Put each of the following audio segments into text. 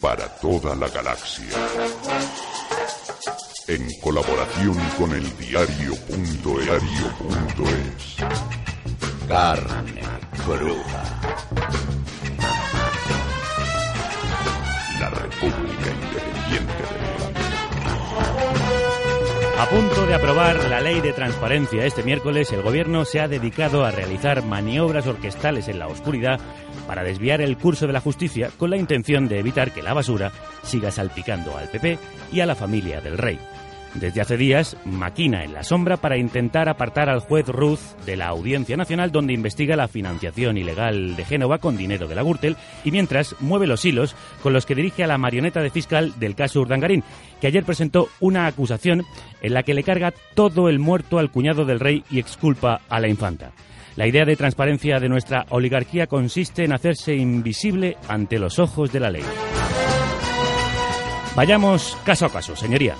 para toda la galaxia. En colaboración con el diario.diario.es. Carne cruda. A punto de aprobar la ley de transparencia este miércoles, el gobierno se ha dedicado a realizar maniobras orquestales en la oscuridad para desviar el curso de la justicia con la intención de evitar que la basura siga salpicando al PP y a la familia del rey. Desde hace días maquina en la sombra para intentar apartar al juez Ruth de la Audiencia Nacional donde investiga la financiación ilegal de Génova con dinero de la Gürtel y mientras mueve los hilos con los que dirige a la marioneta de fiscal del caso Urdangarín, que ayer presentó una acusación en la que le carga todo el muerto al cuñado del rey y exculpa a la infanta. La idea de transparencia de nuestra oligarquía consiste en hacerse invisible ante los ojos de la ley. Vayamos caso a caso, señoría.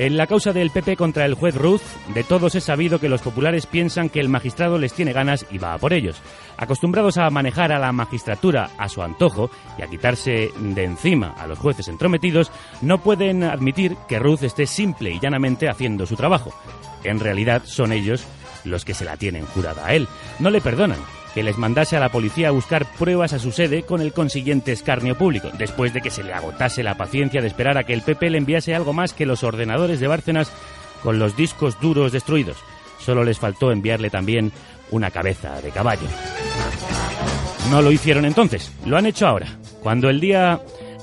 En la causa del PP contra el juez Ruth, de todos es sabido que los populares piensan que el magistrado les tiene ganas y va a por ellos. Acostumbrados a manejar a la magistratura a su antojo y a quitarse de encima a los jueces entrometidos, no pueden admitir que Ruth esté simple y llanamente haciendo su trabajo. En realidad son ellos los que se la tienen jurada a él. No le perdonan que les mandase a la policía a buscar pruebas a su sede con el consiguiente escarnio público, después de que se le agotase la paciencia de esperar a que el PP le enviase algo más que los ordenadores de Bárcenas con los discos duros destruidos. Solo les faltó enviarle también una cabeza de caballo. No lo hicieron entonces, lo han hecho ahora. Cuando el día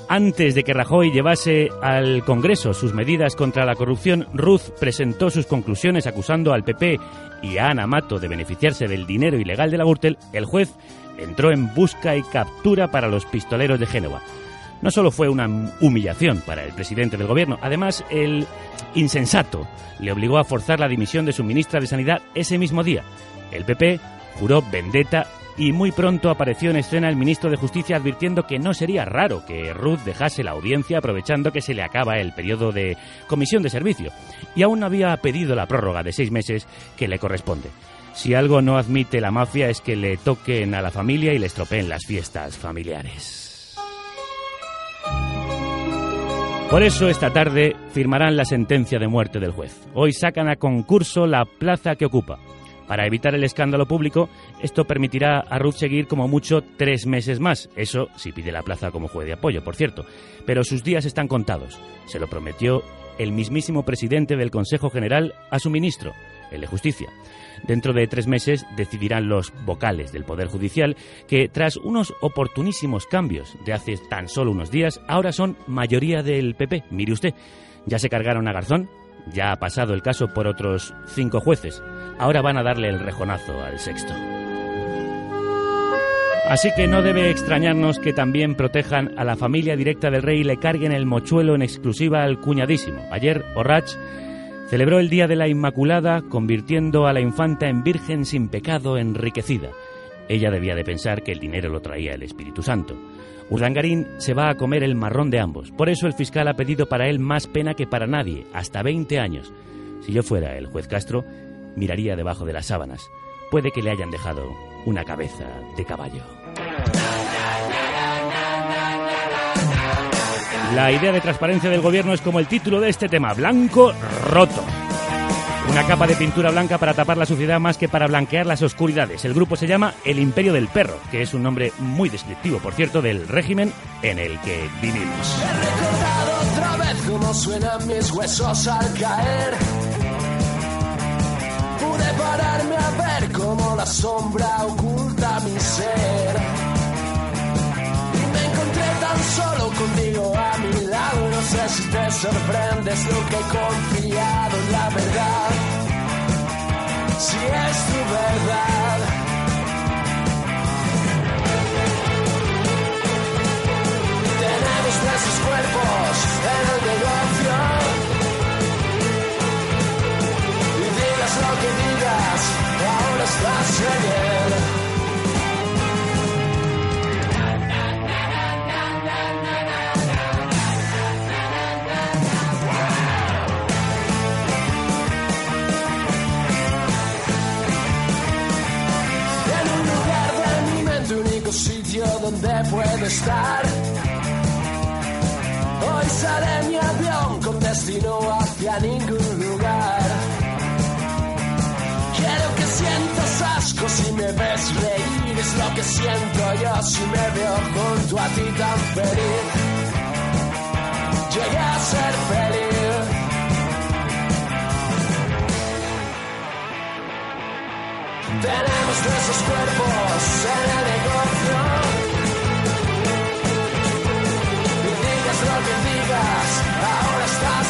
antes de que Rajoy llevase al Congreso sus medidas contra la corrupción, Ruth presentó sus conclusiones acusando al PP y a Ana Mato de beneficiarse del dinero ilegal de la Gürtel. El juez entró en busca y captura para los pistoleros de Génova. No solo fue una humillación para el presidente del gobierno, además el insensato le obligó a forzar la dimisión de su ministra de Sanidad ese mismo día. El PP juró vendetta y muy pronto apareció en escena el ministro de Justicia advirtiendo que no sería raro que Ruth dejase la audiencia aprovechando que se le acaba el periodo de comisión de servicio y aún no había pedido la prórroga de seis meses que le corresponde. Si algo no admite la mafia es que le toquen a la familia y le estropeen las fiestas familiares. Por eso esta tarde firmarán la sentencia de muerte del juez. Hoy sacan a concurso la plaza que ocupa. Para evitar el escándalo público, esto permitirá a Ruth seguir como mucho tres meses más. Eso si pide la plaza como juez de apoyo, por cierto. Pero sus días están contados. Se lo prometió el mismísimo presidente del Consejo General a su ministro, el de Justicia. Dentro de tres meses decidirán los vocales del Poder Judicial que, tras unos oportunísimos cambios de hace tan solo unos días, ahora son mayoría del PP. Mire usted, ya se cargaron a Garzón, ya ha pasado el caso por otros cinco jueces. Ahora van a darle el rejonazo al sexto. Así que no debe extrañarnos que también protejan a la familia directa del rey y le carguen el mochuelo en exclusiva al cuñadísimo. Ayer, Orrach celebró el Día de la Inmaculada convirtiendo a la infanta en virgen sin pecado enriquecida. Ella debía de pensar que el dinero lo traía el Espíritu Santo. Urdangarín se va a comer el marrón de ambos. Por eso el fiscal ha pedido para él más pena que para nadie, hasta 20 años. Si yo fuera el juez Castro, miraría debajo de las sábanas. Puede que le hayan dejado una cabeza de caballo. La idea de transparencia del gobierno es como el título de este tema, blanco roto. Una capa de pintura blanca para tapar la suciedad más que para blanquear las oscuridades. El grupo se llama El Imperio del Perro, que es un nombre muy descriptivo, por cierto, del régimen en el que vivimos. He otra vez cómo suenan mis huesos al caer. Pude pararme a ver cómo la sombra oculta mi ser. Y me encontré tan solo contigo a mi no sé si te sorprendes lo que he confiado en la verdad. Si es tu verdad. Tenemos nuestros cuerpos en el negocio. Y digas lo que digas, ahora estás en él. Dónde puedo estar. Hoy sale mi avión con destino hacia ningún lugar. Quiero que sientas asco si me ves reír, es lo que siento yo si me veo junto a ti tan feliz. Llegué a ser feliz. Tenemos nuestros cuerpos en el negocio.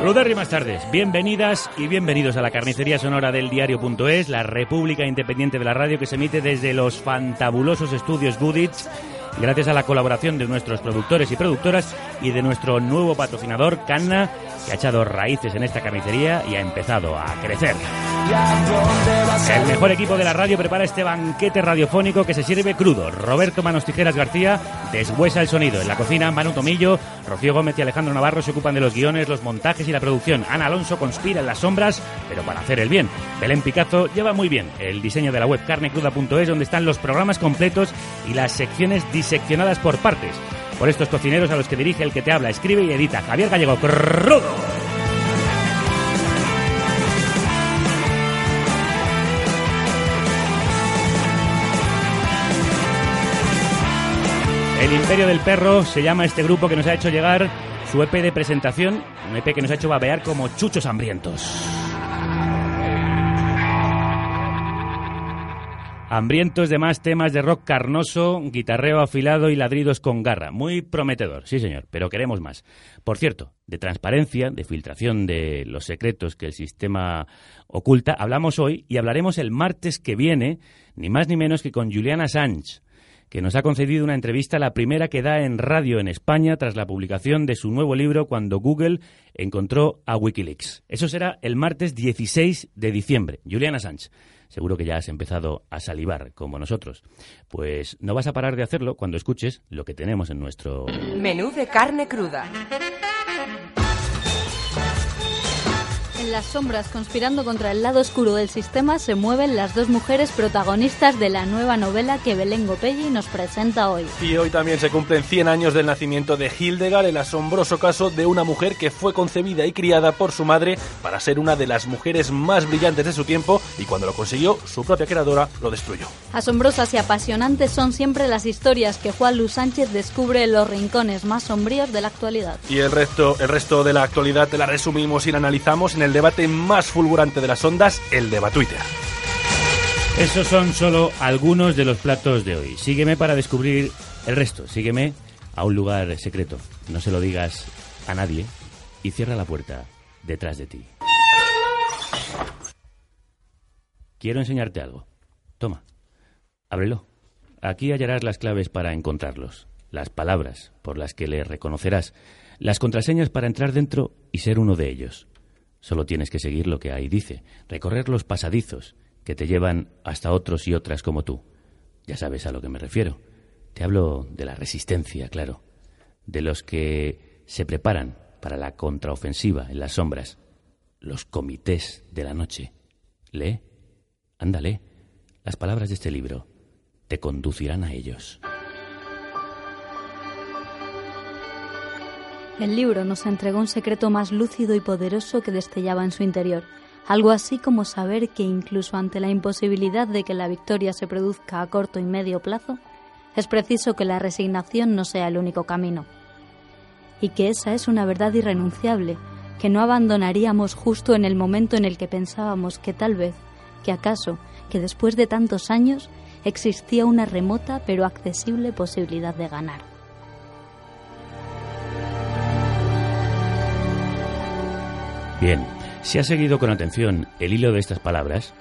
gráfico. Rudérrimas tardes, bienvenidas y bienvenidos a la carnicería sonora del diario.es, la república independiente de la radio que se emite desde los fantabulosos estudios Goodits, gracias a la colaboración de nuestros productores y productoras y de nuestro nuevo patrocinador, Canna, que ha echado raíces en esta carnicería y ha empezado a crecer. ¿Y a dónde vas a El mejor equipo de la radio prepara este banquete radiofónico que se sirve crudo. Roberto Manos Tijeras García deshuesa el sonido. En la cocina, Manu Tomillo, Rocío Gómez y Alejandro Navarro se ocupan de los guiones, los montajes y la producción. Ana Alonso conspira en las sombras, pero para hacer el bien. Belén Picazo lleva muy bien el diseño de la web carnecruda.es, donde están los programas completos y las secciones diseccionadas por partes. Por estos cocineros a los que dirige el que te habla, escribe y edita Javier Gallego Crudo. El Imperio del Perro se llama este grupo que nos ha hecho llegar su EP de presentación, un EP que nos ha hecho babear como chuchos hambrientos. Hambrientos de más temas de rock carnoso, guitarreo afilado y ladridos con garra. Muy prometedor, sí señor, pero queremos más. Por cierto, de transparencia, de filtración de los secretos que el sistema oculta, hablamos hoy y hablaremos el martes que viene, ni más ni menos que con Juliana Sánchez que nos ha concedido una entrevista, la primera que da en radio en España tras la publicación de su nuevo libro cuando Google encontró a Wikileaks. Eso será el martes 16 de diciembre. Juliana Sánchez, seguro que ya has empezado a salivar como nosotros. Pues no vas a parar de hacerlo cuando escuches lo que tenemos en nuestro... Menú de carne cruda. En las sombras, conspirando contra el lado oscuro del sistema, se mueven las dos mujeres protagonistas de la nueva novela que Belén Gopelli nos presenta hoy. Y hoy también se cumplen 100 años del nacimiento de Hildegard, el asombroso caso de una mujer que fue concebida y criada por su madre para ser una de las mujeres más brillantes de su tiempo y cuando lo consiguió, su propia creadora lo destruyó. Asombrosas y apasionantes son siempre las historias que Juan Luis Sánchez descubre en los rincones más sombríos de la actualidad. Y el resto, el resto de la actualidad te la resumimos y la analizamos en el debate más fulgurante de las ondas, el de Twitter. Esos son solo algunos de los platos de hoy. Sígueme para descubrir el resto. Sígueme a un lugar secreto. No se lo digas a nadie y cierra la puerta detrás de ti. Quiero enseñarte algo. Toma, ábrelo. Aquí hallarás las claves para encontrarlos, las palabras por las que le reconocerás, las contraseñas para entrar dentro y ser uno de ellos. Solo tienes que seguir lo que ahí dice, recorrer los pasadizos que te llevan hasta otros y otras como tú. Ya sabes a lo que me refiero. Te hablo de la resistencia, claro, de los que se preparan para la contraofensiva en las sombras, los comités de la noche. Lee, ándale, las palabras de este libro te conducirán a ellos. El libro nos entregó un secreto más lúcido y poderoso que destellaba en su interior. Algo así como saber que incluso ante la imposibilidad de que la victoria se produzca a corto y medio plazo, es preciso que la resignación no sea el único camino. Y que esa es una verdad irrenunciable, que no abandonaríamos justo en el momento en el que pensábamos que tal vez, que acaso, que después de tantos años existía una remota pero accesible posibilidad de ganar. Bien, si has seguido con atención el hilo de estas palabras,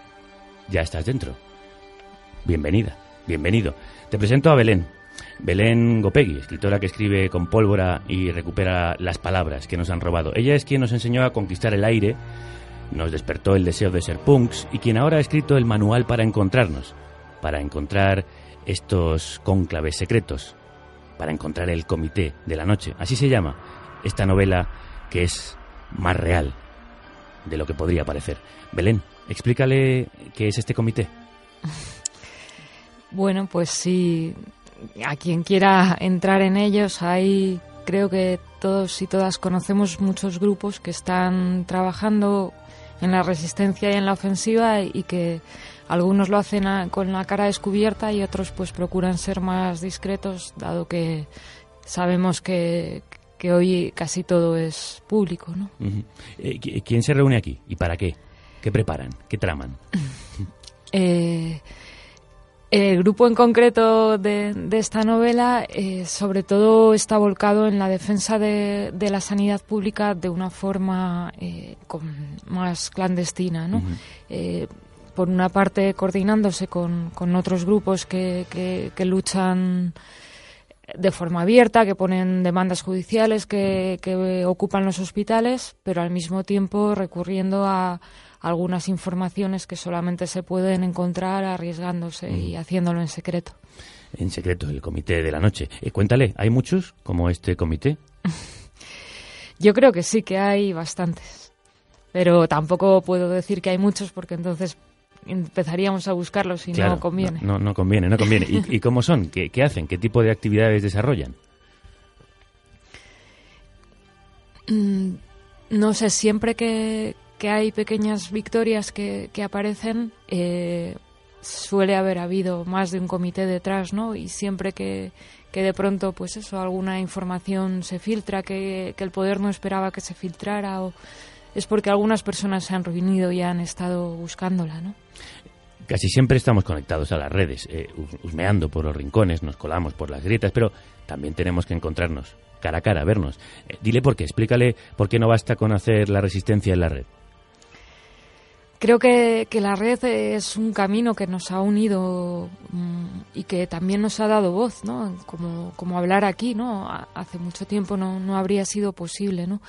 ya estás dentro. Bienvenida, bienvenido. Te presento a Belén. Belén Gopegui, escritora que escribe con pólvora y recupera las palabras que nos han robado. Ella es quien nos enseñó a conquistar el aire nos despertó el deseo de ser punks y quien ahora ha escrito el manual para encontrarnos, para encontrar estos cónclaves secretos, para encontrar el comité de la noche. Así se llama esta novela que es más real de lo que podría parecer. Belén, explícale qué es este comité. Bueno, pues sí, a quien quiera entrar en ellos, hay, creo que todos y todas conocemos muchos grupos que están trabajando en la resistencia y en la ofensiva y que algunos lo hacen con la cara descubierta y otros pues procuran ser más discretos, dado que sabemos que, que hoy casi todo es público, ¿no? Eh, ¿Quién se reúne aquí y para qué? ¿Qué preparan? ¿Qué traman? eh, el grupo en concreto de, esta novela, eh, sobre todo, está volcado en la defensa de, la sanidad pública de una forma eh, más clandestina, ¿no? Por una parte, coordinándose con, otros grupos que, que, luchan de forma abierta, que ponen demandas judiciales, que ocupan los hospitales, pero al mismo tiempo recurriendo a algunas informaciones que solamente se pueden encontrar arriesgándose y haciéndolo en secreto. En secreto, el comité de la noche. Eh, cuéntale, ¿hay muchos como este comité? Yo creo que sí, que hay bastantes. Pero tampoco puedo decir que hay muchos porque entonces empezaríamos a buscarlos y no conviene. No, no, conviene, no conviene. ¿Y, cómo son? ¿Qué, hacen? ¿Qué tipo de actividades desarrollan? Mm, no sé, siempre que, que hay pequeñas victorias que, aparecen, eh, suele haber habido más de un comité detrás, ¿no? Y siempre que, de pronto, pues eso, alguna información se filtra que, el poder no esperaba que se filtrara, o es porque algunas personas se han reunido y han estado buscándola, ¿no? Casi siempre estamos conectados a las redes, eh, husmeando por los rincones, nos colamos por las grietas, pero también tenemos que encontrarnos cara a cara, vernos. Eh, dile por qué, explícale por qué no basta con hacer la resistencia en la red. Creo que, la red es un camino que nos ha unido mm, y que también nos ha dado voz, ¿no? Como, como hablar aquí, ¿no? Hace mucho tiempo no, no habría sido posible, ¿no?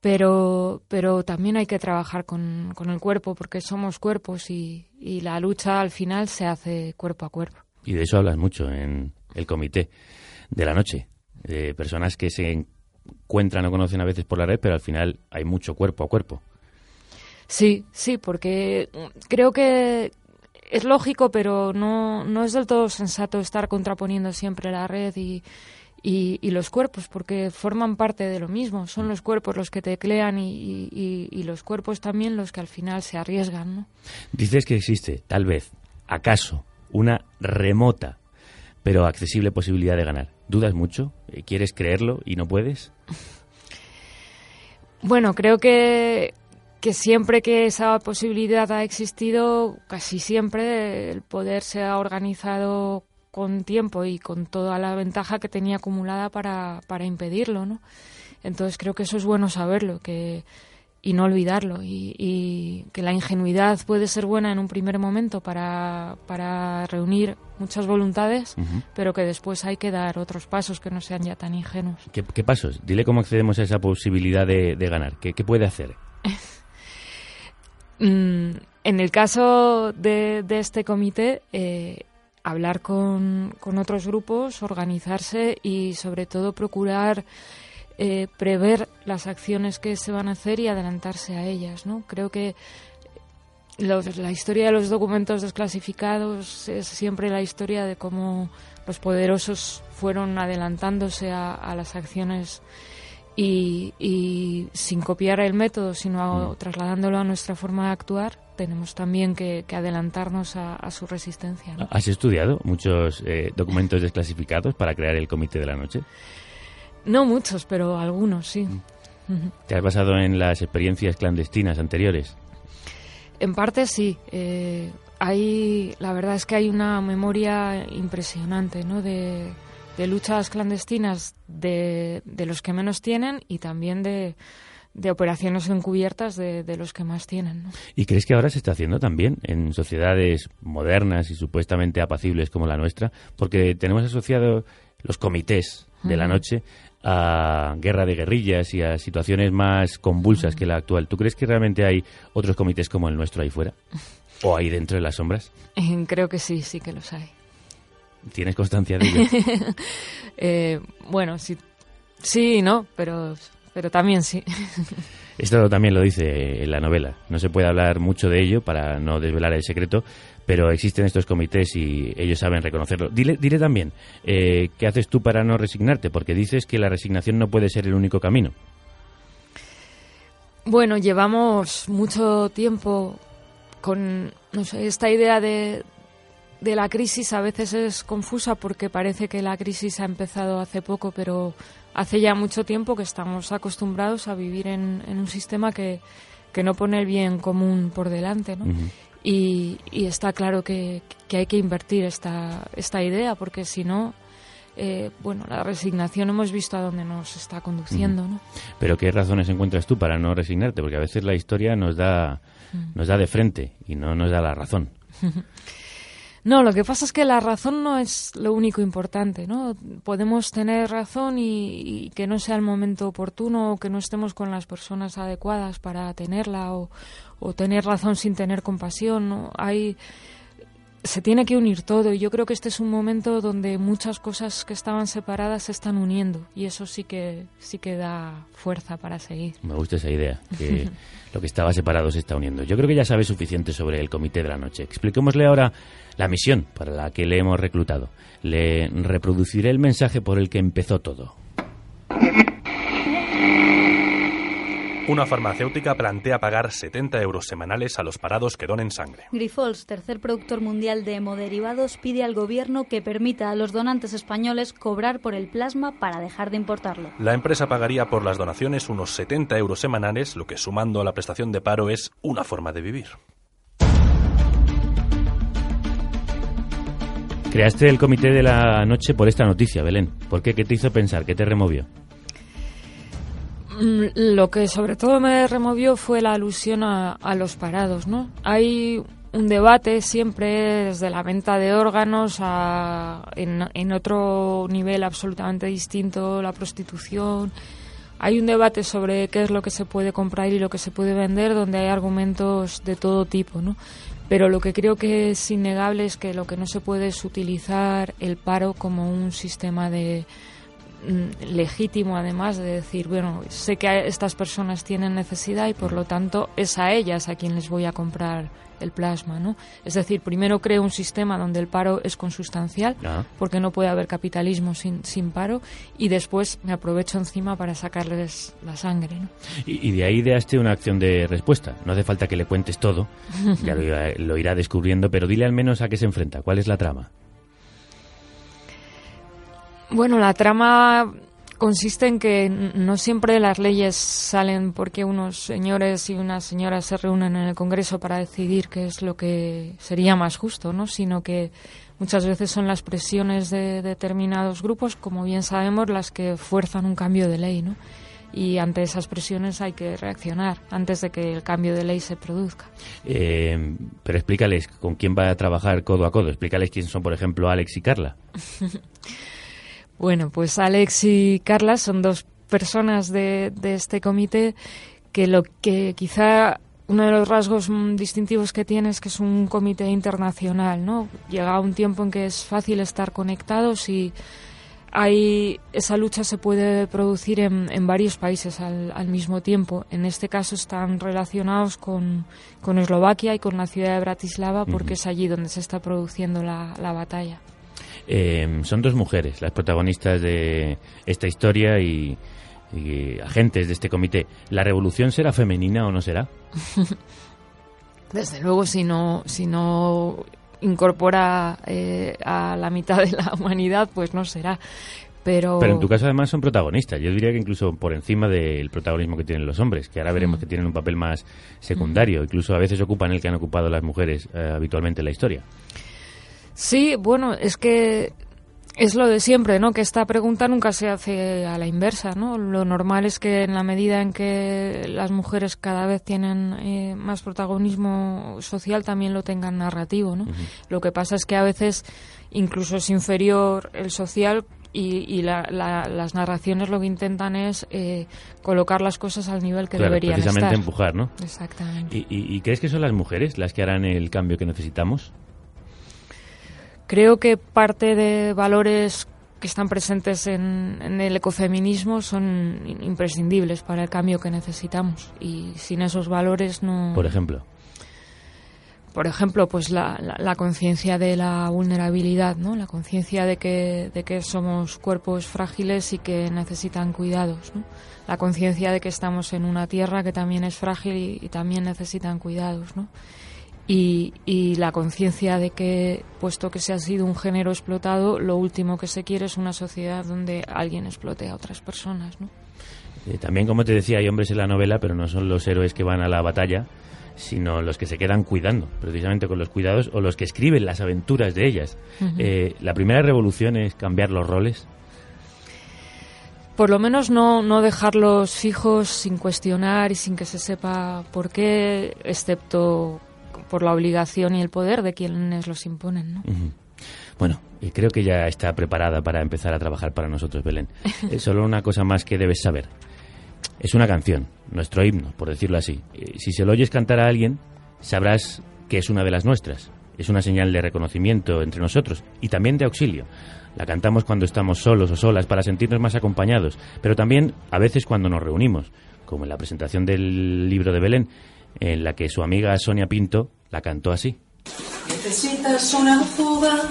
Pero, pero también hay que trabajar con, con el cuerpo porque somos cuerpos y, y la lucha al final se hace cuerpo a cuerpo. Y de eso hablas mucho en el comité de la noche, de personas que se encuentran o conocen a veces por la red, pero al final hay mucho cuerpo a cuerpo. Sí, sí, porque creo que es lógico, pero no, no es del todo sensato estar contraponiendo siempre la red y, y, los cuerpos, porque forman parte de lo mismo. Son los cuerpos los que teclean y, y, los cuerpos también los que al final se arriesgan. ¿no? Dices que existe, tal vez, acaso, una remota pero accesible posibilidad de ganar. ¿Dudas mucho? ¿Quieres creerlo y no puedes? Bueno, creo que que siempre que esa posibilidad ha existido, casi siempre el poder se ha organizado con tiempo y con toda la ventaja que tenía acumulada para, para impedirlo, ¿no? Entonces creo que eso es bueno saberlo que, y no olvidarlo y, que la ingenuidad puede ser buena en un primer momento para, para reunir muchas voluntades, pero que después hay que dar otros pasos que no sean ya tan ingenuos. ¿Qué, pasos? Dile cómo accedemos a esa posibilidad de, de ganar. ¿Qué, ¿Qué puede hacer? Mm, en el caso de, este comité, eh, hablar con, otros grupos, organizarse y sobre todo procurar eh, prever las acciones que se van a hacer y adelantarse a ellas. ¿no? Creo que la historia de los documentos desclasificados es siempre la historia de cómo los poderosos fueron adelantándose a las acciones y, sin copiar el método, sino mm. trasladándolo a nuestra forma de actuar, tenemos también que, adelantarnos a, su resistencia. ¿Has estudiado muchos eh, documentos desclasificados para crear el Comité de la Noche? No muchos, pero algunos, sí. Mm. ¿Te has basado en las experiencias clandestinas anteriores? En parte sí. Eh, hay, la verdad es que hay una memoria impresionante, ¿no? De, de luchas clandestinas de, de los que menos tienen y también de, de operaciones encubiertas de, de, los que más tienen. ¿Y crees que ahora se está haciendo también en sociedades modernas y supuestamente apacibles como la nuestra? Porque tenemos asociado los comités de la noche a guerra de guerrillas y a situaciones más convulsas que la actual. ¿Tú crees que realmente hay otros comités como el nuestro ahí fuera? ¿O ahí dentro de las sombras? Eh, Creo que sí, sí que los hay. ¿Tienes constancia de ello? Eh, bueno, sí, sí y no, pero, pero también sí. Esto también lo dice en la novela. No se puede hablar mucho de ello para no desvelar el secreto, pero existen estos comités y ellos saben reconocerlo. Dile, dile también, eh, ¿qué haces tú para no resignarte? Porque dices que la resignación no puede ser el único camino. Bueno, llevamos mucho tiempo con no sé, esta idea de, de la crisis a veces es confusa porque parece que la crisis ha empezado hace poco, pero hace ya mucho tiempo que estamos acostumbrados a vivir en, en un sistema que, que no pone el bien común por delante, ¿no? y, y está claro que, que hay que invertir esta, esta idea porque si no, eh, bueno, la resignación hemos visto a dónde nos está conduciendo, ¿no? Pero ¿qué razones encuentras tú para no resignarte? Porque a veces la historia nos da, nos da de frente y no nos da la razón. No, lo que pasa es que la razón no es lo único importante, ¿no? Podemos tener razón y, y que no sea el momento oportuno o que no estemos con las personas adecuadas para tenerla o, o tener razón sin tener compasión, ¿no? Hay se tiene que unir todo y yo creo que este es un momento donde muchas cosas que estaban separadas se están uniendo y eso sí que sí que da fuerza para seguir. Me gusta esa idea, que lo que estaba separado se está uniendo. Yo creo que ya sabes suficiente sobre el Comité de la Noche. Expliquémosle ahora la misión para la que le hemos reclutado. Le reproduciré el mensaje por el que empezó todo. Una farmacéutica plantea pagar 70 euros semanales a los parados que donen sangre. Grifols, tercer productor mundial de hemoderivados, pide al gobierno que permita a los donantes españoles cobrar por el plasma para dejar de importarlo. La empresa pagaría por las donaciones unos 70 euros semanales, lo que sumando a la prestación de paro es una forma de vivir. Creaste el Comité de la Noche por esta noticia, Belén. ¿Por qué? ¿Qué te hizo pensar? ¿Qué te removió? Mm, Lo que sobre todo me removió fue la alusión a, a los parados, ¿no? Hay un debate siempre desde la venta de órganos a, en, en otro nivel absolutamente distinto, la prostitución. Hay un debate sobre qué es lo que se puede comprar y lo que se puede vender, donde hay argumentos de todo tipo, ¿no? Pero lo que creo que es innegable es que lo que no se puede es utilizar el paro como un sistema de, legítimo además de decir, bueno, sé que estas personas tienen necesidad y por lo tanto es a ellas a quien les voy a comprar el plasma, ¿no? Es decir, primero creo un sistema donde el paro es consustancial, Ah. porque no puede haber capitalismo sin, sin paro, y después me aprovecho encima para sacarles la sangre, ¿no? Y, y de ahí ideaste una acción de respuesta. No hace falta que le cuentes todo, ya lo, lo irá descubriendo, pero dile al menos a qué se enfrenta. ¿Cuál es la trama? Bueno, la trama consiste en que no siempre las leyes salen porque unos señores y unas señoras se reúnen en el Congreso para decidir qué es lo que sería más justo, ¿no? Sino que muchas veces son las presiones de determinados grupos, como bien sabemos, las que fuerzan un cambio de ley, ¿no? Y ante esas presiones hay que reaccionar antes de que el cambio de ley se produzca. Eh, pero explícales con quién va a trabajar codo a codo. Explícales quién son, por ejemplo, Alex y Carla. Bueno, pues Alex y Carla son dos personas de, de este comité que lo que quizá uno de los rasgos distintivos que tiene es que es un comité internacional, ¿no? Llega un tiempo en que es fácil estar conectados y hay esa lucha se puede producir en, en varios países al, al mismo tiempo. En este caso están relacionados con, con Eslovaquia y con la ciudad de Bratislava porque es allí donde se está produciendo la, la batalla. Eh, son dos mujeres las protagonistas de esta historia y, y agentes de este comité. ¿La revolución será femenina o no será? Desde luego, si no, si no incorpora eh, a la mitad de la humanidad, pues no será. Pero, Pero en tu caso además son protagonistas. Yo diría que incluso por encima del protagonismo que tienen los hombres, que ahora veremos Mm. que tienen un papel más secundario. Incluso a veces ocupan el que han ocupado las mujeres eh, habitualmente en la historia. Sí, bueno, es que es lo de siempre, ¿no? Que esta pregunta nunca se hace a la inversa, ¿no? Lo normal es que en la medida en que las mujeres cada vez tienen eh, más protagonismo social, también lo tengan narrativo, ¿no? Lo que pasa es que a veces incluso es inferior el social y, la, las narraciones lo que intentan es eh, colocar las cosas al nivel que claro, deberían precisamente estar. empujar, ¿no? Exactamente. ¿Y, y, y crees que son las mujeres las que harán el cambio que necesitamos? Creo que parte de valores que están presentes en, en, el ecofeminismo son imprescindibles para el cambio que necesitamos y sin esos valores no. Por ejemplo. Por ejemplo, pues la, la, la conciencia de la vulnerabilidad, ¿no? La conciencia de que, de que somos cuerpos frágiles y que necesitan cuidados, ¿no? La conciencia de que estamos en una tierra que también es frágil y, y también necesitan cuidados, ¿no? Y, y, la conciencia de que, puesto que se ha sido un género explotado, lo último que se quiere es una sociedad donde alguien explote a otras personas. ¿no? Eh, también, como te decía, hay hombres en la novela, pero no son los héroes que van a la batalla, sino los que se quedan cuidando, precisamente con los cuidados, o los que escriben las aventuras de ellas. Uh -huh. eh, la primera revolución es cambiar los roles. Por lo menos no, no dejarlos fijos sin cuestionar y sin que se sepa por qué, excepto por la obligación y el poder de quienes los imponen. ¿no? Uh -huh. Bueno, y creo que ya está preparada para empezar a trabajar para nosotros, Belén. eh, solo una cosa más que debes saber. Es una canción, nuestro himno, por decirlo así. Eh, si se lo oyes cantar a alguien, sabrás que es una de las nuestras. Es una señal de reconocimiento entre nosotros y también de auxilio. La cantamos cuando estamos solos o solas para sentirnos más acompañados, pero también a veces cuando nos reunimos, como en la presentación del libro de Belén, en la que su amiga Sonia Pinto la cantó así. Necesitas una fuga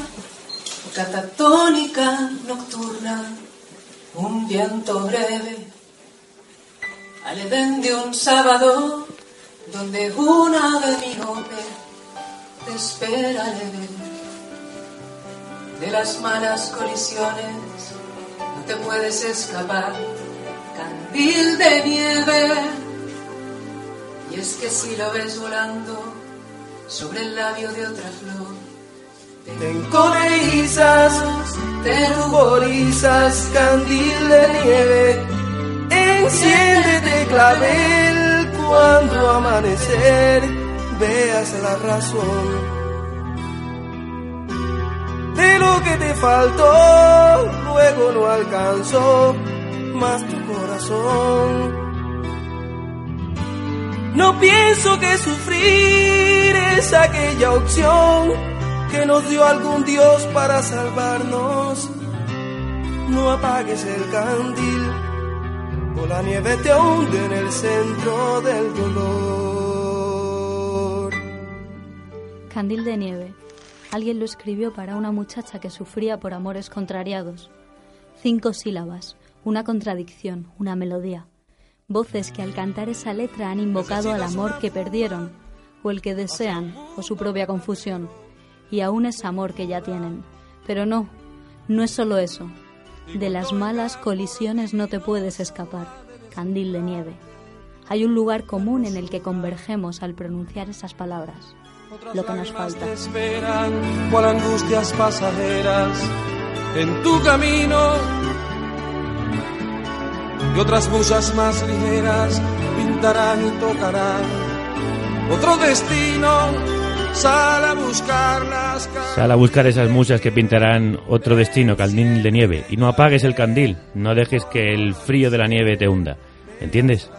catatónica nocturna, un viento breve, al edén de un sábado, donde una ave miope te espera leve. De las malas colisiones no te puedes escapar, candil de nieve. Y es que si lo ves volando sobre el labio de otra flor, te encolerizas, te ruborizas, candil de nieve. Enciéndete clavel cuando amanecer veas la razón de lo que te faltó, luego no alcanzó más tu corazón. No pienso que sufrir es aquella opción que nos dio algún Dios para salvarnos. No apagues el candil o la nieve te hunde en el centro del dolor. Candil de nieve. Alguien lo escribió para una muchacha que sufría por amores contrariados. Cinco sílabas, una contradicción, una melodía. Voces que al cantar esa letra han invocado al amor que perdieron, o el que desean, o su propia confusión. Y aún es amor que ya tienen. Pero no, no es solo eso. De las malas colisiones no te puedes escapar. Candil de nieve. Hay un lugar común en el que convergemos al pronunciar esas palabras. Lo que nos falta. Esperan cual angustias pasajeras en tu camino y otras musas más ligeras pintarán y tocarán otro destino. Sal a buscarlas. Sal a buscar esas musas que pintarán otro destino, candil de nieve. Y no apagues el candil, no dejes que el frío de la nieve te hunda. ¿Entiendes?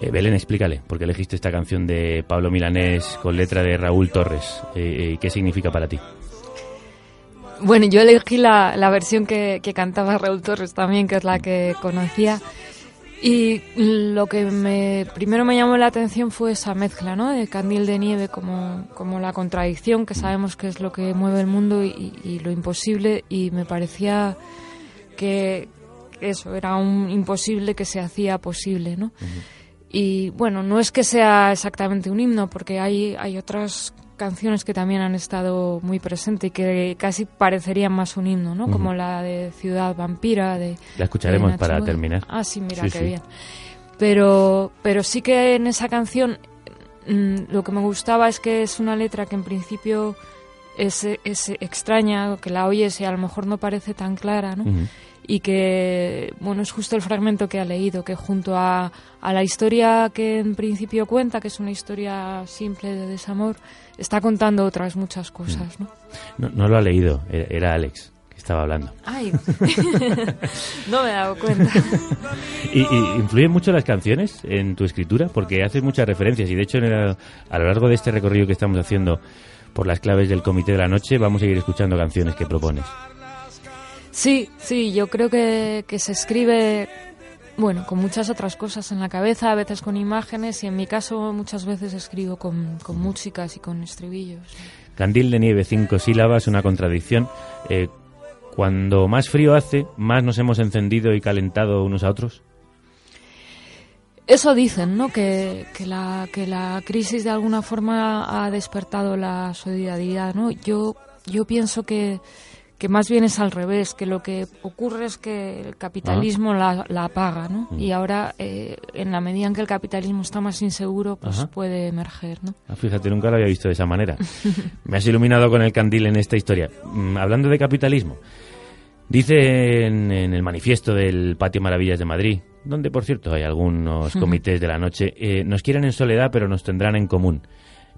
Eh, Belén, explícale, porque elegiste esta canción de Pablo Milanés con letra de Raúl Torres. Eh, eh, ¿Qué significa para ti? Bueno, yo elegí la, la versión que, que, cantaba Raúl Torres también, que es la que conocía. Y lo que me, primero me llamó la atención fue esa mezcla, ¿no? De candil de nieve como, como la contradicción, que sabemos que es lo que mueve el mundo y, y lo imposible. Y me parecía que eso era un imposible que se hacía posible, ¿no? Uh -huh. Y bueno, no es que sea exactamente un himno, porque hay, hay otras canciones que también han estado muy presentes y que casi parecerían más un himno, ¿no? Uh -huh. Como la de Ciudad Vampira. De, la escucharemos de para terminar. Ah, sí, mira, sí, qué sí. bien. Pero, pero sí que en esa canción mmm, lo que me gustaba es que es una letra que en principio es, es extraña, que la oyes y a lo mejor no parece tan clara, ¿no? Uh -huh y que, bueno, es justo el fragmento que ha leído, que junto a, a, la historia que en principio cuenta, que es una historia simple de desamor, está contando otras muchas cosas, ¿no? No, no lo ha leído, era Alex, que estaba hablando. Ay, no me he dado cuenta. ¿Y, y influyen mucho las canciones en tu escritura? Porque haces muchas referencias y de hecho en el- a lo largo de este recorrido que estamos haciendo por las claves del Comité de la Noche vamos a ir escuchando canciones que propones. Sí, sí, yo creo que, que se escribe, bueno, con muchas otras cosas en la cabeza, a veces con imágenes y en mi caso muchas veces escribo con, con músicas y con estribillos. Candil de nieve, cinco sílabas, una contradicción. Eh, cuando más frío hace, más nos hemos encendido y calentado unos a otros. Eso dicen, ¿no? Que, que, la, que la crisis de alguna forma ha despertado la solidaridad, ¿no? Yo, yo pienso que, que más bien es al revés, que lo que ocurre es que el capitalismo la, la apaga, ¿no? Mm. Y ahora, eh, en la medida en que el capitalismo está más inseguro, pues Ajá. puede emerger, ¿no? Ah, fíjate, nunca lo había visto de esa manera. Me has iluminado con el candil en esta historia. Mm, hablando de capitalismo, dice en, en el manifiesto del Patio Maravillas de Madrid, donde por cierto hay algunos comités de la noche, eh, nos quieren en soledad pero nos tendrán en común.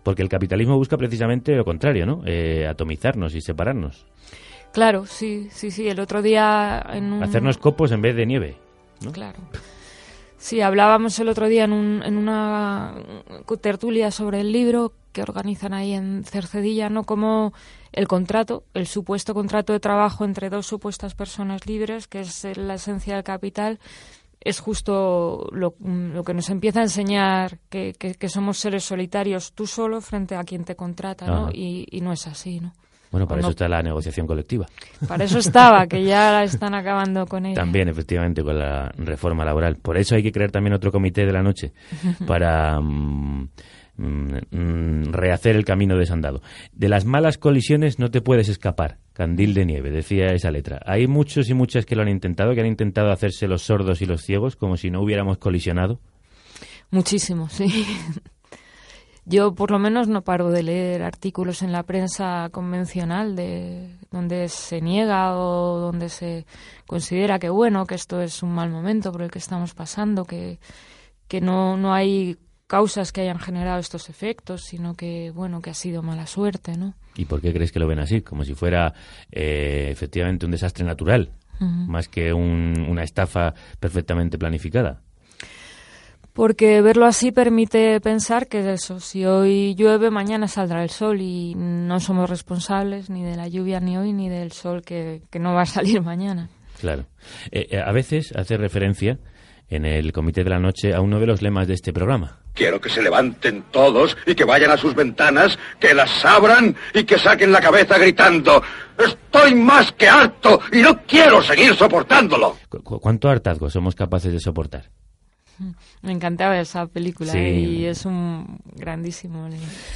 Porque el capitalismo busca precisamente lo contrario, ¿no? Eh, atomizarnos y separarnos. Claro, sí, sí, sí. El otro día en un... Hacernos copos en vez de nieve. ¿no? Claro. Sí, hablábamos el otro día en, un- en una tertulia sobre el libro que organizan ahí en Cercedilla, ¿no? Como el contrato, el supuesto contrato de trabajo entre dos supuestas personas libres, que es la esencia del capital, es justo lo, lo que nos empieza a enseñar que, que- que somos seres solitarios tú solo frente a quien te contrata, ¿no? Y, y no es así, ¿no? Bueno, para no- eso está la negociación colectiva. Para eso estaba, que ya la están acabando con ella. También, efectivamente, con la reforma laboral. Por eso hay que crear también otro comité de la noche para mm, mm, mm, rehacer el camino desandado. De las malas colisiones no te puedes escapar. Candil de nieve, decía esa letra. Hay muchos y muchas que lo han intentado, que han intentado hacerse los sordos y los ciegos como si no hubiéramos colisionado. Muchísimo, sí. Yo por lo menos no paro de leer artículos en la prensa convencional de donde se niega o donde se considera que bueno, que esto es un mal momento por el que estamos pasando, que, que no, no hay causas que hayan generado estos efectos, sino que bueno, que ha sido mala suerte, ¿no? ¿Y por qué crees que lo ven así? Como si fuera eh, efectivamente un desastre natural, más que un- una estafa perfectamente planificada. Porque verlo así permite pensar que eso, si hoy llueve, mañana saldrá el sol y no somos responsables ni de la lluvia ni hoy ni del sol que, que no va a salir mañana. Claro. Eh, eh, a veces hace referencia en el Comité de la Noche a uno de los lemas de este programa. Quiero que se levanten todos y que vayan a sus ventanas, que las abran y que saquen la cabeza gritando Estoy más que harto y no quiero seguir soportándolo. Cu- cu- ¿Cuánto hartazgo somos capaces de soportar? Me encantaba esa película Sí. y es un grandísimo.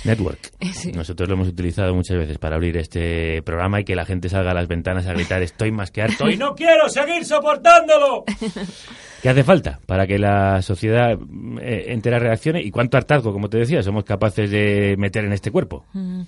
Network. Sí. Nosotros lo hemos utilizado muchas veces para abrir este programa y que la gente salga a las ventanas a gritar estoy más que harto y no quiero seguir soportándolo. ¿Qué hace falta para que la sociedad eh, entera reaccione? ¿Y cuánto hartazgo, como te decía, somos capaces de meter en este cuerpo? Mm.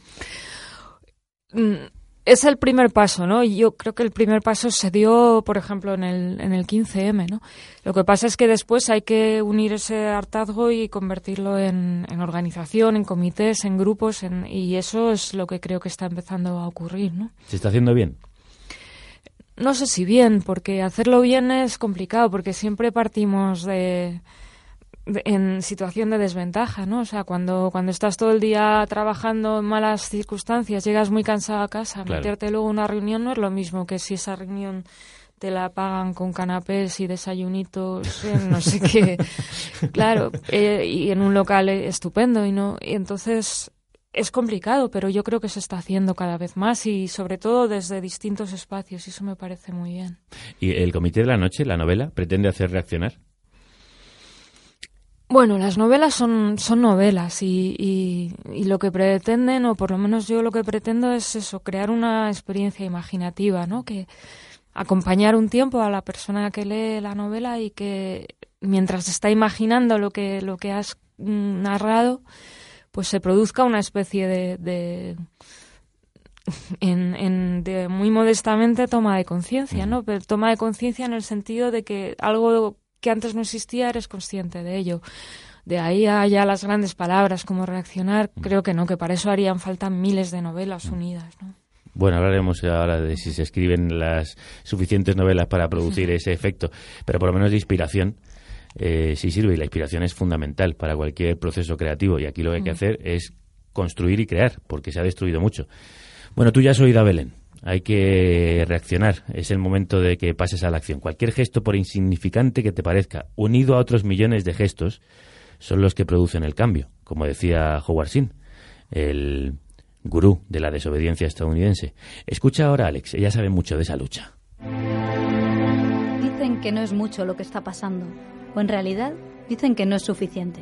Es el primer paso, ¿no? Y yo creo que el primer paso se dio, por ejemplo, en el, en el 15M, ¿no? Lo que pasa es que después hay que unir ese hartazgo y convertirlo en, en organización, en comités, en grupos, en- y eso es lo que creo que está empezando a ocurrir, ¿no? ¿Se está haciendo bien? No sé si bien, porque hacerlo bien es complicado, porque siempre partimos de- en situación de desventaja, ¿no? O sea, cuando, cuando estás todo el día trabajando en malas circunstancias, llegas muy cansado a casa, Claro. meterte luego en una reunión no es lo mismo que si esa reunión te la pagan con canapés y desayunitos, en no sé qué. Claro, eh, y en un local estupendo y no y entonces es complicado, pero yo creo que se está haciendo cada vez más y sobre todo desde distintos espacios y eso me parece muy bien. ¿Y el Comité de la Noche, la novela, pretende hacer reaccionar? Bueno, las novelas son, son novelas y, y, y lo que pretenden, o por lo menos yo lo que pretendo es eso, crear una experiencia imaginativa, ¿no? Que acompañar un tiempo a la persona que lee la novela y que mientras está imaginando lo que, lo que has narrado, pues se produzca una especie de, de en, en- de muy modestamente toma de conciencia, ¿no? Pero toma de conciencia en el sentido de que algo que antes no existía eres consciente de ello. De ahí a ya las grandes palabras como reaccionar, creo que no, que para eso harían falta miles de novelas unidas, ¿no? Bueno, hablaremos ahora de si se escriben las suficientes novelas para producir ese efecto, pero por lo menos de inspiración eh, sí sirve y la inspiración es fundamental para cualquier proceso creativo y aquí lo que hay que hacer es construir y crear, porque se ha destruido mucho. Bueno, tú ya has oído a Belén. Hay que reaccionar. Es el momento de que pases a la acción. Cualquier gesto, por insignificante que te parezca, unido a otros millones de gestos, son los que producen el cambio, como decía Howard Sin, el gurú de la desobediencia estadounidense. Escucha ahora a Alex, ella sabe mucho de esa lucha. Dicen que no es mucho lo que está pasando, o en realidad dicen que no es suficiente.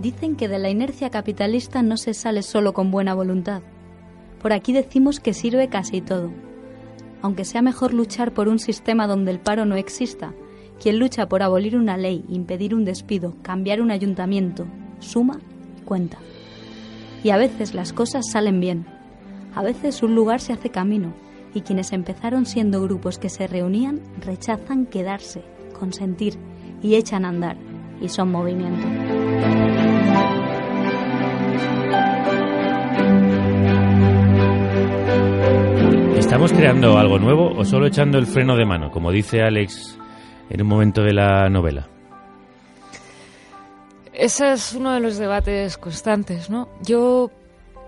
Dicen que de la inercia capitalista no se sale solo con buena voluntad. Por aquí decimos que sirve casi todo. Aunque sea mejor luchar por un sistema donde el paro no exista, quien lucha por abolir una ley, impedir un despido, cambiar un ayuntamiento, suma cuenta. Y a veces las cosas salen bien. A veces un lugar se hace camino y quienes empezaron siendo grupos que se reunían rechazan quedarse, consentir y echan a andar y son movimiento. ¿Estamos creando algo nuevo o solo echando el freno de mano, como dice Alex en un momento de la novela? Ese es uno de los debates constantes, ¿no? Yo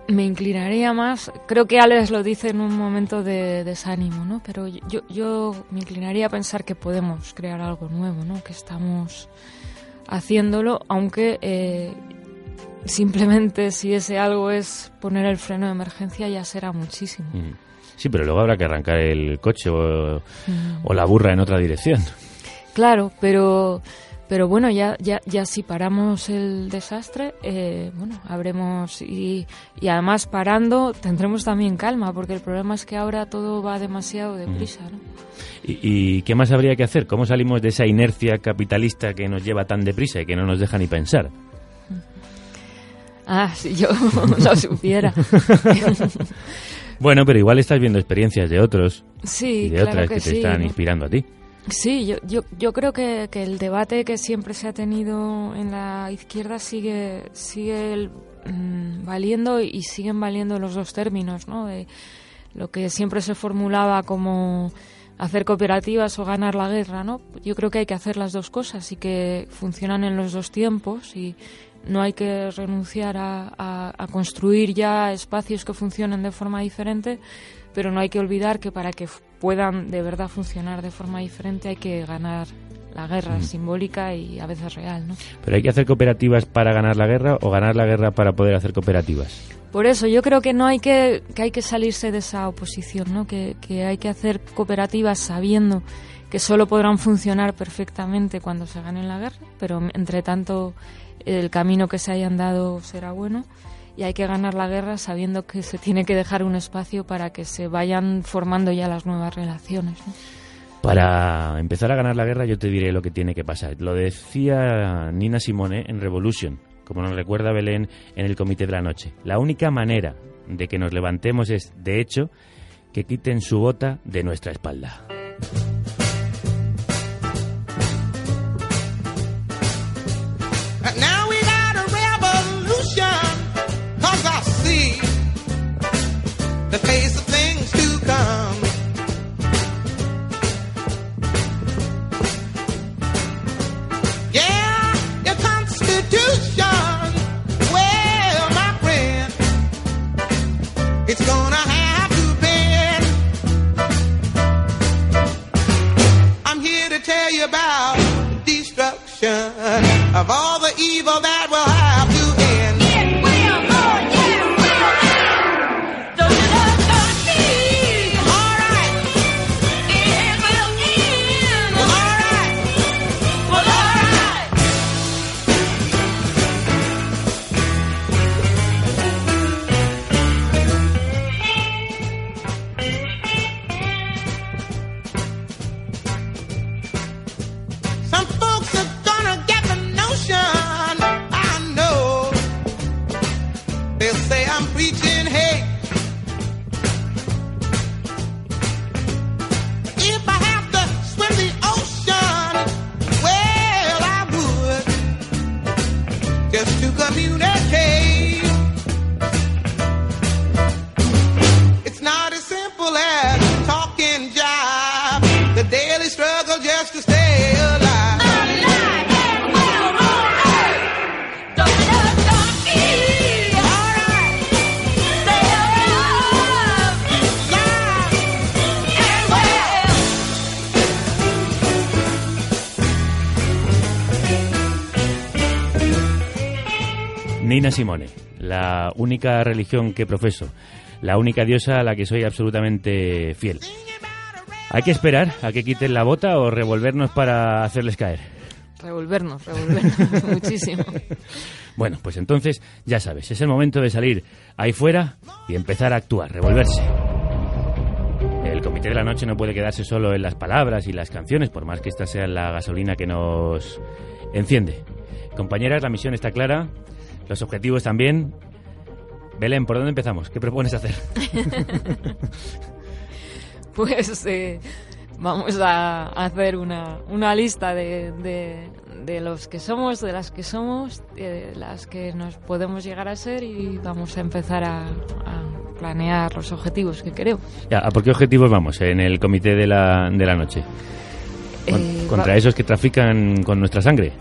me inclinaría más, creo que Alex lo dice en un momento de desánimo, ¿no? Pero yo, yo me inclinaría a pensar que podemos crear algo nuevo, ¿no? Que estamos haciéndolo, aunque eh, simplemente si ese algo es poner el freno de emergencia ya será muchísimo. Mm. Sí, pero luego habrá que arrancar el coche o, o la burra en otra dirección. Claro, pero pero bueno, ya, ya, ya si paramos el desastre, eh, bueno, habremos y, y además parando tendremos también calma, porque el problema es que ahora todo va demasiado deprisa, ¿no? ¿Y, ¿Y qué más habría que hacer? ¿Cómo salimos de esa inercia capitalista que nos lleva tan deprisa y que no nos deja ni pensar? Ah, si yo lo supiera. bueno, pero igual estás viendo experiencias de otros sí, y de claro otras que que, te sí, están ¿no? inspirando a ti. Sí, yo, yo, yo creo que, que el debate que siempre se ha tenido en la izquierda sigue, sigue el- mm, valiendo y siguen valiendo los dos términos, ¿no? De lo que siempre se formulaba como hacer cooperativas o ganar la guerra, ¿no? Yo creo que hay que hacer las dos cosas y que funcionan en los dos tiempos y no hay que renunciar a, a- a construir ya espacios que funcionen de forma diferente, pero no hay que olvidar que para que puedan de verdad funcionar de forma diferente hay que ganar la guerra Mm. simbólica y a veces real, ¿no? ¿Pero hay que hacer cooperativas para ganar la guerra o ganar la guerra para poder hacer cooperativas? Por eso yo creo que no hay que, que hay que salirse de esa oposición, ¿no? Que, que hay que hacer cooperativas sabiendo que solo podrán funcionar perfectamente cuando se gane la guerra, pero entre tanto el camino que se hayan dado será bueno y hay que ganar la guerra sabiendo que se tiene que dejar un espacio para que se vayan formando ya las nuevas relaciones. ¿no? Para empezar a ganar la guerra yo te diré lo que tiene que pasar. Lo decía Nina Simone en Revolution, como nos recuerda Belén en el Comité de la Noche. La única manera de que nos levantemos es, de hecho, que quiten su bota de nuestra espalda. The face of things to come. Yeah, constitution, well, my friend, it's gonna have to bend. I'm here to tell you about the destruction of all the evil that Nina Simone, la única religión que profeso, la única diosa a la que soy absolutamente fiel. Hay que esperar a que quiten la bota o revolvernos para hacerles caer. Revolvernos, revolvernos muchísimo. Bueno, pues entonces, ya sabes, es el momento de salir ahí fuera y empezar a actuar, revolverse. El comité de la noche no puede quedarse solo en las palabras y las canciones, por más que esta sea la gasolina que nos enciende. Compañeras, la misión está clara, los objetivos también. Belén, ¿por dónde empezamos? ¿Qué propones hacer? Pues eh, vamos a hacer una, una lista de, de, de los que somos, de las que somos, de las que nos podemos llegar a ser y vamos a empezar a, a planear los objetivos que queremos. Ya, ¿A por qué objetivos vamos en el comité de la, de la noche? Con- Eh, contra va- esos que trafican con nuestra sangre.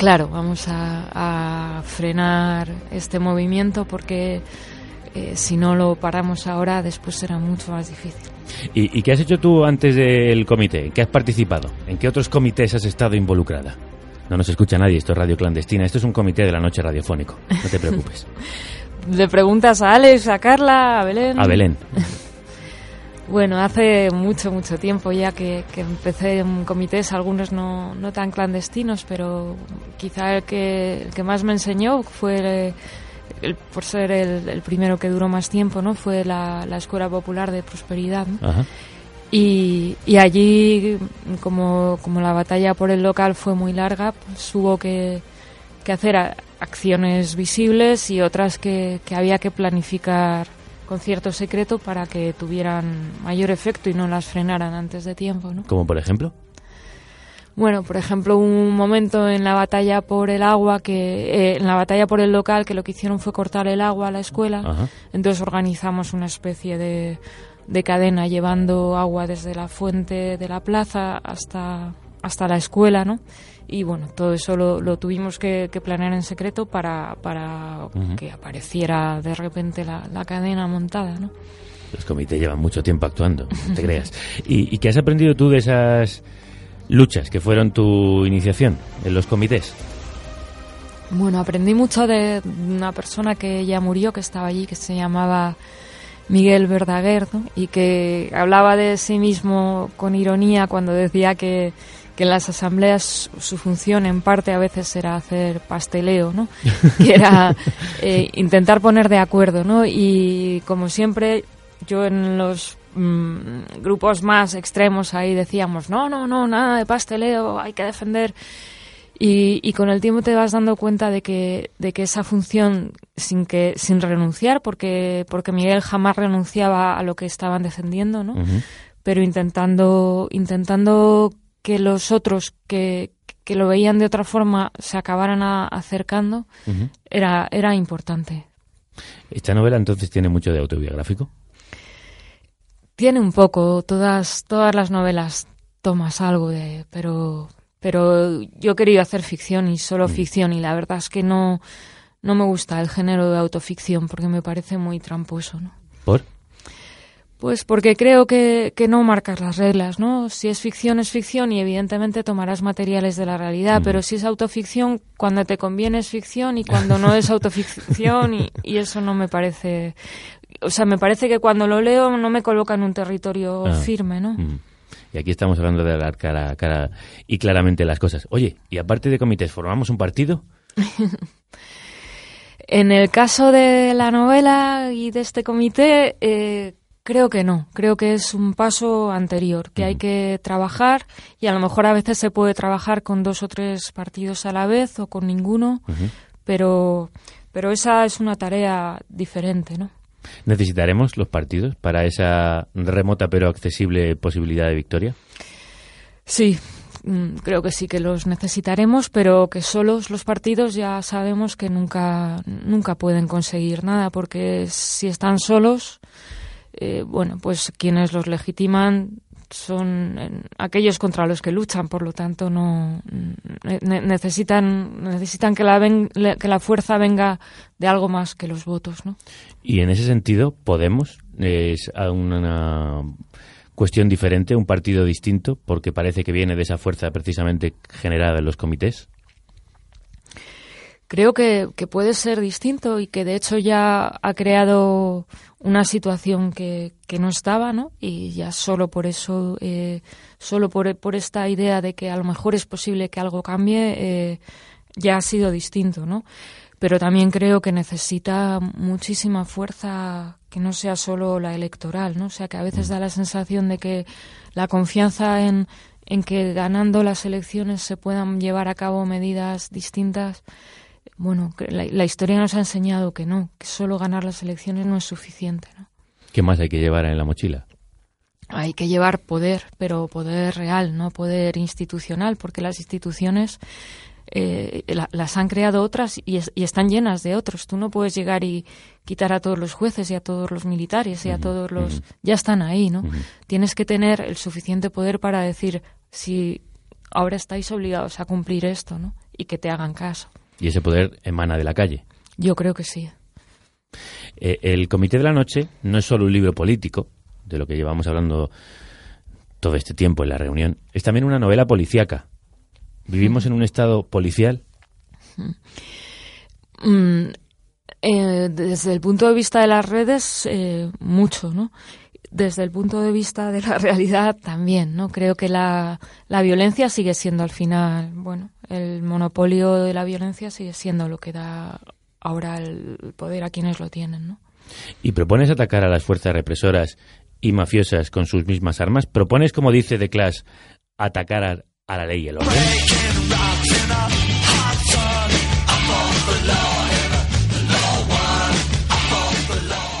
Claro, vamos a, a frenar este movimiento porque eh, si no lo paramos ahora, después será mucho más difícil. ¿Y, y qué has hecho tú antes del comité? ¿En qué has participado? ¿En qué otros comités has estado involucrada? No nos escucha nadie, esto es radio clandestina, esto es un comité de la noche radiofónico, no te preocupes. Le preguntas a Alex, a Carla, a Belén. A Belén. Bueno, hace mucho, mucho tiempo ya que, que empecé en comités, algunos no, no tan clandestinos, pero quizá el que, el que más me enseñó fue, el- por ser el, el primero que duró más tiempo, ¿no? Fue la, la Escuela Popular de Prosperidad, ¿no? Ajá. Y, y allí, como, como la batalla por el local fue muy larga, pues hubo que, que hacer acciones visibles y otras que, que había que planificar con cierto secreto para que tuvieran mayor efecto y no las frenaran antes de tiempo. ¿no? Como por ejemplo. Bueno, por ejemplo, un momento en la batalla por el agua que eh, en la batalla por el local que lo que hicieron fue cortar el agua a la escuela. Ajá. Entonces organizamos una especie de, de cadena llevando agua desde la fuente de la plaza hasta hasta la escuela, ¿no? Y bueno, todo eso lo, lo tuvimos que, que planear en secreto para, para que apareciera de repente la, la cadena montada, ¿no? Los comités llevan mucho tiempo actuando, no te creas. ¿Y, y qué has aprendido tú de esas luchas que fueron tu iniciación en los comités? Bueno, aprendí mucho de una persona que ya murió, que estaba allí, que se llamaba Miguel Verdaguer, ¿no? y que hablaba de sí mismo con ironía cuando decía que, que en las asambleas su función en parte a veces era hacer pasteleo, ¿no? que era eh, intentar poner de acuerdo, ¿no? y como siempre yo en los mm, grupos más extremos ahí decíamos, no, no, no, nada de pasteleo, hay que defender y, y con el tiempo te vas dando cuenta de que, de que esa función, sin que, sin renunciar, porque, porque Miguel jamás renunciaba a lo que estaban defendiendo, ¿no? Pero intentando, intentando que los otros que, que lo veían de otra forma se acabaran a- acercando, era, era importante. ¿Esta novela entonces tiene mucho de autobiográfico? Tiene un poco, todas, todas las novelas tomas algo de, pero, pero yo he querido hacer ficción y solo ficción y la verdad es que no, no me gusta el género de autoficción porque me parece muy tramposo, ¿no? ¿Por? Pues porque creo que, que no marcas las reglas, ¿no? Si es ficción, es ficción y evidentemente tomarás materiales de la realidad, pero si es autoficción, cuando te conviene es ficción y cuando no es autoficción y, y eso no me parece... O sea, me parece que cuando lo leo no me coloca en un territorio Ah. firme, ¿no? Mm. Y aquí estamos hablando de hablar cara a cara y claramente las cosas. Oye, y aparte de comités, ¿formamos un partido? En el caso de la novela y de este comité, eh, creo que no. Creo que es un paso anterior, que hay que trabajar y a lo mejor a veces se puede trabajar con dos o tres partidos a la vez o con ninguno, pero, pero esa es una tarea diferente, ¿no? ¿Necesitaremos los partidos para esa remota pero accesible posibilidad de victoria? Sí, mm, creo que sí que los necesitaremos, pero que solos los partidos ya sabemos que nunca, nunca pueden conseguir nada, porque si están solos, eh, bueno, pues quienes los legitiman son eh, aquellos contra los que luchan, por lo tanto no ne- ne- necesitan necesitan que la ven- que la fuerza venga de algo más que los votos, ¿no? Y en ese sentido, Podemos es a una cuestión diferente, un partido distinto, porque parece que viene de esa fuerza precisamente generada en los comités. Creo que, que puede ser distinto y que de hecho ya ha creado una situación que, que no estaba, ¿no? Y ya solo por eso, eh, solo por, por esta idea de que a lo mejor es posible que algo cambie, eh, ya ha sido distinto, ¿no? Pero también creo que necesita muchísima fuerza que no sea solo la electoral, ¿no? O sea, que a veces da la sensación de que la confianza en, en que ganando las elecciones se puedan llevar a cabo medidas distintas, bueno, la, la historia nos ha enseñado que no, que solo ganar las elecciones no es suficiente, ¿no? ¿Qué más hay que llevar en la mochila? Hay que llevar poder, pero poder real, no poder institucional, porque las instituciones eh, la- las han creado otras y, es- y están llenas de otros. Tú no puedes llegar y quitar a todos los jueces y a todos los militares y a todos los... Ya están ahí, ¿no? Tienes que tener el suficiente poder para decir si ahora estáis obligados a cumplir esto, ¿no? Y que te hagan caso. Y ese poder emana de la calle. Yo creo que sí. Eh, el Comité de la Noche no es solo un libro político, de lo que llevamos hablando todo este tiempo en la reunión, es también una novela policíaca. Vivimos en un estado policial. Mm, eh, desde el punto de vista de las redes, eh, mucho, ¿no? Desde el punto de vista de la realidad también, ¿no? Creo que la, la violencia sigue siendo al final, bueno, el monopolio de la violencia sigue siendo lo que da ahora el poder a quienes lo tienen, ¿no? Y propones atacar a las fuerzas represoras y mafiosas con sus mismas armas. Propones, como dice The Clash, atacar a, a la ley y el orden.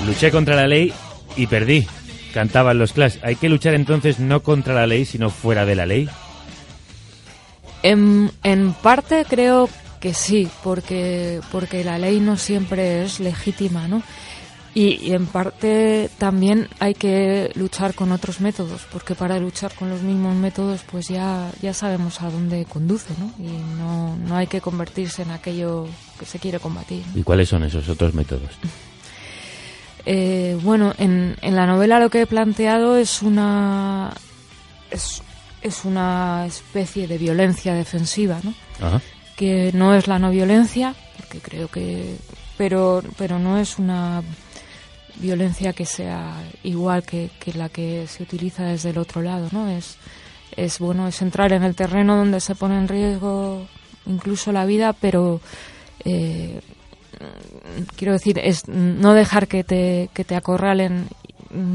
Luché contra la ley y perdí, cantaban los Clash. Hay que luchar entonces no contra la ley, sino fuera de la ley. En, en parte creo que sí, porque, porque la ley no siempre es legítima, ¿no? Y, y en parte también hay que luchar con otros métodos, porque para luchar con los mismos métodos pues ya, ya sabemos a dónde conduce, ¿no? Y no, no hay que convertirse en aquello que se quiere combatir. ¿Y cuáles son esos otros métodos? Eh, bueno, en, en la novela lo que he planteado es una es, es una especie de violencia defensiva, ¿no? Ajá. Que no es la no violencia, porque creo que pero pero no es una violencia que sea igual que, que la que se utiliza desde el otro lado, ¿no? Es es bueno, es entrar en el terreno donde se pone en riesgo incluso la vida, pero eh, quiero decir, es no dejar que te, que te acorralen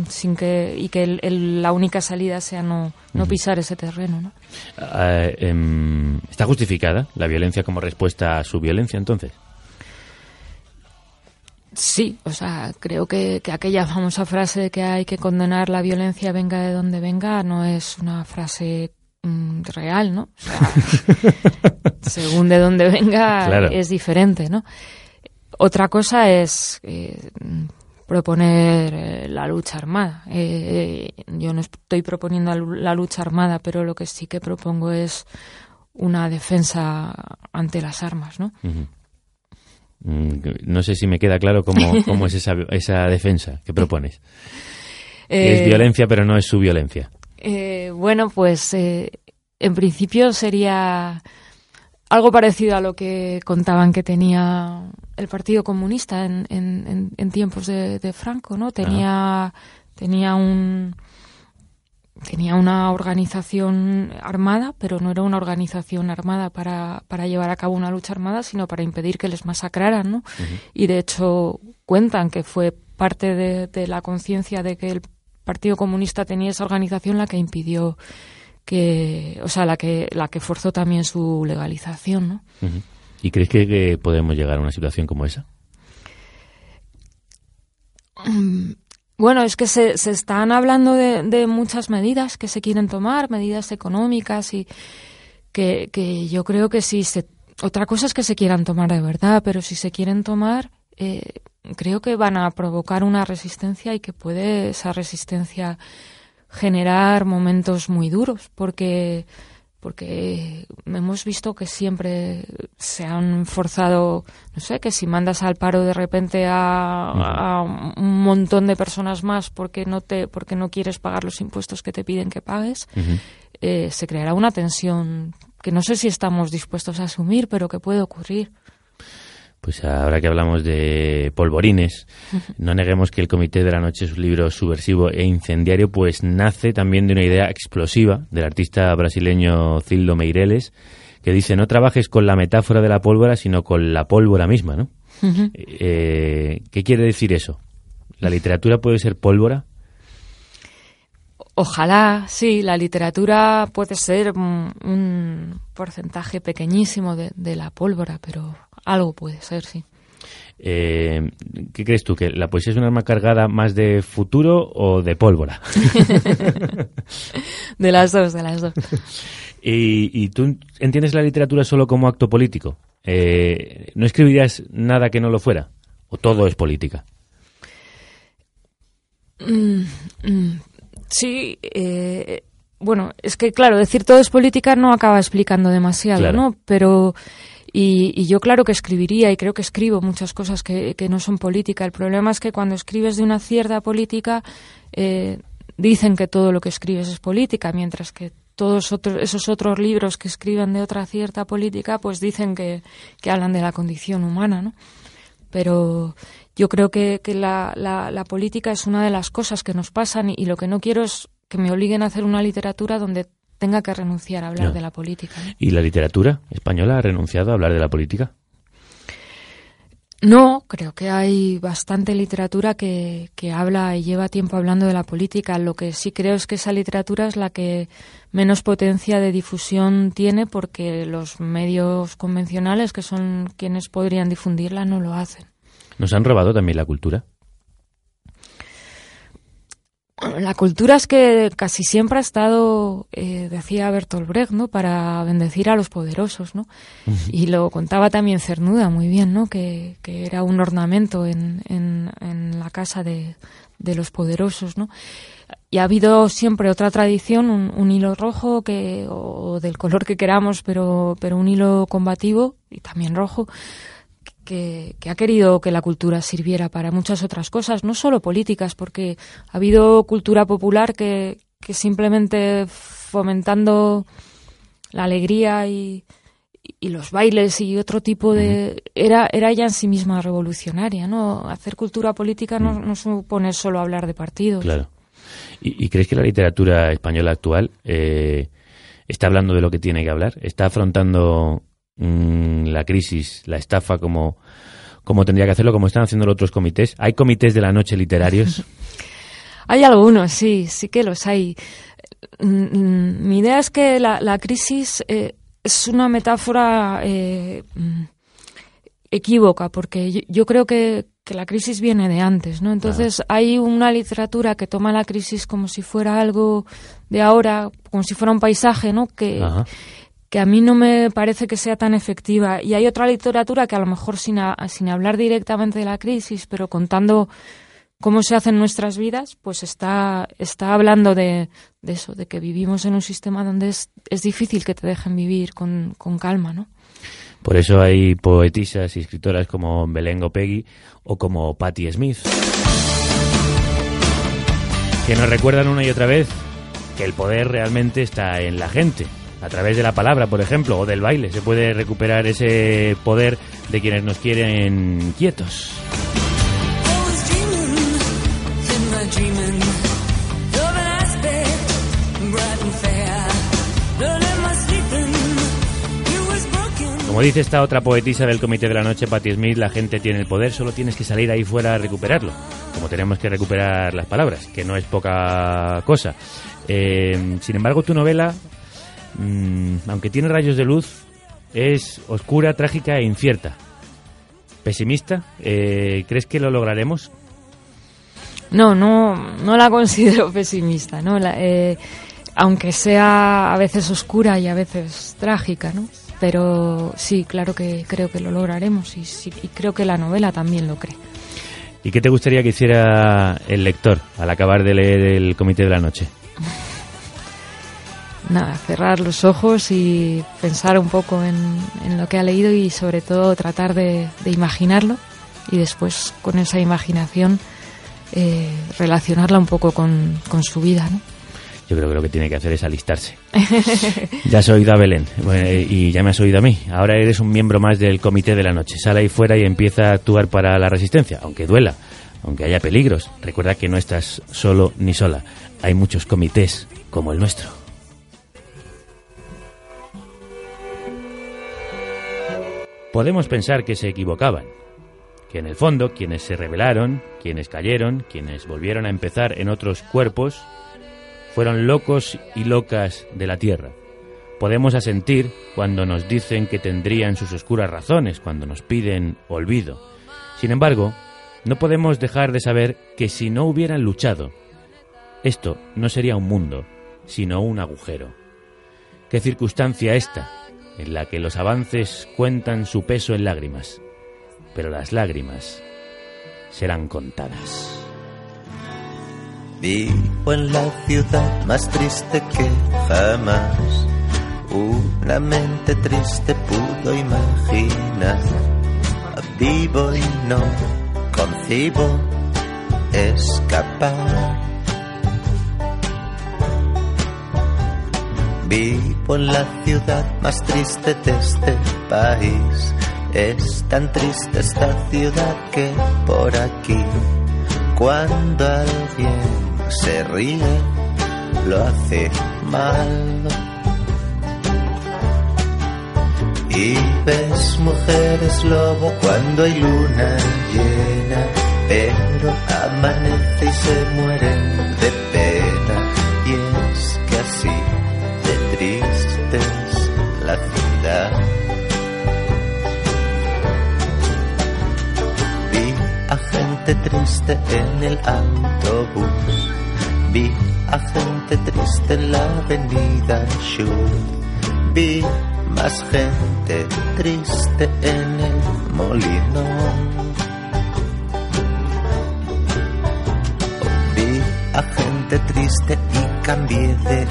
sin que y que el- el- la única salida sea no, no pisar ese terreno, ¿no? Ah, em, ¿Está justificada la violencia como respuesta a su violencia entonces? Sí, o sea, creo que, que aquella famosa frase de que hay que condenar la violencia venga de donde venga no es una frase mm, real, ¿no? O sea, según de donde venga Claro. es diferente, ¿no? Otra cosa es eh, proponer eh, la lucha armada. Eh, eh, yo no estoy proponiendo la lu- la lucha armada, pero lo que sí que propongo es una defensa ante las armas, ¿no? Mm, No sé si me queda claro cómo, cómo es esa, esa defensa que propones. Es violencia, pero no es su violencia. Eh, bueno, pues en principio sería algo parecido a lo que contaban que tenía el Partido Comunista en, en- en- en tiempos de, de Franco, ¿no? Tenía, tenía un tenía una organización armada, pero no era una organización armada para, para llevar a cabo una lucha armada, sino para impedir que les masacraran, ¿no? Y de hecho cuentan que fue parte de, de la conciencia de que el Partido Comunista tenía esa organización la que impidió que, o sea, la que la que forzó también su legalización, ¿no? ¿Y crees que, que podemos llegar a una situación como esa? Mm, Bueno, es que se, se están hablando de, de muchas medidas que se quieren tomar, medidas económicas y que, que yo creo que si se... Otra cosa es que se quieran tomar de verdad, pero si se quieren tomar, eh, creo que van a provocar una resistencia y que puede esa resistencia generar momentos muy duros, porque porque hemos visto que siempre se han forzado, no sé, que si mandas al paro de repente a, a un montón de personas más porque no te, porque no quieres pagar los impuestos que te piden que pagues, eh, se creará una tensión que no sé si estamos dispuestos a asumir, pero que puede ocurrir. Pues ahora que hablamos de polvorines, no neguemos que el Comité de la Noche es un libro subversivo e incendiario, pues nace también de una idea explosiva del artista brasileño Cildo Meireles, que dice no trabajes con la metáfora de la pólvora, sino con la pólvora misma, ¿no? Eh, ¿Qué quiere decir eso? ¿La literatura puede ser pólvora? Ojalá, sí, la literatura puede ser un, un porcentaje pequeñísimo de, de la pólvora, pero algo puede ser, sí. Eh, ¿Qué crees tú? ¿Que la poesía es un arma cargada más de futuro o de pólvora? de las dos, de las dos. ¿Y, y tú entiendes la literatura solo como acto político? Eh, ¿No escribirías nada que no lo fuera? ¿O todo es política? Mm, mm, sí, eh, bueno, es que claro, decir todo es política no acaba explicando demasiado, Claro. ¿no? Pero y, y yo claro que escribiría y creo que escribo muchas cosas que, que no son política. El problema es que cuando escribes de una cierta política eh, dicen que todo lo que escribes es política, mientras que todos otros, esos otros libros que escriben de otra cierta política, pues dicen que, hablan de la condición humana, ¿no? Pero yo creo que, la, la- la política es una de las cosas que nos pasan y lo que no quiero es que me obliguen a hacer una literatura donde tenga que renunciar a hablar de la política. ¿no? ¿Y la literatura española ha renunciado a hablar de la política? No, creo que hay bastante literatura que, que habla y lleva tiempo hablando de la política. Lo que sí creo es que esa literatura es la que menos potencia de difusión tiene porque los medios convencionales, que son quienes podrían difundirla, no lo hacen. ¿Nos han robado también la cultura? La cultura es que casi siempre ha estado, eh, decía Bertolt Brecht, ¿no? Para bendecir a los poderosos, ¿no? Y lo contaba también Cernuda muy bien, ¿no? Que, que era un ornamento en, en, en la casa de, de los poderosos, ¿no? Y ha habido siempre otra tradición, un, un hilo rojo que, o del color que queramos, pero, pero un hilo combativo y también rojo, que, que ha querido que la cultura sirviera para muchas otras cosas, no solo políticas, porque ha habido cultura popular que, que simplemente fomentando la alegría y, y los bailes y otro tipo de era era ya en sí misma revolucionaria no hacer cultura política no, no supone solo hablar de partidos Claro. ¿Y, y crees que la literatura española actual eh, está hablando de lo que tiene que hablar? ¿Está afrontando mm, la crisis, la estafa como, como tendría que hacerlo, como están haciendo los otros comités? ¿Hay comités de la noche literarios? Hay algunos, sí, sí que los hay. Mm, mm, Mi idea es que la, la crisis eh, es una metáfora eh, equívoca, porque yo, yo creo que, que la crisis viene de antes, ¿no? Entonces hay una literatura que toma la crisis como si fuera algo de ahora, como si fuera un paisaje, ¿no? Que, Ajá. Que a mí no me parece que sea tan efectiva. Y hay otra literatura que a lo mejor sin, a- sin hablar directamente de la crisis, pero contando cómo se hacen nuestras vidas, pues está, está hablando de, eso, de que vivimos en un sistema donde es, es difícil que te dejen vivir con, con calma, ¿no? Por eso hay poetisas y escritoras como Belén Gopegui o como Patti Smith, que nos recuerdan una y otra vez que el poder realmente está en la gente. A través de la palabra, por ejemplo, o del baile, se puede recuperar ese poder de quienes nos quieren quietos. Como dice esta otra poetisa del Comité de la Noche, Patti Smith, la gente tiene el poder, solo tienes que salir ahí fuera a recuperarlo. Como tenemos que recuperar las palabras, que no es poca cosa. Eh, sin embargo, tu novela, mm, aunque tiene rayos de luz, es oscura, trágica e incierta. ¿Pesimista? Eh, ¿Crees que lo lograremos? No, no, no la considero pesimista, ¿no? La- eh, aunque sea a veces oscura y a veces trágica, ¿no? Pero sí, claro que creo que lo lograremos y, sí- y creo que la novela también lo cree. ¿Y qué te gustaría que hiciera el lector al acabar de leer el Comité de la Noche? Nada, cerrar los ojos y pensar un poco en, en lo que ha leído y sobre todo tratar de, de imaginarlo y después con esa imaginación eh, relacionarla un poco con, con su vida, ¿no? Yo creo que lo que tiene que hacer es alistarse. Ya has oído a Belén bueno, y ya me has oído a mí. Ahora eres un miembro más del comité de la noche. Sale ahí fuera y empieza a actuar para la resistencia, aunque duela, aunque haya peligros. Recuerda que no estás solo ni sola. Hay muchos comités como el nuestro. Podemos pensar que se equivocaban, que en el fondo quienes se rebelaron, quienes cayeron, quienes volvieron a empezar en otros cuerpos, fueron locos y locas de la tierra. Podemos asentir cuando nos dicen que tendrían sus oscuras razones, cuando nos piden olvido. Sin embargo, no podemos dejar de saber que si no hubieran luchado, esto no sería un mundo, sino un agujero. ¿Qué circunstancia esta en la que los avances cuentan su peso en lágrimas? Pero las lágrimas serán contadas. Vivo en la ciudad más triste que jamás una mente triste pudo imaginar. Vivo y no concibo escapar. Vivo en la ciudad más triste de este país. Es tan triste esta ciudad que por aquí, cuando alguien se ríe, lo hace mal. Y ves mujeres lobo cuando hay luna llena, pero amanece y se mueren de pena. Y es que así de triste es la ciudad. Vi a gente triste en el autobús, vi a gente triste en la avenida Schur, vi más gente triste en el molinón. Vi a gente triste y cambié de.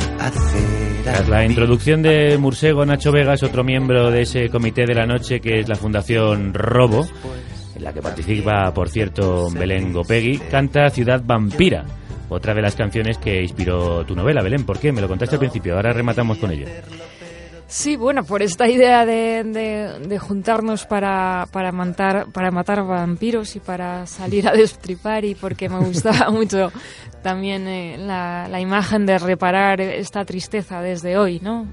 Tras la introducción de Mursego, Nacho Vega es otro miembro de ese comité de la noche que es la Fundación Robo, en la que participa, por cierto, Belén Gopegui, canta Ciudad Vampira, otra de las canciones que inspiró tu novela. Belén, ¿por qué? Me lo contaste al principio, ahora rematamos con ello. Sí, bueno, por esta idea de, de- de juntarnos para, para, matar, para matar vampiros y para salir a destripar y porque me gustaba mucho también eh, la, la imagen de reparar esta tristeza desde hoy, ¿no?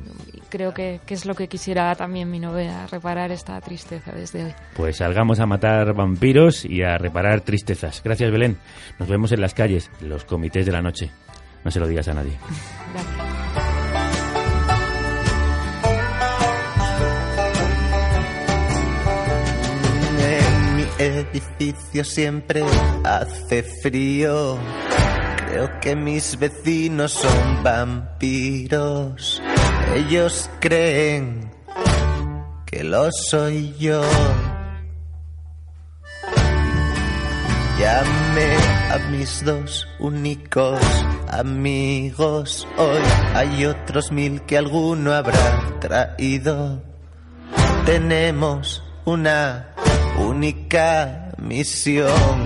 Creo que, que es lo que quisiera también mi novela, reparar esta tristeza desde hoy. Pues salgamos a matar vampiros y a reparar tristezas. Gracias, Belén. Nos vemos en las calles, en los comités de la noche. No se lo digas a nadie. En edificio siempre hace frío. Creo que mis vecinos son vampiros. Ellos creen que lo soy yo. Llamé a mis dos únicos amigos. Hoy hay otros mil que alguno habrá traído. Tenemos una única misión.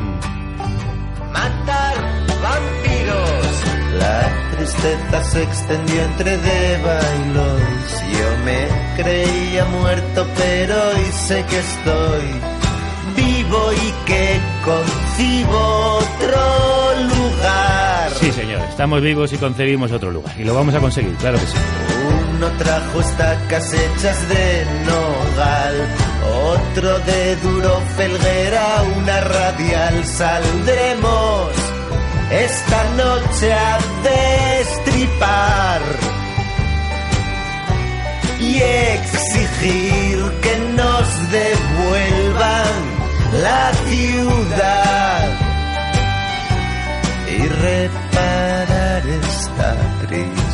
Matar vampiros. La tristeza se extendió entre Deva y Lois. Yo me creía muerto, pero hoy sé que estoy vivo y que concibo otro lugar. Sí, señor. Estamos vivos y concebimos otro lugar. Y lo vamos a conseguir, claro que sí. Uno trajo estacas hechas de nogal, otro de duro felguera, una radial. Saldremos esta noche a destripar y exigir que nos devuelvan la ciudad y reparar esta tristeza.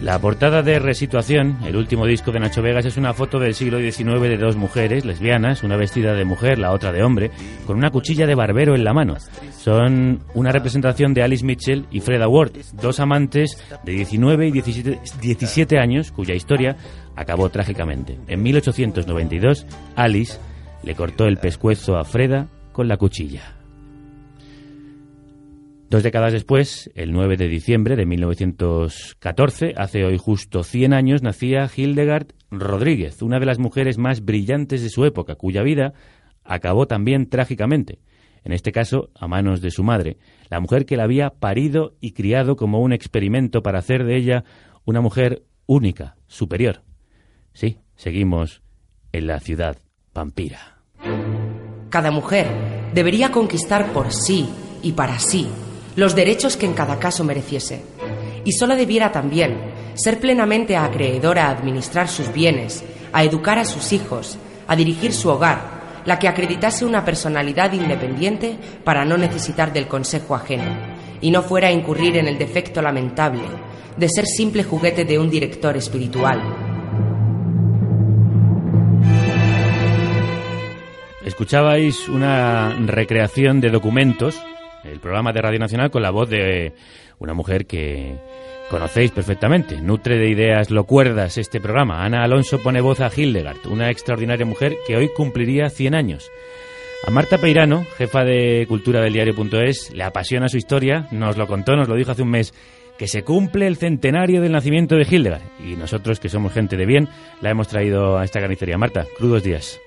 La portada de Resituación, el último disco de Nacho Vegas, es una foto del siglo XIX de dos mujeres lesbianas, una vestida de mujer, la otra de hombre, con una cuchilla de barbero en la mano. Son una representación de Alice Mitchell y Freda Ward, dos amantes de 19 y 17, 17 años cuya historia acabó trágicamente. En 1892, Alice le cortó el pescuezo a Freda con la cuchilla. Dos décadas después, el 9 de diciembre de 1914, hace hoy justo 100 años, nacía Hildegard Rodríguez, una de las mujeres más brillantes de su época, cuya vida acabó también trágicamente, en este caso a manos de su madre, la mujer que la había parido y criado como un experimento para hacer de ella una mujer única, superior. Sí, seguimos en la ciudad vampira. Cada mujer debería conquistar por sí y para sí los derechos que en cada caso mereciese. Y solo debiera también ser plenamente acreedora a administrar sus bienes, a educar a sus hijos, a dirigir su hogar, la que acreditase una personalidad independiente para no necesitar del consejo ajeno, y no fuera a incurrir en el defecto lamentable de ser simple juguete de un director espiritual. Escuchabais una recreación de documentos, el programa de Radio Nacional con la voz de una mujer que conocéis perfectamente. Nutre de ideas locuerdas este programa. Ana Alonso pone voz a Hildegard, una extraordinaria mujer que hoy cumpliría 100 años. A Marta Peirano, jefa de cultura del diario.es, le apasiona su historia, nos lo contó, nos lo dijo hace un mes, que se cumple el centenario del nacimiento de Hildegard. Y nosotros, que somos gente de bien, la hemos traído a esta carnicería. Marta, crudos días.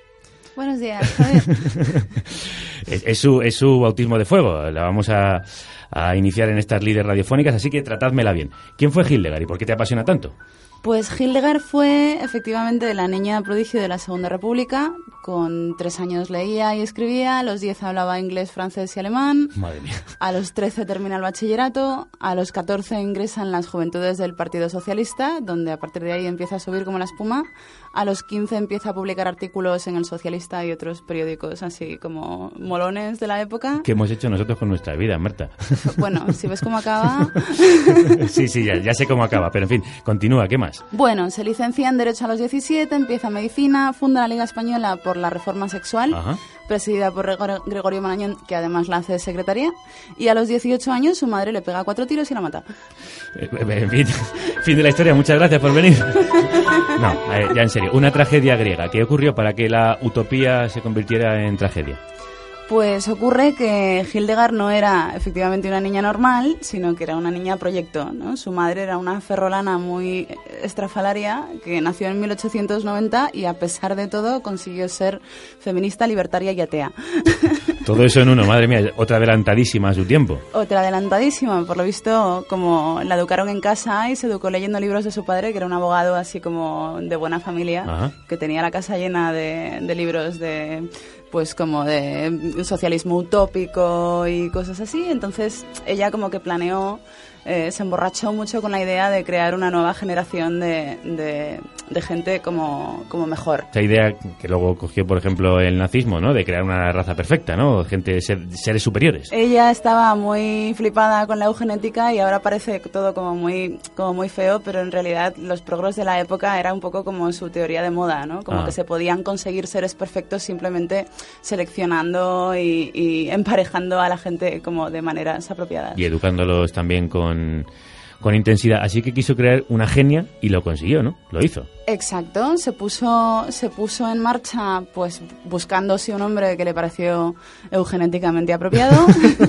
Buenos días, es, es su, es su bautismo de fuego. La vamos a, a iniciar en estas líderes radiofónicas, así que tratádmela bien. ¿Quién fue Hildegard y por qué te apasiona tanto? Pues Hildegard fue efectivamente la niña prodigio de la Segunda República. Con tres años leía y escribía, a los diez hablaba inglés, francés y alemán. Madre mía. A los trece termina el bachillerato, a los catorce ingresa en las juventudes del Partido Socialista, donde a partir de ahí empieza a subir como la espuma. A los quince empieza a publicar artículos en El Socialista y otros periódicos así como molones de la época. ¿Qué hemos hecho nosotros con nuestra vida, Marta? Bueno, si ves cómo acaba. sí, sí, ya, ya sé cómo acaba, pero en fin, continúa, ¿qué más? Bueno, se licencia en Derecho a los 17, empieza medicina, funda la Liga Española por la Reforma Sexual, Ajá. presidida por Gregor- Gregorio Marañón, que además la hace secretaria, y a los 18 años su madre le pega cuatro tiros y la mata. Eh, En fin, fin de la historia, muchas gracias por venir. No, eh, ya en serio, una tragedia griega. ¿Qué ocurrió para que la utopía se convirtiera en tragedia? Pues ocurre que Hildegard no era efectivamente una niña normal, sino que era una niña proyecto. ¿no? Su madre era una ferrolana muy estrafalaria que nació en 1890 y a pesar de todo consiguió ser feminista, libertaria y atea. Todo eso en uno, madre mía, otra adelantadísima a su tiempo. Otra adelantadísima, por lo visto, como la educaron en casa y se educó leyendo libros de su padre, que era un abogado así como de buena familia, Ajá. que tenía la casa llena de, de libros de pues como de socialismo utópico y cosas así. Entonces ella como que planeó, eh, se emborrachó mucho con la idea de crear una nueva generación de, de, de gente como, como mejor. Esa idea que luego cogió, por ejemplo, el nazismo, ¿no? De crear una raza perfecta, ¿no? Gente, ser- seres superiores. Ella estaba muy flipada con la eugenética y ahora parece todo como muy, como muy feo, pero en realidad los progres de la época era un poco como su teoría de moda, ¿no? Como Ah. que se podían conseguir seres perfectos simplemente seleccionando y, y emparejando a la gente como de maneras apropiadas. Y educándolos también con, con intensidad. Así que quiso crear una genia y lo consiguió, ¿no? Lo hizo. Exacto, se puso, se puso en marcha pues buscando sí un hombre que le pareció eugenéticamente apropiado,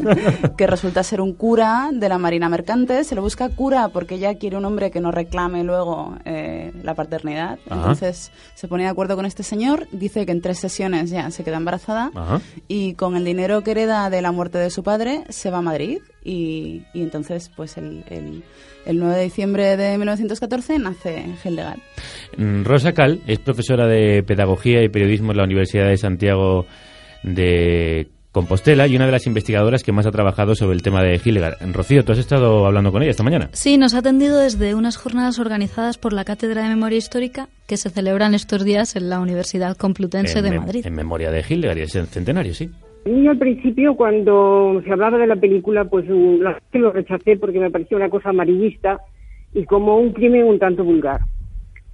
que resulta ser un cura de la Marina Mercante. Se lo busca cura porque ella quiere un hombre que no reclame luego eh, la paternidad. Ajá. Entonces se pone de acuerdo con este señor, dice que en tres sesiones ya se queda embarazada Ajá. y con el dinero que hereda de la muerte de su padre se va a Madrid y, y entonces pues el, el, el 9 de diciembre de 1914 nace Hildegard. Mm, Rosa Cal es profesora de Pedagogía y Periodismo en la Universidad de Santiago de Compostela y una de las investigadoras que más ha trabajado sobre el tema de Hildegard. Rocío, ¿tú has estado hablando con ella esta mañana? Sí, nos ha atendido desde unas jornadas organizadas por la Cátedra de Memoria Histórica que se celebran estos días en la Universidad Complutense en, de Madrid. en memoria de Hildegard y el centenario, sí. Yo al principio, cuando se hablaba de la película, pues mm, lo rechacé porque me parecía una cosa amarillista y como un crimen un tanto vulgar.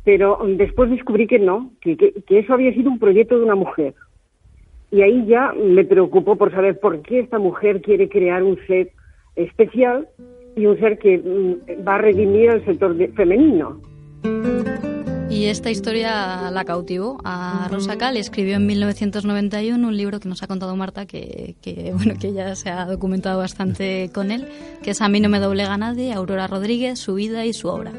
Pero mm, después descubrí que no, que, que, que eso había sido un proyecto de una mujer. Y ahí ya me preocupó por saber por qué esta mujer quiere crear un ser especial y un ser que mm, va a redimir al sector de- femenino. Y esta historia la cautivó a Rosa Cal. Escribió en 1991 un libro que nos ha contado Marta, que, que, bueno que ya se ha documentado bastante con él, que es A mí no me doblega nadie, Aurora Rodríguez, su vida y su obra.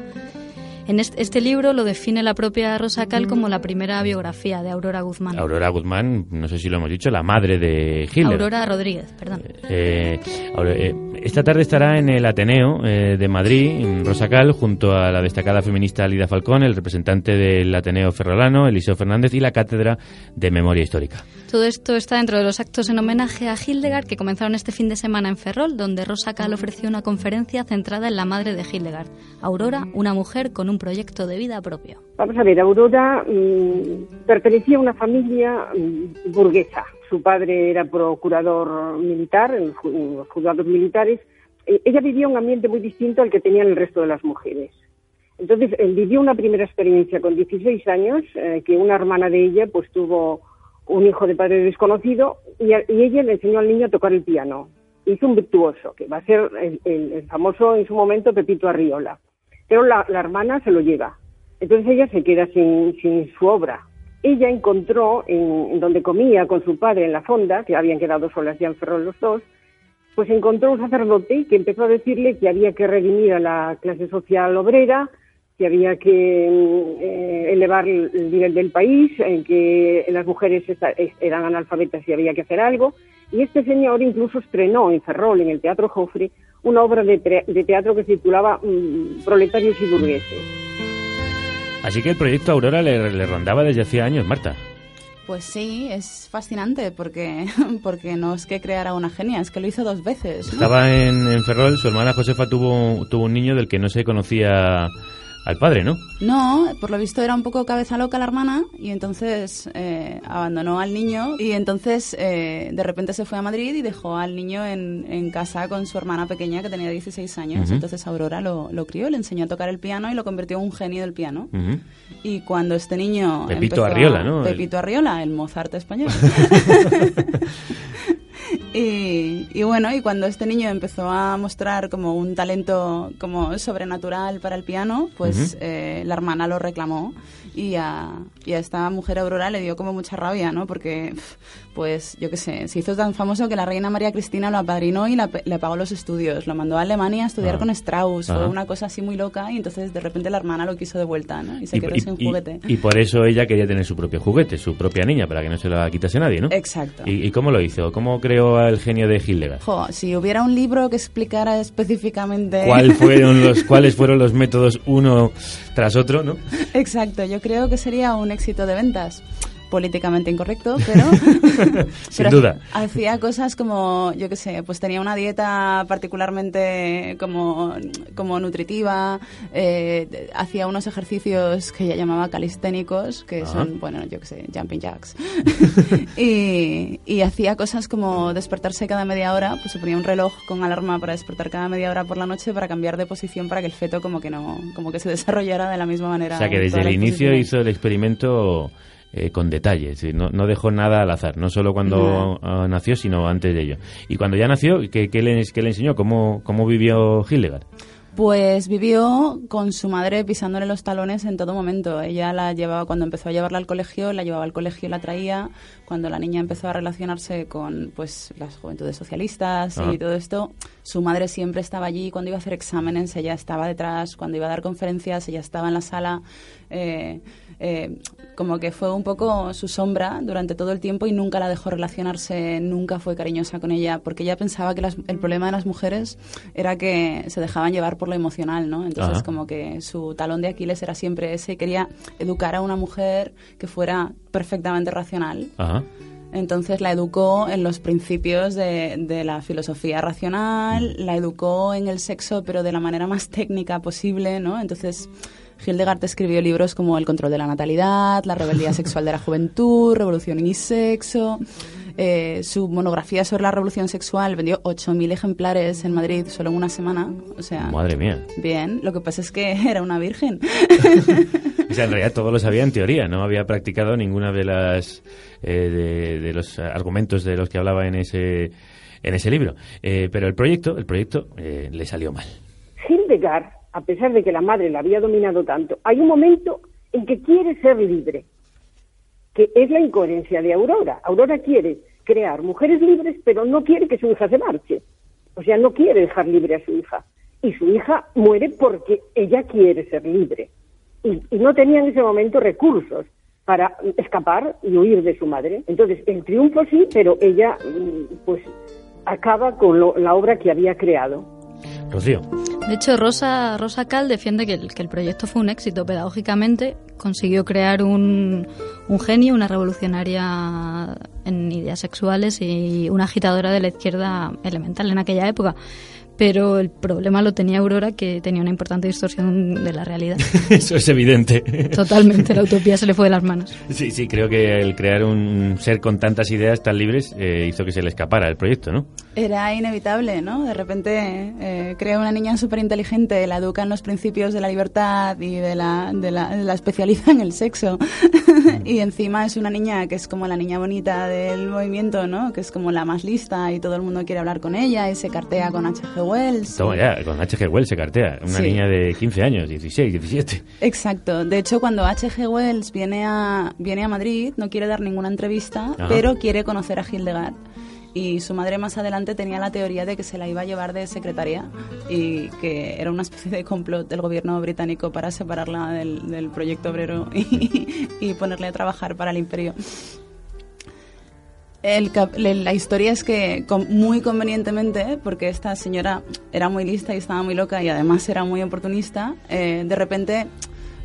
En este, este, libro lo define la propia Rosa Cal como la primera biografía de Aurora Guzmán. Aurora Guzmán, no sé si lo hemos dicho, la madre de Hitler. Aurora Rodríguez, perdón. Eh, eh, esta tarde estará en el Ateneo eh, de Madrid, en Rosa Cal, junto a la destacada feminista Lida Falcón, el representante del Ateneo Ferrolano, Eliseo Fernández, y la Cátedra de Memoria Histórica. Todo esto está dentro de los actos en homenaje a Hildegard que comenzaron este fin de semana en Ferrol, donde Rosa Cal ofreció una conferencia centrada en la madre de Hildegard, Aurora, una mujer con un proyecto de vida propio. Vamos a ver, Aurora mmm, pertenecía a una familia mmm, burguesa. Su padre era procurador militar en los juzgados militares. Ella vivía un ambiente muy distinto al que tenían el resto de las mujeres. Entonces, vivió una primera experiencia con 16 años, eh, que una hermana de ella pues tuvo un hijo de padre desconocido y, ella le enseñó al niño a tocar el piano. Hizo un virtuoso, que va a ser el, el, el famoso en su momento Pepito Arriola. Pero la, la, hermana se lo lleva. Entonces ella se queda sin, sin su obra. Ella encontró en, donde comía con su padre en la fonda, que habían quedado solas ya en Ferrol los dos, pues encontró un sacerdote que empezó a decirle que había que redimir a la clase social obrera, que había que eh, elevar el nivel del país, en que las mujeres eran analfabetas y había que hacer algo. Y este señor incluso estrenó en Ferrol, en el Teatro Joffre, una obra de, de teatro que titulaba mm, Proletarios y Burgueses. Así que el proyecto Aurora le, le rondaba desde hacía años, Marta. Pues sí, es fascinante porque, porque no es que creara una genia, es que lo hizo dos veces. Estaba en, en Ferrol, su hermana Josefa tuvo, tuvo un niño del que no se conocía al padre, ¿no? No, por lo visto era un poco cabeza loca la hermana y entonces eh, abandonó al niño y entonces eh, de repente se fue a Madrid y dejó al niño en, en casa con su hermana pequeña que tenía 16 años. Uh -huh. Entonces Aurora lo, lo, crió, le enseñó a tocar el piano y lo convirtió en un genio del piano. Uh -huh. Y cuando este niño... Pepito Arriola, ¿no? Pepito Arriola, el Mozart español. Y, y, bueno, y cuando este niño empezó a mostrar como un talento como sobrenatural para el piano, pues uh -huh. eh, la hermana lo reclamó y a, y a, esta mujer Aurora le dio como mucha rabia, ¿no? Porque, pues, yo qué sé, se hizo tan famoso que la reina María Cristina lo apadrinó y la, le pagó los estudios, lo mandó a Alemania a estudiar ah. con Strauss, ah. fue una cosa así muy loca y entonces de repente la hermana lo quiso de vuelta, ¿no? Y se y, quedó y, sin juguete. Y, por eso ella quería tener su propio juguete, su propia niña, para que no se la quitase nadie, ¿no? Exacto. ¿Y, cómo lo hizo? ¿Cómo creó el genio de Hildegard? Jo, si hubiera un libro que explicara específicamente... ¿Cuál fueron los, ¿Cuáles fueron los métodos uno tras otro, no? Exacto, yo creo que sería un éxito de ventas políticamente incorrecto, pero, Sin pero duda. hacía cosas como, yo qué sé, pues tenía una dieta particularmente como, como nutritiva, eh, hacía unos ejercicios que ella llamaba calisténicos, que son, bueno, yo qué sé, jumping jacks, y, y, hacía cosas como despertarse cada media hora, pues se ponía un reloj con alarma para despertar cada media hora por la noche para cambiar de posición para que el feto como que no, como que se desarrollara de la misma manera. O sea que desde el inicio hizo el experimento eh, con detalles, no, no, dejó nada al azar, no solo cuando no. nació, sino antes de ello. Y cuando ya nació, ¿qué, qué, le, qué le, enseñó? ¿Cómo, ¿Cómo vivió Hildegard? Pues vivió con su madre pisándole los talones en todo momento. Ella la llevaba, cuando empezó a llevarla al colegio, la llevaba al colegio y la traía. Cuando la niña empezó a relacionarse con pues las juventudes socialistas ah. y todo esto, su madre siempre estaba allí. Cuando iba a hacer exámenes, ella estaba detrás. Cuando iba a dar conferencias, ella estaba en la sala. Eh, eh, como que fue un poco su sombra durante todo el tiempo y nunca la dejó relacionarse, nunca fue cariñosa con ella, porque ella pensaba que las, el problema de las mujeres era que se dejaban llevar por lo emocional, ¿no? Entonces Ajá. como que su talón de Aquiles era siempre ese y quería educar a una mujer que fuera perfectamente racional. Ajá. Entonces la educó en los principios de, de, la filosofía racional, la educó en el sexo, pero de la manera más técnica posible, ¿no? Entonces Hildegard escribió libros como El control de la natalidad, La rebeldía sexual de la juventud, Revolución y sexo. Eh, su monografía sobre la revolución sexual vendió 8.000 ejemplares en Madrid solo en una semana. O sea, Madre mía. Bien, lo que pasa es que era una virgen. o sea, en realidad todo lo sabía en teoría, no había practicado ninguna de las eh, de, de, los argumentos de los que hablaba en ese en ese libro. Eh, pero el proyecto, el proyecto eh, le salió mal. Hildegard a pesar de que la madre la había dominado tanto, hay un momento en que quiere ser libre, que es la incoherencia de Aurora. Aurora quiere crear mujeres libres, pero no quiere que su hija se marche. O sea, no quiere dejar libre a su hija. Y su hija muere porque ella quiere ser libre. Y, no tenía en ese momento recursos para escapar y huir de su madre. Entonces, el triunfo sí, pero ella, mm, pues, acaba con lo- la obra que había creado. Rocío. De hecho, Rosa, Rosa Cal defiende que el, que el proyecto fue un éxito pedagógicamente. Consiguió crear un, un genio, una revolucionaria en ideas sexuales y una agitadora de la izquierda elemental en aquella época. Pero el problema lo tenía Aurora, que tenía una importante distorsión de la realidad. Eso es evidente. Totalmente, la utopía se le fue de las manos. Sí, sí, creo que el crear un ser con tantas ideas tan libres eh, hizo que se le escapara el proyecto, ¿no? Era inevitable, ¿no? De repente eh, crea una niña súper inteligente, la educa en los principios de la libertad y de la, de la, la especializa en el sexo. y encima es una niña que es como la niña bonita del movimiento, ¿no? Que es como la más lista y todo el mundo quiere hablar con ella y se cartea con H.G. Wells. Toma ya, con H.G. Wells se cartea. Una Sí. niña de 15 años, 16, 17. Exacto. De hecho, cuando H.G. Wells viene a, viene a Madrid, no quiere dar ninguna entrevista, Ajá. pero quiere conocer a Hildegard. Y su madre más adelante tenía la teoría de que se la iba a llevar de secretaria y que era una especie de complot del gobierno británico para separarla del, del proyecto obrero y, y ponerle a trabajar para el imperio. El la historia es que muy convenientemente, porque esta señora era muy lista y estaba muy loca y además era muy oportunista, eh, de repente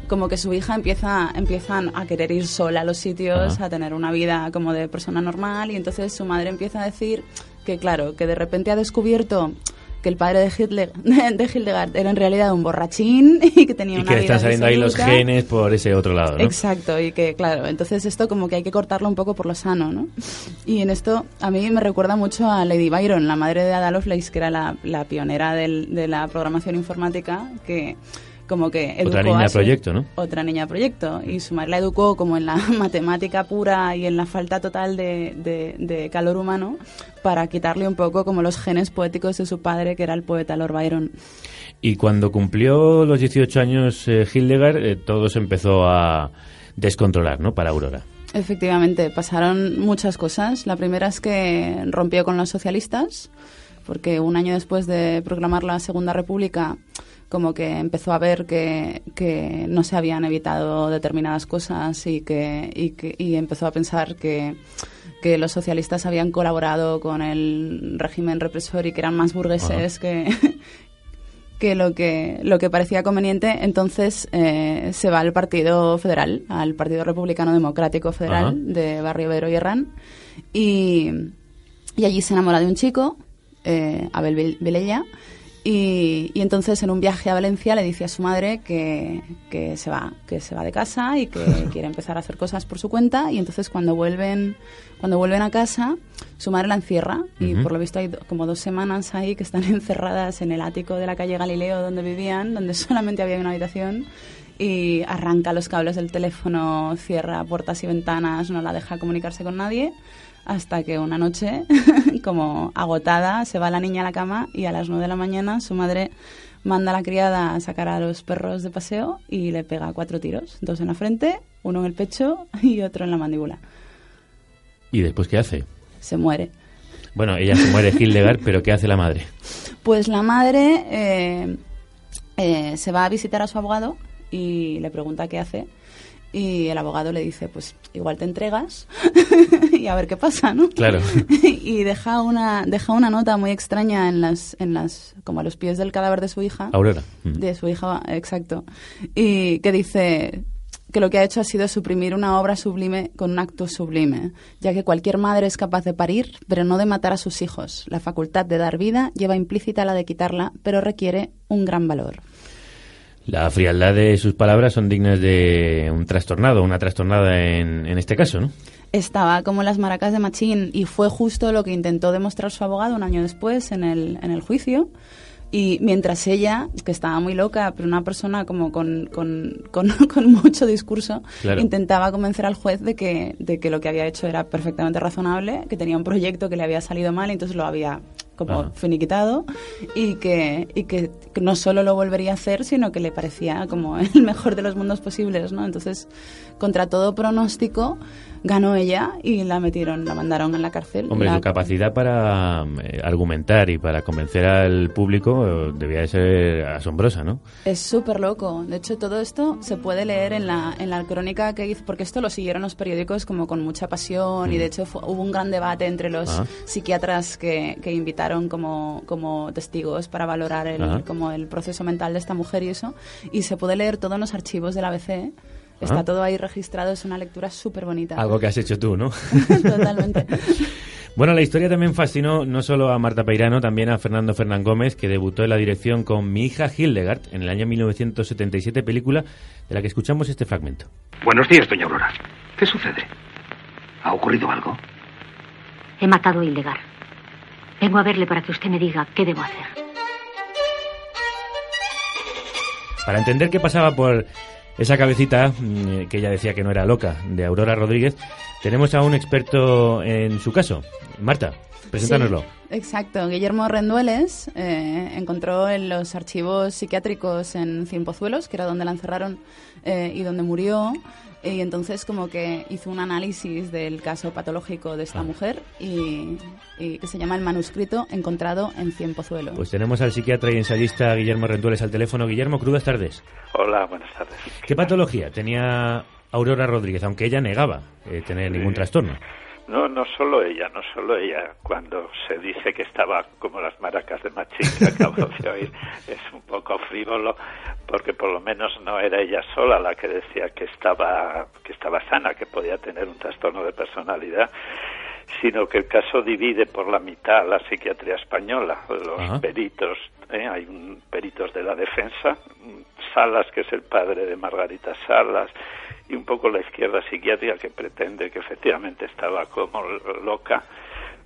como que su hija empieza empiezan a querer ir sola a los sitios, Ajá. a tener una vida como de persona normal y entonces su madre empieza a decir que claro, que de repente ha descubierto que el padre de, Hitler, de Hildegard era en realidad un borrachín y que tenía Y una que le están saliendo ahí los genes por ese otro lado, ¿no? Exacto, y que claro, entonces esto como que hay que cortarlo un poco por lo sano, ¿no? Y en esto a mí me recuerda mucho a Lady Byron, la madre de Ada Lovelace, que era la, la pionera del- de la programación informática, que como que educó Otra niña a su- proyecto, ¿no? Otra niña proyecto, y su madre la educó como en la matemática pura y en la falta total de, de- de calor humano para quitarle un poco como los genes poéticos de su padre, que era el poeta Lord Byron. Y cuando cumplió los 18 años eh, Hildegard, eh, todo se empezó a descontrolar, ¿no? Para Aurora. Efectivamente, pasaron muchas cosas. La primera es que rompió con los socialistas, porque un año después de proclamar la Segunda República, como que empezó a ver que, que no se habían evitado determinadas cosas y que, y que y empezó a pensar que, que los socialistas habían colaborado con el régimen represor y que eran más burgueses que, que lo que lo que parecía conveniente, entonces eh, se va al Partido Federal, al Partido Republicano Democrático Federal Ajá. de Barrio Obrero y Herrán, y, y allí se enamora de un chico, eh, Abel Vilella, y, y entonces en un viaje a Valencia le dice a su madre que, que se va, que se va de casa y que quiere empezar a hacer cosas por su cuenta, y entonces cuando vuelven, cuando vuelven a casa, su madre la encierra, y por lo visto hay como dos semanas ahí que están encerradas en el ático de la calle Galileo donde vivían, donde solamente había una habitación, y arranca los cables del teléfono, cierra puertas y ventanas, no la deja comunicarse con nadie, hasta que una noche, como agotada, se va la niña a la cama y a las nueve de la mañana su madre manda a la criada a sacar a los perros de paseo y le pega cuatro tiros, dos en la frente, uno en el pecho y otro en la mandíbula. ¿Y después qué hace? Se muere. Bueno, ella se muere Hildegard, pero ¿qué hace la madre? Pues la madre eh, eh, se va a visitar a su abogado y le pregunta qué hace. Y el abogado le dice, pues igual te entregas y a ver qué pasa, ¿no? Claro. y deja una, deja una nota muy extraña en las, en las, como a los pies del cadáver de su hija. Aurora. Mm. De su hija, exacto. Y que dice que lo que ha hecho ha sido suprimir una obra sublime con un acto sublime, ya que cualquier madre es capaz de parir, pero no de matar a sus hijos. La facultad de dar vida lleva implícita la de quitarla, pero requiere un gran valor. La frialdad de sus palabras son dignas de un trastornado, una trastornada en, en este caso, ¿no? Estaba como las maracas de Machín y fue justo lo que intentó demostrar su abogado un año después en el, en el juicio. Y mientras ella, que estaba muy loca, pero una persona como con, con, con, con mucho discurso, Claro. intentaba convencer al juez de que, de que lo que había hecho era perfectamente razonable, que tenía un proyecto que le había salido mal y entonces lo había como Ajá. finiquitado y que, y que no solo lo volvería a hacer, sino que le parecía como el mejor de los mundos posibles, ¿no? Entonces, contra todo pronóstico, ganó ella y la metieron, la mandaron en la cárcel. Hombre, La- su capacidad para eh, argumentar y para convencer al público eh, debía de ser asombrosa, ¿no? Es súper loco. De hecho, todo esto se puede leer en la, en la crónica que hizo, porque esto lo siguieron los periódicos como con mucha pasión y de hecho fu- hubo un gran debate entre los Ah. psiquiatras que, que invitaron como, como testigos para valorar el, Ajá. como el proceso mental de esta mujer y eso. Y se puede leer todo en los archivos del ABC. Está Ah. todo ahí registrado, es una lectura súper bonita. Algo que has hecho tú, ¿no? Totalmente. Bueno, la historia también fascinó no solo a Marta Peirano, también a Fernando Fernán Gómez, que debutó en la dirección con Mi hija Hildegard en el año 1977, película de la que escuchamos este fragmento. Buenos días, doña Aurora. ¿Qué sucede? ¿Ha ocurrido algo? He matado a Hildegard. Vengo a verle para que usted me diga qué debo hacer. Para entender qué pasaba por esa cabecita, mm, que ella decía que no era loca, de Aurora Rodríguez, tenemos a un experto en su caso. Marta, preséntanoslo. Exacto. Guillermo Rendueles eh, encontró en los archivos psiquiátricos en Cienpozuelos, que era donde la encerraron eh, y donde murió. Y entonces como que hizo un análisis del caso patológico de esta Ah. mujer y, y que se llama el manuscrito encontrado en Cienpozuelo. Pues tenemos al psiquiatra y ensayista Guillermo Rendueles al teléfono. Guillermo, crudas tardes. Hola, buenas tardes. ¿Qué patología tenía Aurora Rodríguez, aunque ella negaba eh, tener ningún trastorno? No, no solo ella, no solo ella. Cuando se dice que estaba como las maracas de Machín que acabo de oír, es un poco frívolo, porque por lo menos no era ella sola la que decía que estaba, que estaba sana, que podía tener un trastorno de personalidad, sino que el caso divide por la mitad la psiquiatría española. Los Ajá. peritos, ¿eh? hay un peritos de la defensa, Salas, que es el padre de Margarita Salas, y un poco la izquierda psiquiátrica que pretende que efectivamente estaba como loca,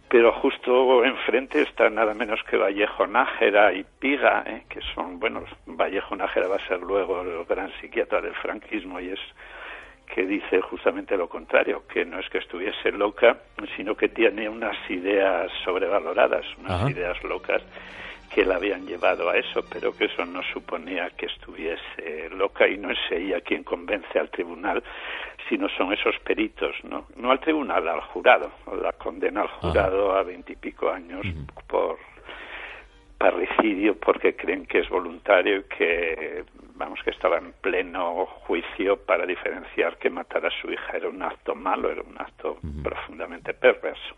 pero justo enfrente está nada menos que Vallejo Nájera y Piga, ¿eh? que son, bueno, Vallejo Nájera va a ser luego el gran psiquiatra del franquismo y es que dice justamente lo contrario, que no es que estuviese loca, sino que tiene unas ideas sobrevaloradas, unas Ajá. ideas locas que la habían llevado a eso, pero que eso no suponía que estuviese loca y no es ella quien convence al tribunal, sino son esos peritos, ¿no? No al tribunal, al jurado, la condena al jurado a veintipico años por parricidio porque creen que es voluntario y que vamos que estaba en pleno juicio para diferenciar que matar a su hija era un acto malo, era un acto profundamente perverso.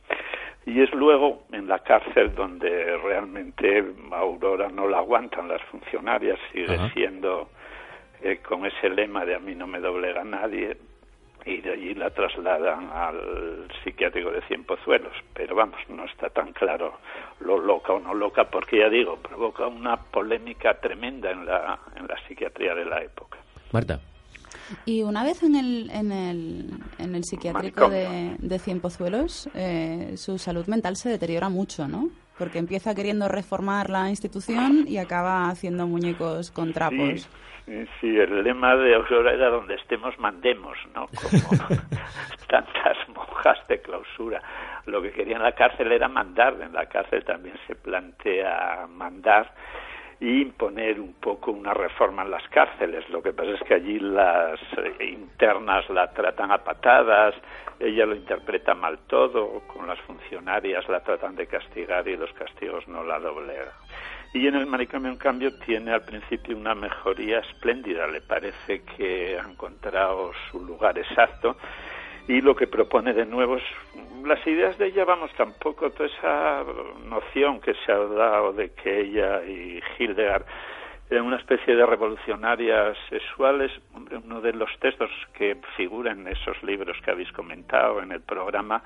Y es luego en la cárcel donde realmente Aurora no la aguantan las funcionarias, sigue siendo eh, con ese lema de a mí no me doblega nadie y de allí la trasladan al psiquiátrico de Cienpozuelos. Pero vamos, no está tan claro lo loca o no loca, porque ya digo, provoca una polémica tremenda en la, en la psiquiatría de la época. Marta. Y una vez en el, en el, en el psiquiátrico de, de Cienpozuelos, eh, su salud mental se deteriora mucho, ¿no? Porque empieza queriendo reformar la institución y acaba haciendo muñecos con trapos. Sí, sí, el lema de Aurora era donde estemos mandemos, ¿no? Como tantas monjas de clausura. Lo que quería en la cárcel era mandar, en la cárcel también se plantea mandar y imponer un poco una reforma en las cárceles. Lo que pasa es que allí las eh, internas la tratan a patadas, ella lo interpreta mal todo, con las funcionarias la tratan de castigar y los castigos no la doblegan. Y en el manicomio, en cambio, tiene al principio una mejoría espléndida. Le parece que ha encontrado su lugar exacto. Y lo que propone de nuevo es las ideas de ella, vamos, tampoco toda esa noción que se ha dado de que ella y Hildegard eran una especie de revolucionarias sexuales. Hombre, uno de los textos que figuran en esos libros que habéis comentado en el programa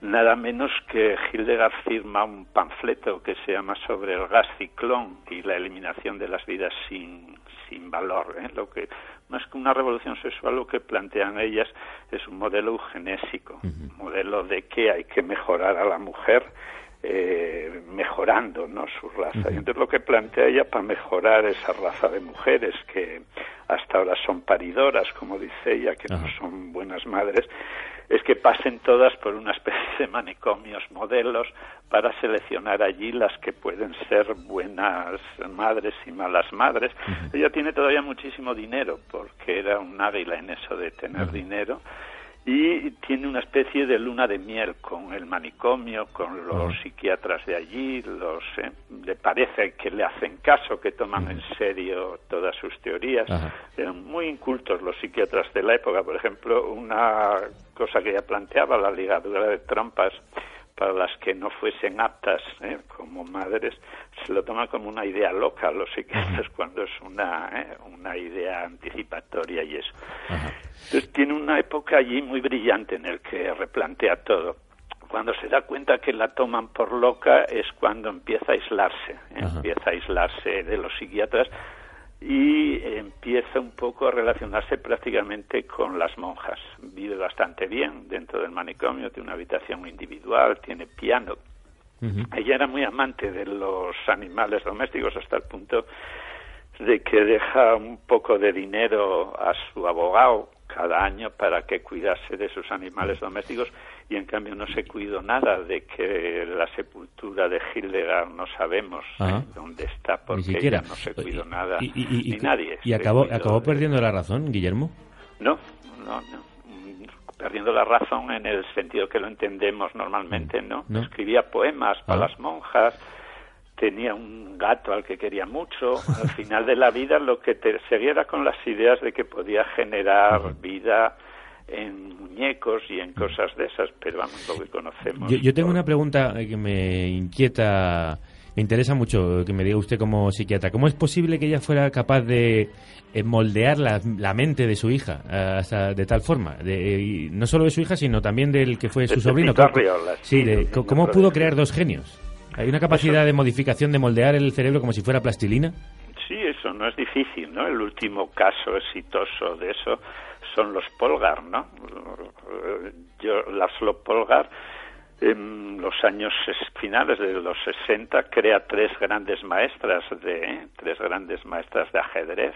nada menos que Hildegard firma un panfleto que se llama sobre el gas ciclón y la eliminación de las vidas sin, sin valor. ¿eh? Lo que más que una revolución sexual, lo que plantean ellas es un modelo eugenésico, un modelo de que hay que mejorar a la mujer eh, mejorando ¿no? su raza. Y entonces lo que plantea ella para mejorar esa raza de mujeres que hasta ahora son paridoras, como dice ella, que no son buenas madres, es que pasen todas por una especie de manicomios modelos para seleccionar allí las que pueden ser buenas madres y malas madres. Ella tiene todavía muchísimo dinero porque era un águila en eso de tener dinero y tiene una especie de luna de miel con el manicomio, con los psiquiatras de allí, los eh, le parece que le hacen caso, que toman en serio todas sus teorías. Eran muy incultos los psiquiatras de la época, por ejemplo, una cosa que ella planteaba, la ligadura de trompas para las que no fuesen aptas eh, como madres, se lo toma como una idea loca los psiquiatras cuando es una, eh, una idea anticipatoria y eso. Entonces tiene una época allí muy brillante en el que replantea todo. Cuando se da cuenta que la toman por loca es cuando empieza a aislarse, ¿eh? empieza a aislarse de los psiquiatras y empieza un poco a relacionarse prácticamente con las monjas. Vive bastante bien dentro del manicomio, tiene una habitación individual, tiene piano. Ella era muy amante de los animales domésticos hasta el punto de que deja un poco de dinero a su abogado cada año para que cuidase de sus animales domésticos y en cambio no se cuidó nada de que la sepultura de Hildegard no sabemos Ajá. dónde está porque Ni siquiera. no se cuidó nada Y, y- y- ni nadie y acabó, acabó de- perdiendo la razón, Guillermo. no no no Mm, perdiendo la razón en el sentido que lo entendemos normalmente no, No. escribía poemas para Ah. las monjas tenía un gato al que quería mucho al final de la vida lo que te seguía era con las ideas de que podía generar vida en muñecos y en cosas de esas pero vamos lo que conocemos Yo, yo tengo una pregunta eh, que me inquieta, me interesa mucho que me diga usted como psiquiatra. ¿Cómo es posible que ella fuera capaz de eh, moldear la, la mente de su hija eh, hasta de tal forma? De, y no solo de su hija, sino también del que fue su sobrino. Tito ¿Cómo- Arriola, sí, de- ¿cómo pudo crear dos genios? ¿Hay una capacidad de modificación, de moldear el cerebro como si fuera plastilina? Sí, eso no es difícil, ¿no? El último caso exitoso de eso son los Polgar, ¿no? Eh, Yo, Laszlo Polgar, en los años es- finales de los 60, crea tres grandes maestras de tres grandes maestras de ajedrez.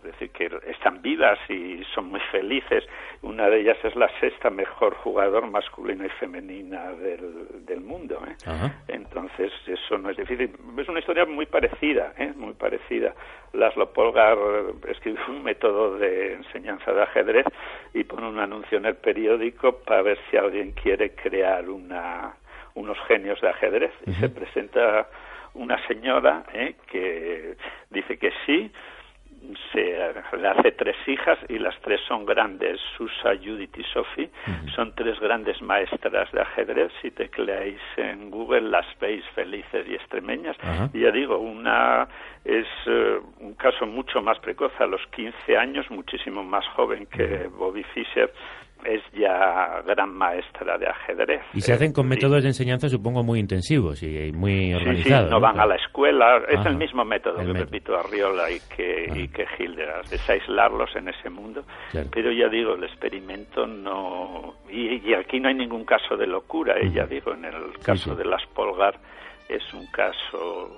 Es decir, que están vivas y son muy felices. Una de ellas es la sexta mejor jugador masculina y femenina del, del mundo. ¿eh? Entonces, eso no es difícil. Es una historia muy parecida, ¿eh? muy parecida. Laszlo Polgar eh, escribió un método de enseñanza de ajedrez y pone un anuncio en el periódico para ver si alguien quiere crear una, unos genios de ajedrez. Y se presenta una señora ¿eh? que dice que sí, se le hace tres hijas y las tres son grandes. Susa, Judith y Sophie son tres grandes maestras de ajedrez. Si tecleáis en Google las veis felices y extremeñas. Y ya digo, una es eh, un caso mucho más precoz, a los 15 años, muchísimo más joven que Bobby Fischer, es ya gran maestra de ajedrez. Y se hacen con métodos de enseñanza, supongo, muy intensivos y muy Sí, sí, organizados. no van a la escuela. Es Ajá. el mismo método El que repito Arriola y que, y que es aislarlos en ese mundo. Pero ya digo, el experimento no. Y, y aquí no hay ningún caso de locura, eh, ya digo, en el caso sí. de las Polgar es un caso,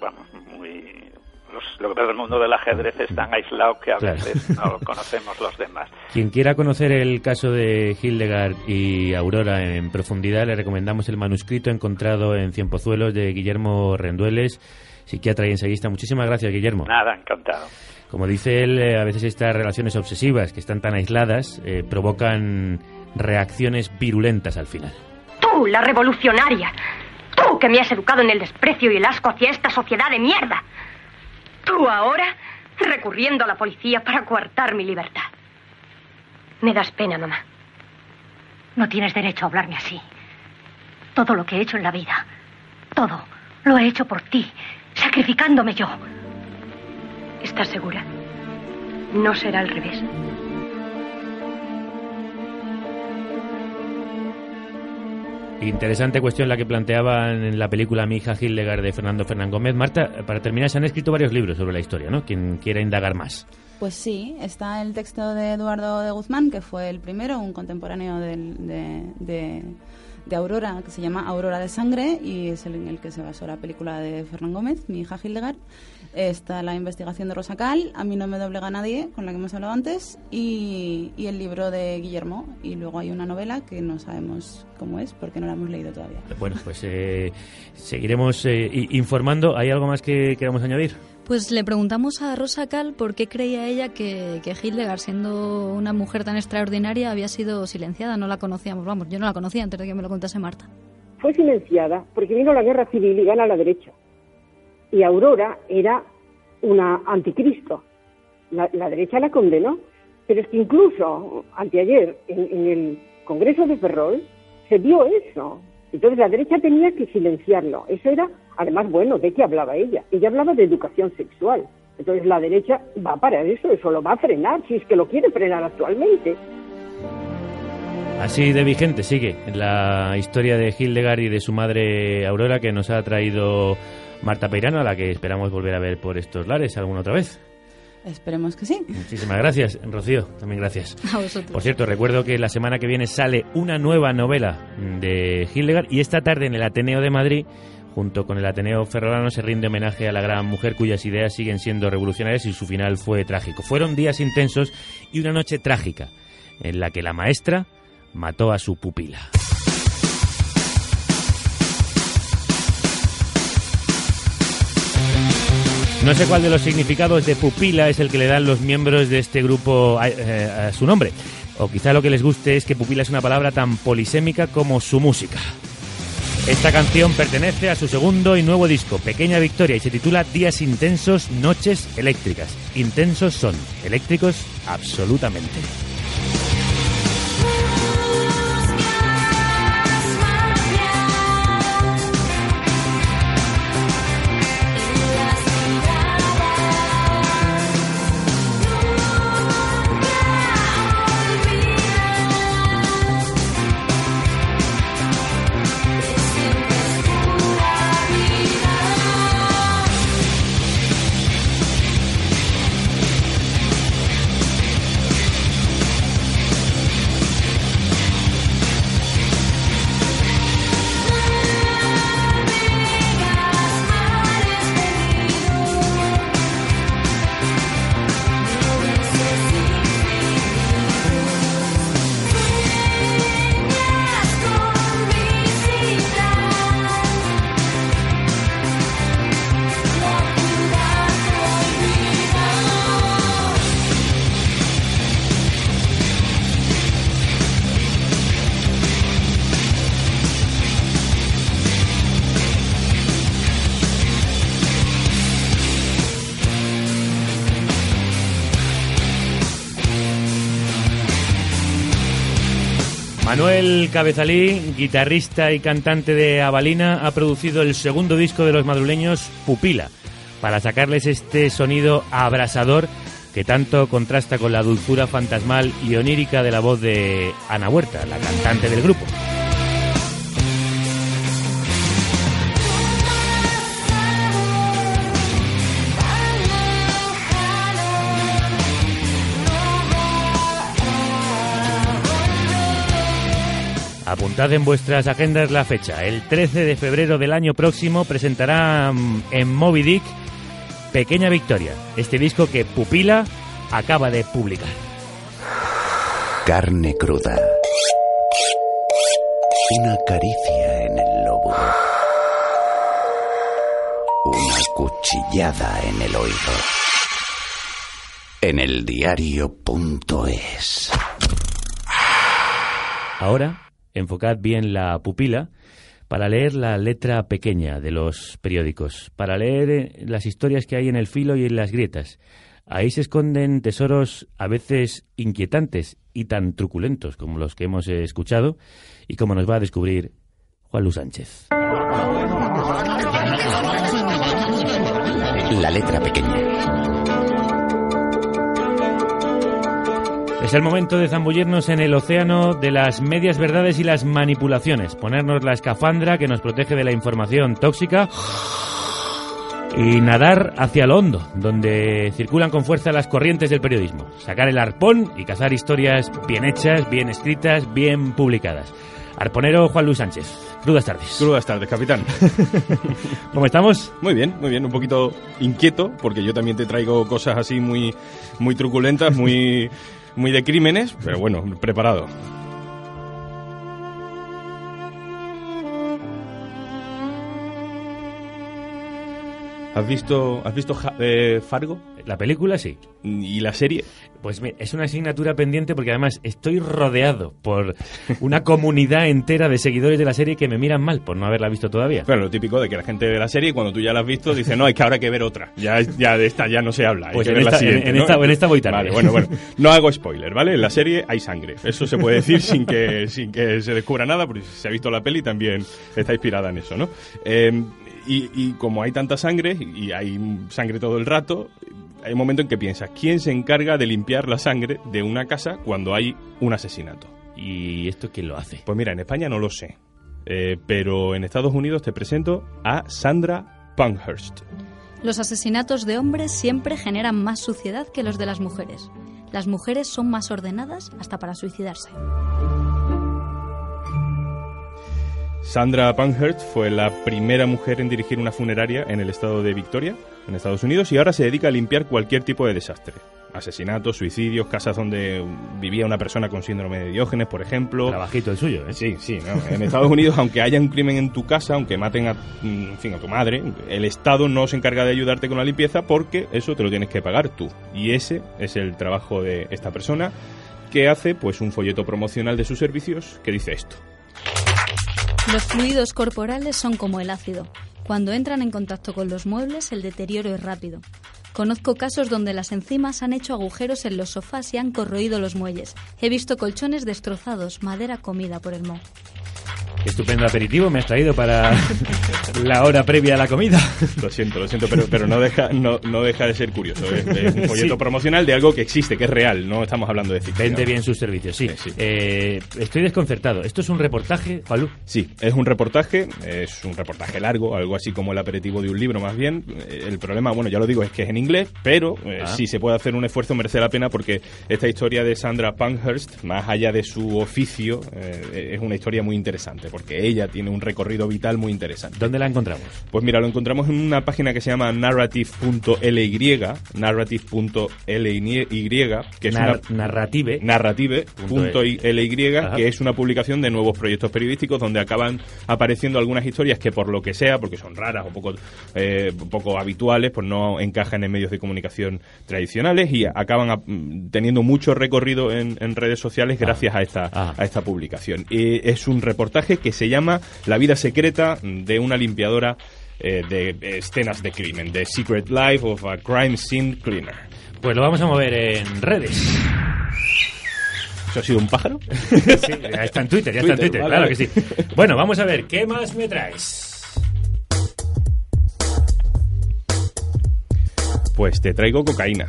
vamos, muy. Los, lo que pasa es que el mundo del ajedrez es tan aislado que a Claro. veces no lo conocemos los demás. Quien quiera conocer el caso de Hildegard y Aurora en profundidad, le recomendamos el manuscrito encontrado en Cienpozuelos de Guillermo Rendueles, psiquiatra y ensayista. Muchísimas gracias, Guillermo. Nada, encantado. Como dice él, eh, a veces estas relaciones obsesivas que están tan aisladas eh, provocan reacciones virulentas al final. Tú, la revolucionaria. Tú que me has educado en el desprecio y el asco hacia esta sociedad de mierda. Tú ahora recurriendo a la policía para coartar mi libertad. Me das pena, mamá. No tienes derecho a hablarme así. Todo lo que he hecho en la vida, todo, lo he hecho por ti, sacrificándome yo. ¿Estás segura? No será al revés. Interesante cuestión la que planteaban en la película Mi hija Hildegard de Fernando Fernán Gómez. Marta, para terminar, se han escrito varios libros sobre la historia, ¿no? Quien quiera indagar más. Pues sí, está el texto de Eduardo de Guzmán, que fue el primero, un contemporáneo del- de, de- de Aurora, que se llama Aurora de Sangre, y es el en el que se basó la película de Fernán Gómez, mi hija Hildegard. Está la investigación de Rosa Cal, A mí no me doblega nadie, con la que hemos hablado antes, y, y el libro de Guillermo. Y luego hay una novela que no sabemos cómo es, porque no la hemos leído todavía. Bueno, pues eh, seguiremos eh, informando. ¿Hay algo más que queramos añadir? Pues le preguntamos a Rosa Cal por qué creía ella que, que Hildegard, siendo una mujer tan extraordinaria, había sido silenciada. No la conocíamos, vamos, yo no la conocía antes de que me lo contase Marta. Fue silenciada porque vino la guerra civil y gana la derecha. Y Aurora era una anticristo. La, derecha la condenó. Pero es que incluso anteayer en, en el Congreso de Ferrol se vio eso. Entonces la derecha tenía que silenciarlo. Eso era, además, bueno, ¿de qué hablaba ella? Ella hablaba de educación sexual. Entonces la derecha va para eso, eso lo va a frenar, si es que lo quiere frenar actualmente. Así de vigente sigue la historia de Hildegard y de su madre Aurora que nos ha traído Marta Peirano, a la que esperamos volver a ver por estos lares alguna otra vez. Esperemos que sí. Muchísimas gracias, Rocío. También gracias. A vosotros. Por cierto, recuerdo que la semana que viene sale una nueva novela de Hildegard y esta tarde en el Ateneo de Madrid, junto con el Ateneo Ferrolano, se rinde homenaje a la gran mujer cuyas ideas siguen siendo revolucionarias y su final fue trágico. Fueron días intensos y una noche trágica en la que la maestra mató a su pupila. No sé cuál de los significados de pupila es el que le dan los miembros de este grupo a, eh, su nombre. O quizá lo que les guste es que pupila es una palabra tan polisémica como su música. Esta canción pertenece a su segundo y nuevo disco, Pequeña Victoria, y se titula Días Intensos, Noches Eléctricas. Intensos son, eléctricos absolutamente. Manuel Cabezalí, guitarrista y cantante de Avalina, ha producido el segundo disco de los madrileños, Pupila, para sacarles este sonido abrasador que tanto contrasta con la dulzura fantasmal y onírica de la voz de Ana Huerta, la cantante del grupo. Apuntad en vuestras agendas la fecha. El 13 de febrero del año próximo presentará mm, en Moby Dick Pequeña Victoria, este disco que Pupila acaba de publicar. Carne cruda. Una caricia en el lobo. Una cuchillada en el oído. En el diario.es. Ahora, enfocad bien la pupila para leer la letra pequeña de los periódicos, para leer eh, las historias que hay en el filo y en las grietas. Ahí se esconden tesoros a veces inquietantes y tan truculentos como los que hemos escuchado y como nos va a descubrir Juan Luis Sánchez. La letra pequeña. Es el momento de zambullirnos en el océano de las medias verdades y las manipulaciones, ponernos la escafandra que nos protege de la información tóxica Y nadar hacia lo hondo, donde circulan con fuerza las corrientes del periodismo. Sacar el arpón y cazar historias bien hechas, bien escritas, bien publicadas. Arponero Juan Luis Sánchez. Crudas tardes. Crudas tardes, capitán. ¿Cómo estamos? Muy bien, muy bien. Un poquito inquieto, porque yo también te traigo cosas así muy, muy truculentas, muy, muy de crímenes, pero bueno, preparado. ¿Has visto, has visto eh, Fargo? La película sí. ¿Y la serie? Pues mira, es una asignatura pendiente porque además estoy rodeado por una comunidad entera de seguidores de la serie que me miran mal por no haberla visto todavía. Bueno, lo típico de que la gente ve la serie y cuando tú ya la has visto dice, no, es que ahora hay que ver otra. Ya, ya de esta ya no se habla. hay Pues que en ver esta- en- en ¿no? esta- en esta voy tarde. Vale, bueno, bueno. No hago spoiler, ¿vale? En la serie hay sangre. Eso se puede decir sin que, sin que se descubra nada, porque si se ha visto la peli también está inspirada en eso, ¿no? Eh, y, y como hay tanta sangre, y hay sangre todo el rato, hay un momento en que piensas, ¿quién se encarga de limpiar la sangre de una casa cuando hay un asesinato? ¿Y esto quién lo hace? Pues mira, en España no lo sé. Eh, pero en Estados Unidos te presento a Sandra Pankhurst. Los asesinatos de hombres siempre generan más suciedad que los de las mujeres. Las mujeres son más ordenadas hasta para suicidarse. Sandra Pankhurst fue la primera mujer en dirigir una funeraria en el estado de Victoria, en Estados Unidos, y ahora se dedica a limpiar cualquier tipo de desastre. Asesinatos, suicidios, casas donde vivía una persona con síndrome de Diógenes, por ejemplo. Trabajito el suyo, ¿eh? Sí, sí. ¿no? En Estados Unidos, aunque haya un crimen en tu casa, aunque maten a, en fin, a tu madre, el Estado no se encarga de ayudarte con la limpieza porque eso te lo tienes que pagar tú. Y ese es el trabajo de esta persona que hace pues un folleto promocional de sus servicios que dice esto. Los fluidos corporales son como el ácido. Cuando entran en contacto con los muebles, el deterioro es rápido. Conozco casos donde las enzimas han hecho agujeros en los sofás y han corroído los muelles. He visto colchones destrozados, madera comida por el moho. Qué estupendo aperitivo me has traído para la hora previa a la comida. Lo siento, lo siento, pero, pero no, deja, no, no deja de ser curioso. Es, es un folleto Sí. promocional de algo que existe, que es real. No estamos hablando de ficción. Vende bien sus servicios, sí. Eh, estoy desconcertado. ¿Esto es un reportaje, Juanlu? Sí, es un reportaje, es un reportaje largo, algo así como el aperitivo de un libro más bien. Eh, El problema, bueno, ya lo digo, es que es en inglés, pero eh, Ah. si se puede hacer un esfuerzo merece la pena porque esta historia de Sandra Pankhurst, más allá de su oficio, eh, es una historia muy interesante porque ella tiene un recorrido vital muy interesante. ¿Dónde la encontramos? Pues mira, lo encontramos en una página que se llama narrative.ly, narrative.ly, que es Nar- una narrative. narrative.ly, que es una publicación de nuevos proyectos periodísticos donde acaban apareciendo algunas historias que por lo que sea, porque son raras o poco, eh, poco habituales, pues no encajan en medios de comunicación tradicionales y acaban teniendo mucho recorrido en, en redes sociales gracias a esta, a esta publicación. Y es un reportaje que se llama La vida secreta de una limpiadora eh, de escenas de crimen, The Secret Life of a Crime Scene Cleaner. Pues lo vamos a mover en redes. ¿Eso ha sido un pájaro? sí, ya está en Twitter, ya está en Twitter, vale, claro vale. que sí. Bueno, vamos a ver, ¿qué más me traes? Pues te traigo cocaína.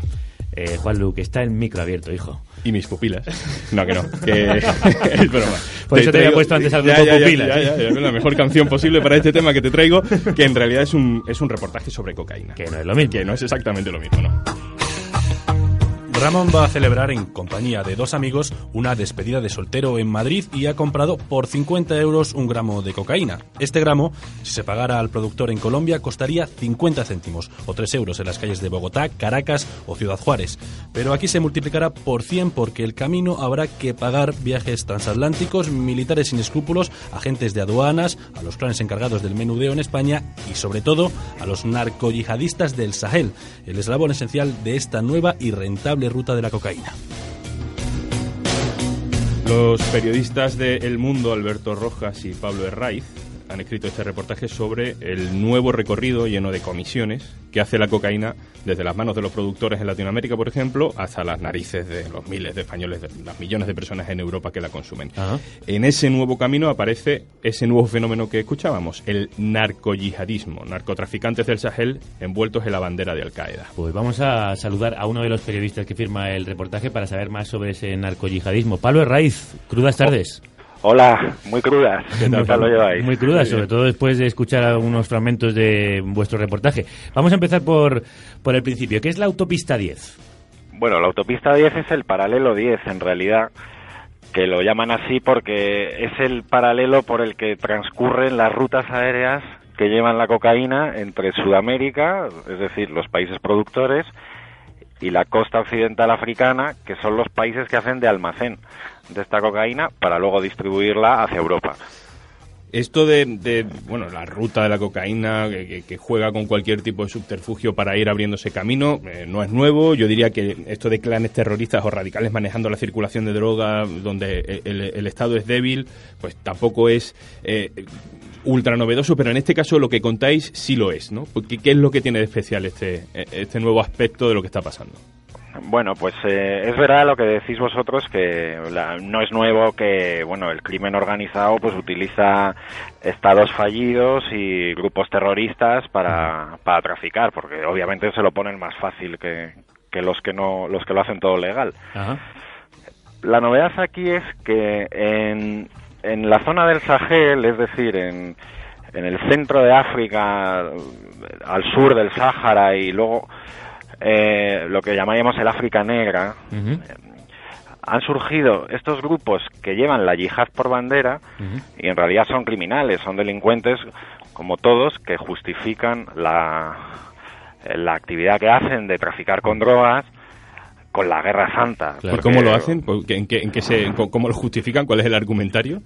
Eh, Juanlu, que está el micro abierto, hijo. Y mis pupilas. No, que no. Que es broma. Por eso te había puesto antes al grupo ya, ya, Pupilas. ya, la mejor canción posible para este tema que te traigo, que en realidad es un, es un reportaje sobre cocaína. Que no es lo mismo. Que no es exactamente lo mismo, ¿no? Ramón va a celebrar en compañía de dos amigos una despedida de soltero en Madrid y ha comprado por 50 euros un gramo de cocaína. Este gramo, si se pagara al productor en Colombia, costaría 50 céntimos o 3 euros en las calles de Bogotá, Caracas o Ciudad Juárez. Pero aquí se multiplicará por 100 porque el camino habrá que pagar viajes transatlánticos, militares sin escrúpulos, agentes de aduanas, a los clanes encargados del menudeo en España y sobre todo a los narcoyihadistas del Sahel, el eslabón esencial de esta nueva y rentable ruta de la cocaína. Los periodistas de El Mundo, Alberto Rojas y Pablo Herraiz, han escrito este reportaje sobre el nuevo recorrido lleno de comisiones que hace la cocaína desde las manos de los productores en Latinoamérica, por ejemplo, hasta las narices de los miles de españoles, de las millones de personas en Europa que la consumen. En ese nuevo camino aparece ese nuevo fenómeno que escuchábamos, el narcoyihadismo, narcotraficantes del Sahel envueltos en la bandera de Al-Qaeda. Pues vamos a saludar a uno de los periodistas que firma el reportaje para saber más sobre ese narcoyihadismo. Pablo Herraiz, crudas tardes. Hola, muy crudas. ¿Qué tal, tal lo lleváis? Muy crudas, sobre todo después de escuchar algunos fragmentos de vuestro reportaje. Vamos a empezar por, por el principio. ¿Qué es la autopista 10? Bueno, la autopista 10 es el paralelo 10, en realidad, que lo llaman así porque es el paralelo por el que transcurren las rutas aéreas que llevan la cocaína entre Sudamérica, es decir, los países productores, y la costa occidental africana, que son los países que hacen de almacén de esta cocaína para luego distribuirla hacia Europa. Esto de, de, bueno, la ruta de la cocaína que, juega con cualquier tipo de subterfugio para ir abriéndose camino eh, no es nuevo. Yo diría que esto de clanes terroristas o radicales manejando la circulación de droga donde el, el Estado es débil, pues tampoco es eh, ultra novedoso, pero en este caso lo que contáis sí lo es, ¿no? Porque, ¿Qué es lo que tiene de especial este, este nuevo aspecto de lo que está pasando? Bueno, pues eh, es verdad lo que decís vosotros que la- no es nuevo que bueno el crimen organizado pues utiliza estados fallidos y grupos terroristas para, para traficar, porque obviamente se lo ponen más fácil que, que los que no los que lo hacen todo legal. La novedad aquí es que en, en la zona del Sahel, es decir, en, en el centro de África, al sur del Sáhara y luego eh, lo que llamaríamos el África Negra, han surgido estos grupos que llevan la yihad por bandera y en realidad son criminales, son delincuentes como todos que justifican la, la actividad que hacen de traficar con drogas con la guerra santa. Claro, Porque- ¿Cómo lo hacen? ¿Por qué- ¿En qué, en qué se, ¿Cómo lo justifican? ¿Cuál es el argumentario?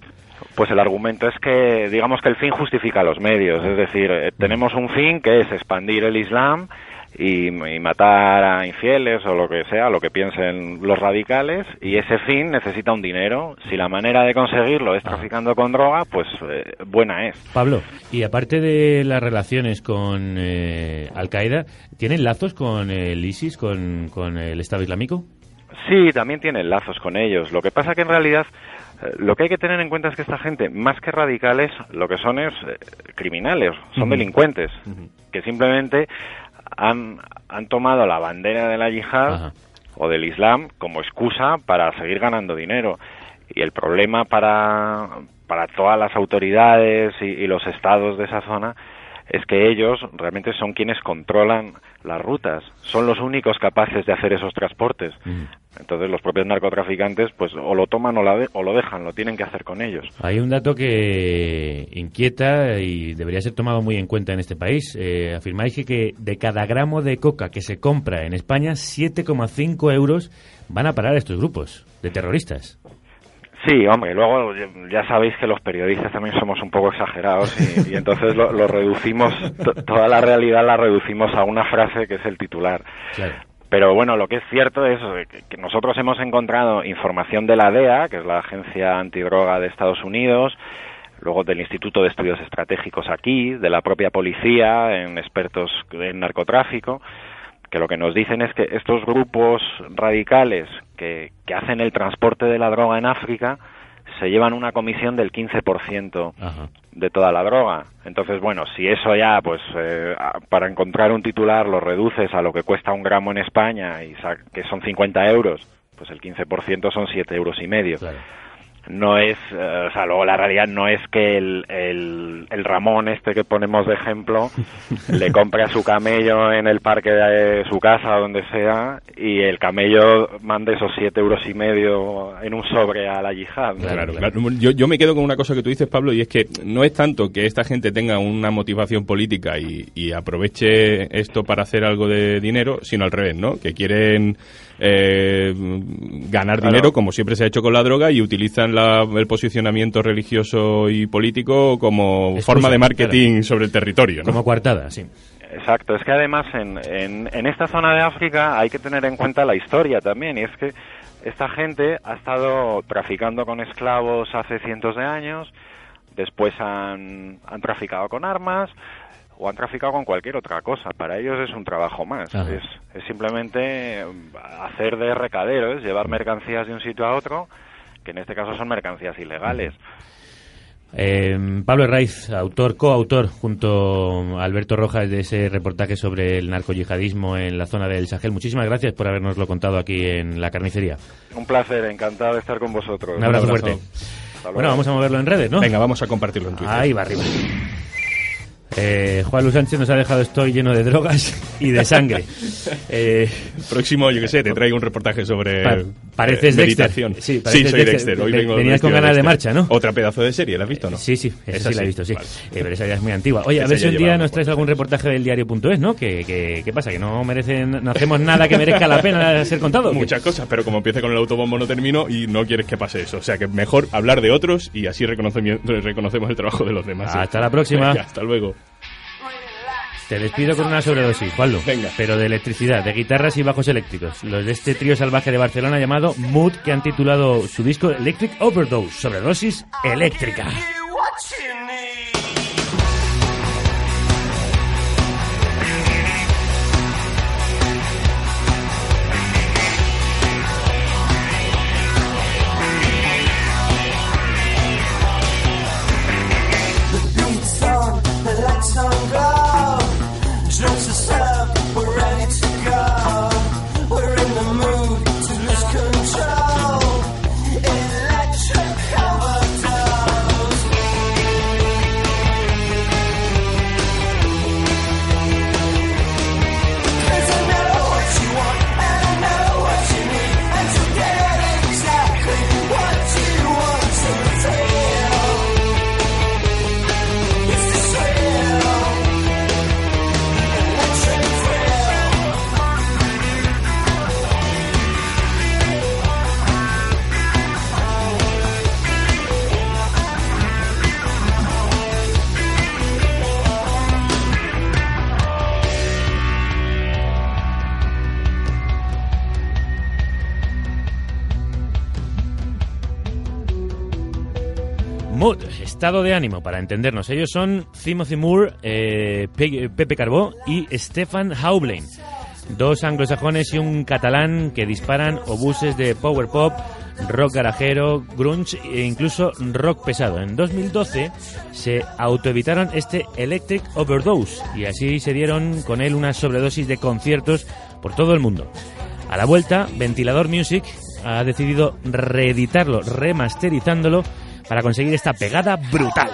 Pues el argumento es que, digamos que el fin justifica los medios, es decir, eh, tenemos un fin que es expandir el Islam y, y matar a infieles o lo que sea, lo que piensen los radicales, y ese fin necesita un dinero. Si la manera de conseguirlo es traficando con droga, pues eh, buena es. Pablo, y aparte de las relaciones con eh, Al-Qaeda, ¿tienen lazos con el ISIS, con, con el Estado Islámico? Sí, también tienen lazos con ellos. Lo que pasa que en realidad eh, lo que hay que tener en cuenta es que esta gente, más que radicales, lo que son es eh, criminales, son delincuentes, que simplemente han, han tomado la bandera de la yihad o del Islam como excusa para seguir ganando dinero. Y el problema para, para todas las autoridades y, y los estados de esa zona es que ellos realmente son quienes controlan las rutas, son los únicos capaces de hacer esos transportes. Entonces los propios narcotraficantes pues o lo toman o, la de- o lo dejan, lo tienen que hacer con ellos. Hay un dato que inquieta y debería ser tomado muy en cuenta en este país. Eh, afirmáis que, que de cada gramo de coca que se compra en España, 7,5 euros van a parar a estos grupos de terroristas. Sí, hombre, luego ya sabéis que los periodistas también somos un poco exagerados y, y entonces lo, lo reducimos, to- toda la realidad la reducimos a una frase que es el titular. Pero bueno, lo que es cierto es que, que nosotros hemos encontrado información de la DEA, que es la Agencia Antidroga de Estados Unidos, luego del Instituto de Estudios Estratégicos aquí, de la propia policía, en expertos en narcotráfico, que lo que nos dicen es que estos grupos radicales que, que hacen el transporte de la droga en África se llevan una comisión del 15% de toda la droga. Entonces, bueno, si eso ya, pues, eh, para encontrar un titular lo reduces a lo que cuesta un gramo en España, y que son 50 euros, pues el 15% son 7 euros y medio. No es, eh, o sea, luego la realidad no es que el, el, el Ramón este que ponemos de ejemplo le compre a su camello en el parque de su casa o donde sea y el camello mande esos 7 euros y medio en un sobre a la yihad. ¿no? Claro, claro. Yo, yo me quedo con una cosa que tú dices, Pablo, y es que no es tanto que esta gente tenga una motivación política y, y aproveche esto para hacer algo de dinero, sino al revés, ¿no? Que quieren eh, ganar Claro. dinero, como siempre se ha hecho con la droga, y utilizan la- el posicionamiento religioso y político como Excusa, forma de marketing claro. sobre el territorio, ¿no? Como coartada, sí. Exacto, es que además en, en, en esta zona de África hay que tener en cuenta la historia también, y es que esta gente ha estado traficando con esclavos hace cientos de años, después han, han traficado con armas o han traficado con cualquier otra cosa. Para ellos es un trabajo más, es, es simplemente eh, hacer de recaderos, llevar mercancías de un sitio a otro, que en este caso son mercancías ilegales. Eh, Pablo Herraiz, autor, coautor, junto a Alberto Rojas, de ese reportaje sobre el narcoyihadismo en la zona del Sahel. Muchísimas gracias por habernoslo contado aquí en la carnicería. Un placer, encantado de estar con vosotros. Un abrazo fuerte. Bueno, vamos a moverlo en redes, ¿no? Venga, vamos a compartirlo en Twitter. Ahí va arriba. Eh, Juan Luis Sánchez nos ha dejado estoy lleno de drogas y de sangre. Eh, Próximo, yo qué sé, te traigo un reportaje sobre Pa- pareces eh, meditación. Dexter. Sí, Sí, pareces soy Dexter. Dexter. Hoy Ve- vengo venías con ganas de marcha, ¿no? Otra pedazo de serie, ¿la has visto no? Sí, sí, esa Esa sí la he visto, sí. vale. Eh, pero esa ya es muy antigua. Oye, a ver si un día nos traes algún reportaje del diario.es, ¿no? ¿Qué, qué, qué pasa? ¿Que no merecen, no hacemos nada que merezca la pena ser contado? Muchas cosas, pero como empiece con el autobombo no termino y no quieres que pase eso. O sea que mejor hablar de otros y así reconocemos el trabajo de los demás. Hasta la próxima. Venga, hasta luego. Te despido con una sobredosis, Juanlo. Venga. Pero de electricidad, de guitarras y bajos eléctricos. Los de este trío salvaje de Barcelona llamado Mood, que han titulado su disco Electric Overdose, sobredosis eléctrica. Estado de ánimo, para entendernos. Ellos son Timothy Moore, eh, Pe- Pepe Carbó y Stefan Haublein. Dos anglosajones y un catalán que disparan obuses de power pop, rock garajero, grunge e incluso rock pesado. En 2012 se autoevitaron este Electric Overdose y así se dieron con él una sobredosis de conciertos por todo el mundo. A la vuelta, Ventilador Music ha decidido reeditarlo, remasterizándolo para conseguir esta pegada brutal.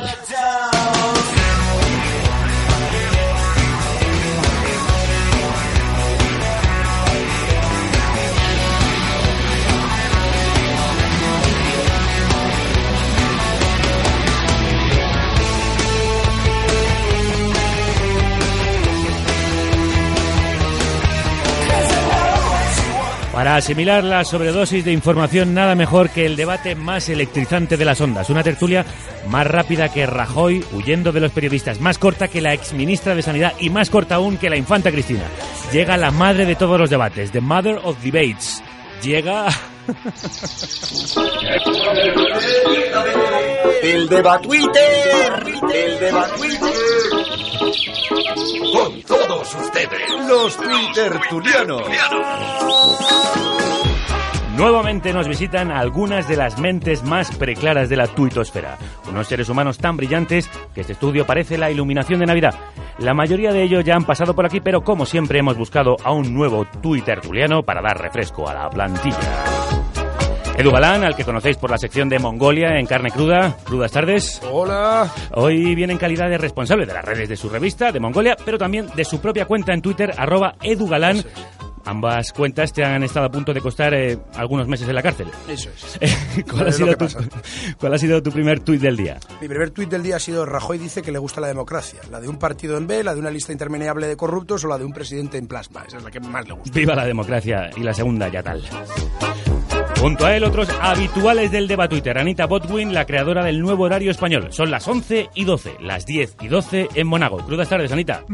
Para asimilar la sobredosis de información, nada mejor que el debate más electrizante de las ondas. Una tertulia más rápida que Rajoy, huyendo de los periodistas, más corta que la exministra de Sanidad y más corta aún que la infanta Cristina. Llega la madre de todos los debates, the mother of debates. Llega... El Twitter, el Twitter. Con todos ustedes, los Twittertulianos. Nuevamente nos visitan algunas de las mentes más preclaras de la tuitosfera. Unos seres humanos tan brillantes que este estudio parece la iluminación de Navidad. La mayoría de ellos ya han pasado por aquí, pero como siempre hemos buscado a un nuevo tuitertuliano para dar refresco a la plantilla. Edu Galán, al que conocéis por la sección de Mongolia en carne cruda. Crudas tardes. Hola. Hoy viene en calidad de responsable de las redes de su revista, de Mongolia, pero también de su propia cuenta en Twitter, arroba edugalán. Ambas cuentas te han estado a punto de costar eh, algunos meses en la cárcel. Eso es. ¿Cuál, ha sido tu. ¿Cuál ha sido tu primer tuit del día? Mi primer tuit del día ha sido Rajoy dice que le gusta la democracia. La de un partido en B, la de una lista interminable de corruptos o la de un presidente en plasma. Esa es la que más le gusta. Viva la democracia y la segunda ya tal. Junto a él, otros habituales del debate Twitter. Anita Botwin, la creadora del nuevo horario español. Son las 11 y 12, las 10 y 12 en Monago. Crudas tardes, Anita.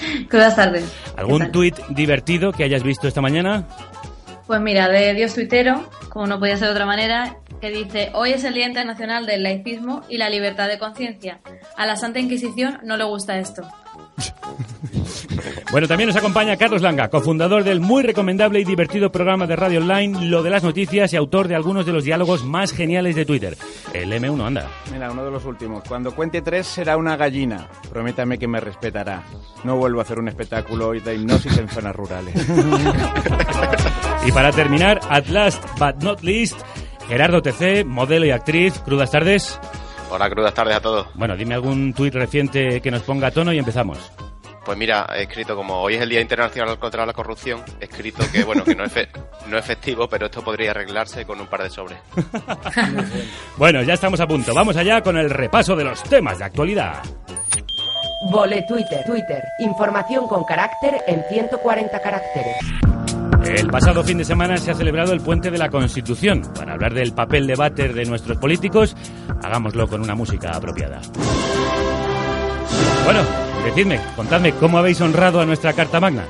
Buenas tardes. ¿Algún tuit divertido que hayas visto esta mañana? Pues mira, de Dios tuitero, como no podía ser de otra manera, que dice, hoy es el Día Internacional del Laicismo y la Libertad de Conciencia. A la Santa Inquisición no le gusta esto. Bueno, también nos acompaña Carlos Langa, cofundador del muy recomendable y divertido programa de radio online Lo de las Noticias y autor de algunos de los diálogos más geniales de Twitter. El M1 anda. Mira, uno de los últimos. Cuando cuente tres será una gallina. Prométame que me respetará. No vuelvo a hacer un espectáculo de hipnosis en zonas rurales. Y para terminar, at last but not least, Gerardo TC, modelo y actriz. Crudas tardes. Hola, crudas tardes a todos. Bueno, dime algún tuit reciente que nos ponga a tono y empezamos. Pues mira, he escrito como hoy es el Día Internacional contra la Corrupción, he escrito que bueno, que no es, fe- no es festivo, pero esto podría arreglarse con un par de sobres. Bueno, ya estamos a punto. Vamos allá con el repaso de los temas de actualidad. Vole Twitter, Twitter. Información con carácter en 140 caracteres. El pasado fin de semana se ha celebrado el Puente de la Constitución. Para hablar del papel de váter de nuestros políticos, hagámoslo con una música apropiada. Bueno, decidme, contadme cómo habéis honrado a nuestra Carta Magna.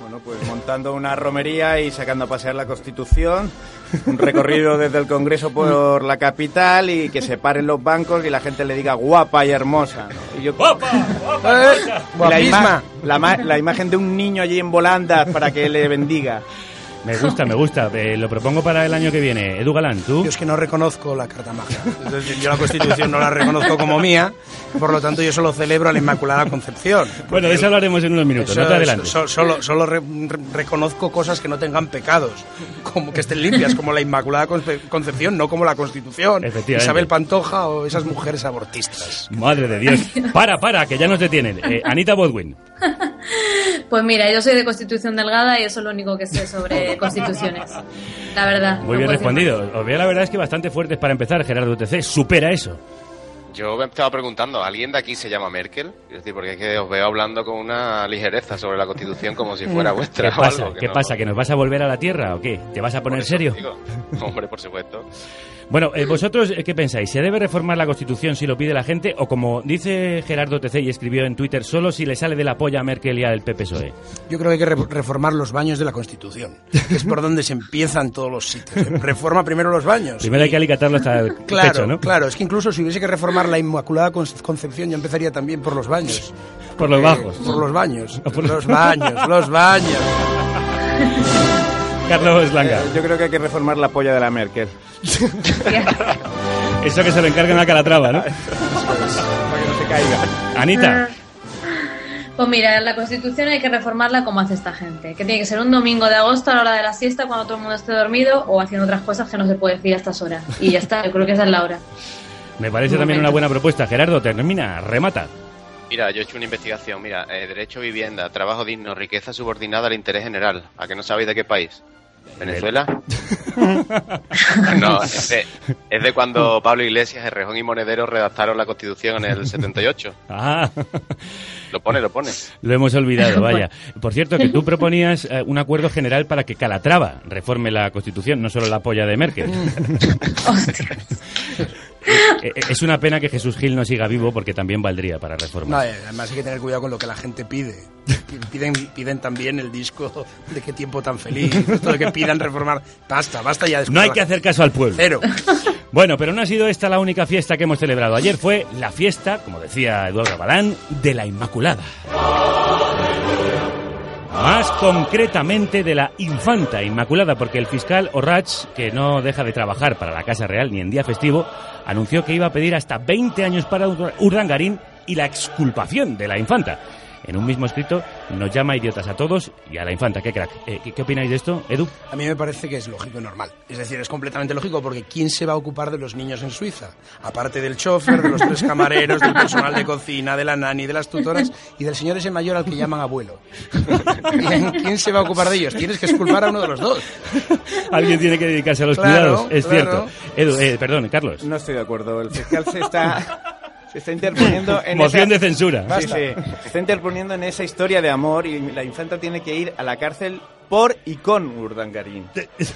Bueno, pues montando una romería y sacando a pasear la Constitución, un recorrido desde el Congreso por la capital y que se paren los bancos y la gente le diga guapa y hermosa. ¿no? Y yo, ¡Guapa! Eh, y la, ima- la imagen de un niño allí en volandas para que le bendiga. Me gusta, me gusta. Eh, lo propongo para el año que viene. Edu Galán, ¿tú? Yo es que no reconozco la Carta Magna. Es decir, yo la Constitución no la reconozco como mía, por lo tanto yo solo celebro a la Inmaculada Concepción. Bueno, de eso hablaremos en unos minutos. No te es- adelantes. so- solo solo re- re- reconozco cosas que no tengan pecados, como que estén limpias, como la Inmaculada Conce- Concepción, no como la Constitución. Efectivamente. Isabel Pantoja o esas mujeres abortistas. Madre de Dios. Para, para, que ya nos detienen. Eh, Anita Bodwin. Pues mira, yo soy de Constitución Delgada y eso es lo único que sé sobre constituciones. La verdad. Muy no bien respondido. Os veo la verdad es que bastante fuertes para empezar, Gerardo UTC. Supera eso. Yo me estaba preguntando, ¿alguien de aquí se llama Merkel? Es decir, porque es que os veo hablando con una ligereza sobre la Constitución como si fuera vuestra ¿Qué o pasa? algo. que ¿Qué no- pasa? ¿Que nos vas a volver a la Tierra o qué? ¿Te vas a poner serio? Digo, hombre, por supuesto. Bueno, eh, ¿vosotros eh, qué pensáis? ¿Se debe reformar la Constitución si lo pide la gente? O como dice Gerardo TC y escribió en Twitter, solo si le sale de la polla a Merkel y al PPSOE. Yo creo que hay que re- reformar los baños de la Constitución, que es por donde se empiezan todos los sitios. Reforma primero los baños. Primero hay que alicatarlo hasta el Claro, pecho, ¿no? claro, es que incluso si hubiese que reformar la Inmaculada Con- Concepción, yo empezaría también por los baños. Por los bajos. Por los baños. Los baños, los baños. Carlos Langa. Eh, yo creo que hay que reformar la polla de la Merkel. Eso que se lo encargan a Calatrava, ¿no? Para que no se caiga. Anita. Pues mira, la Constitución hay que reformarla como hace esta gente, que tiene que ser un domingo de agosto a la hora de la siesta cuando todo el mundo esté dormido o haciendo otras cosas que no se puede decir a estas horas. Y ya está, yo creo que esa es la hora. Me parece Un también momento. una buena propuesta. Gerardo, termina, remata. Mira, yo he hecho una investigación. Mira, eh, derecho a vivienda, trabajo digno, riqueza subordinada al interés general. ¿A que no sabéis de qué país? ¿Venezuela? no, es de, es de cuando Pablo Iglesias, Errejón y Monedero redactaron la Constitución en el 78. Ah, Lo pone, lo pone. lo hemos olvidado, vaya. Por cierto, que tú proponías eh, un acuerdo general para que Calatrava reforme la Constitución, no solo la polla de Merkel. Eh, eh, es una pena que Jesús Gil no siga vivo porque también valdría para No, reformar. eh, además hay que tener cuidado con lo que la gente pide. Piden, piden también el disco de qué tiempo tan feliz. Esto de que pidan reformar. Basta, basta ya. de No hay que hacer caso al pueblo. Cero. Bueno, pero no ha sido esta la única fiesta que hemos celebrado. Ayer fue la fiesta, como decía Eduardo Balán, de la Inmaculada. Más concretamente de la infanta Inmaculada, porque el fiscal Orrach, que no deja de trabajar para la Casa Real ni en día festivo, anunció que iba a pedir hasta 20 años para Ur- Urdangarín y la exculpación de la infanta. En un mismo escrito nos llama idiotas a todos y a la infanta. Qué crack. Eh, ¿qué, qué opináis de esto, Edu? A mí me parece que es lógico y normal. Es decir, es completamente lógico porque ¿quién se va a ocupar de los niños en Suiza? Aparte del chofer, de los tres camareros, del personal de cocina, de la nani, de las tutoras y del señor ese mayor al que llaman abuelo. ¿Quién, quién se va a ocupar de ellos? Tienes que exculpar a uno de los dos. Alguien tiene que dedicarse a los Claro, cuidados, es claro. cierto. Edu, eh, perdón, Carlos. No estoy de acuerdo. El fiscal se está, se está interponiendo en Moción esa- de censura. Sí, Basta. sí. Se está interponiendo en esa historia de amor y la infanta tiene que ir a la cárcel por y con Urdangarín.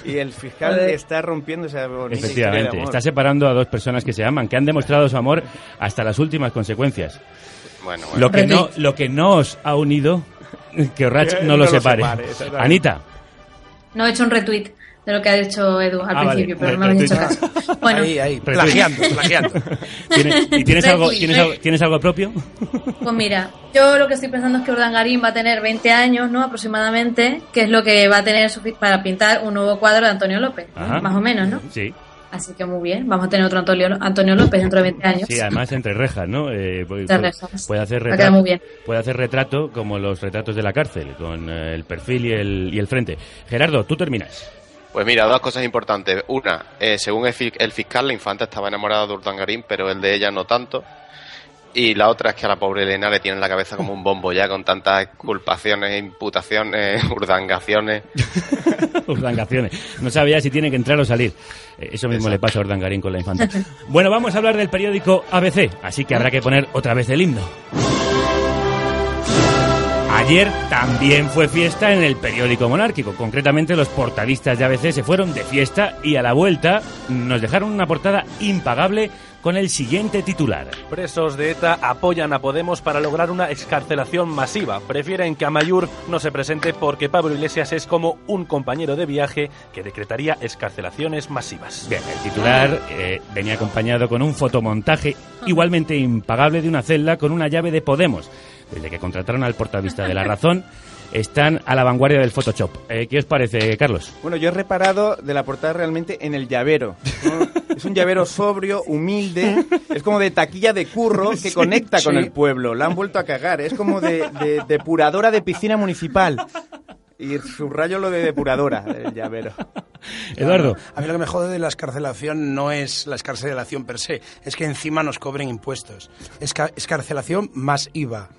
Y el fiscal está rompiendo esa bonita de Efectivamente, amor. está separando a dos personas que se aman, que han demostrado su amor hasta las últimas consecuencias. Bueno, Lo que no, lo que no os ha unido, que Orrach no, No lo lo separe. separe. Anita, No he hecho un retweet de lo que ha dicho Edu al Ah, vale. principio, pero no me habéis hecho caso. Bueno, Ahí, ahí, plagiando, plagiando. ¿tienes, ¿y tienes algo, tienes, algo, tienes algo propio? Pues mira, yo lo que estoy pensando es que Urdangarín va a tener 20 años, ¿no? Aproximadamente, que es lo que va a tener para pintar un nuevo cuadro de Antonio López. Ajá. más o menos, ¿no? Sí, Así que muy bien, vamos a tener otro Antonio, Antonio López dentro de 20 años. sí, además entre rejas, ¿no? Eh, pu- Entre rejas. Puede hacer retrato, muy bien. puede hacer retrato como los retratos de la cárcel, con eh, el perfil y el, y el frente. Gerardo, tú terminas. Pues mira, dos cosas importantes. Una, eh, según el, fi- el fiscal, la infanta estaba enamorada de Urdangarín, pero el de ella no tanto. Y la otra es que a la pobre Elena le tiene en la cabeza como un bombo ya con tantas culpaciones, imputaciones, urdangaciones. Urdangaciones. No sabía si tiene que entrar o salir. Eh, Eso mismo le pasa a Urdangarín con la infanta. Bueno, vamos a hablar del periódico ABC, así que habrá que poner otra vez el himno. Ayer también fue fiesta en el periódico monárquico. Concretamente, los portadistas de ABC se fueron de fiesta y a la vuelta nos dejaron una portada impagable con el siguiente titular. Presos de ETA apoyan a Podemos para lograr una excarcelación masiva. Prefieren que Amayur no se presente porque Pablo Iglesias es como un compañero de viaje que decretaría excarcelaciones masivas. Bien, el titular eh, venía acompañado con un fotomontaje igualmente impagable de una celda con una llave de Podemos. Desde que contrataron al portavista de La Razón, están a la vanguardia del Photoshop. Eh, ¿Qué os parece, Carlos? Bueno, yo he reparado de la portada realmente en el llavero. ¿no? Es un llavero sobrio, humilde, es como de taquilla de curro que conecta con el pueblo. La han vuelto a cagar, es como de, de depuradora de piscina municipal. Y subrayo lo de depuradora, el llavero. Eduardo. A mí lo que me jode de la escarcelación no es la escarcelación per se, es que encima nos cobren impuestos. Esca- escarcelación más IVA.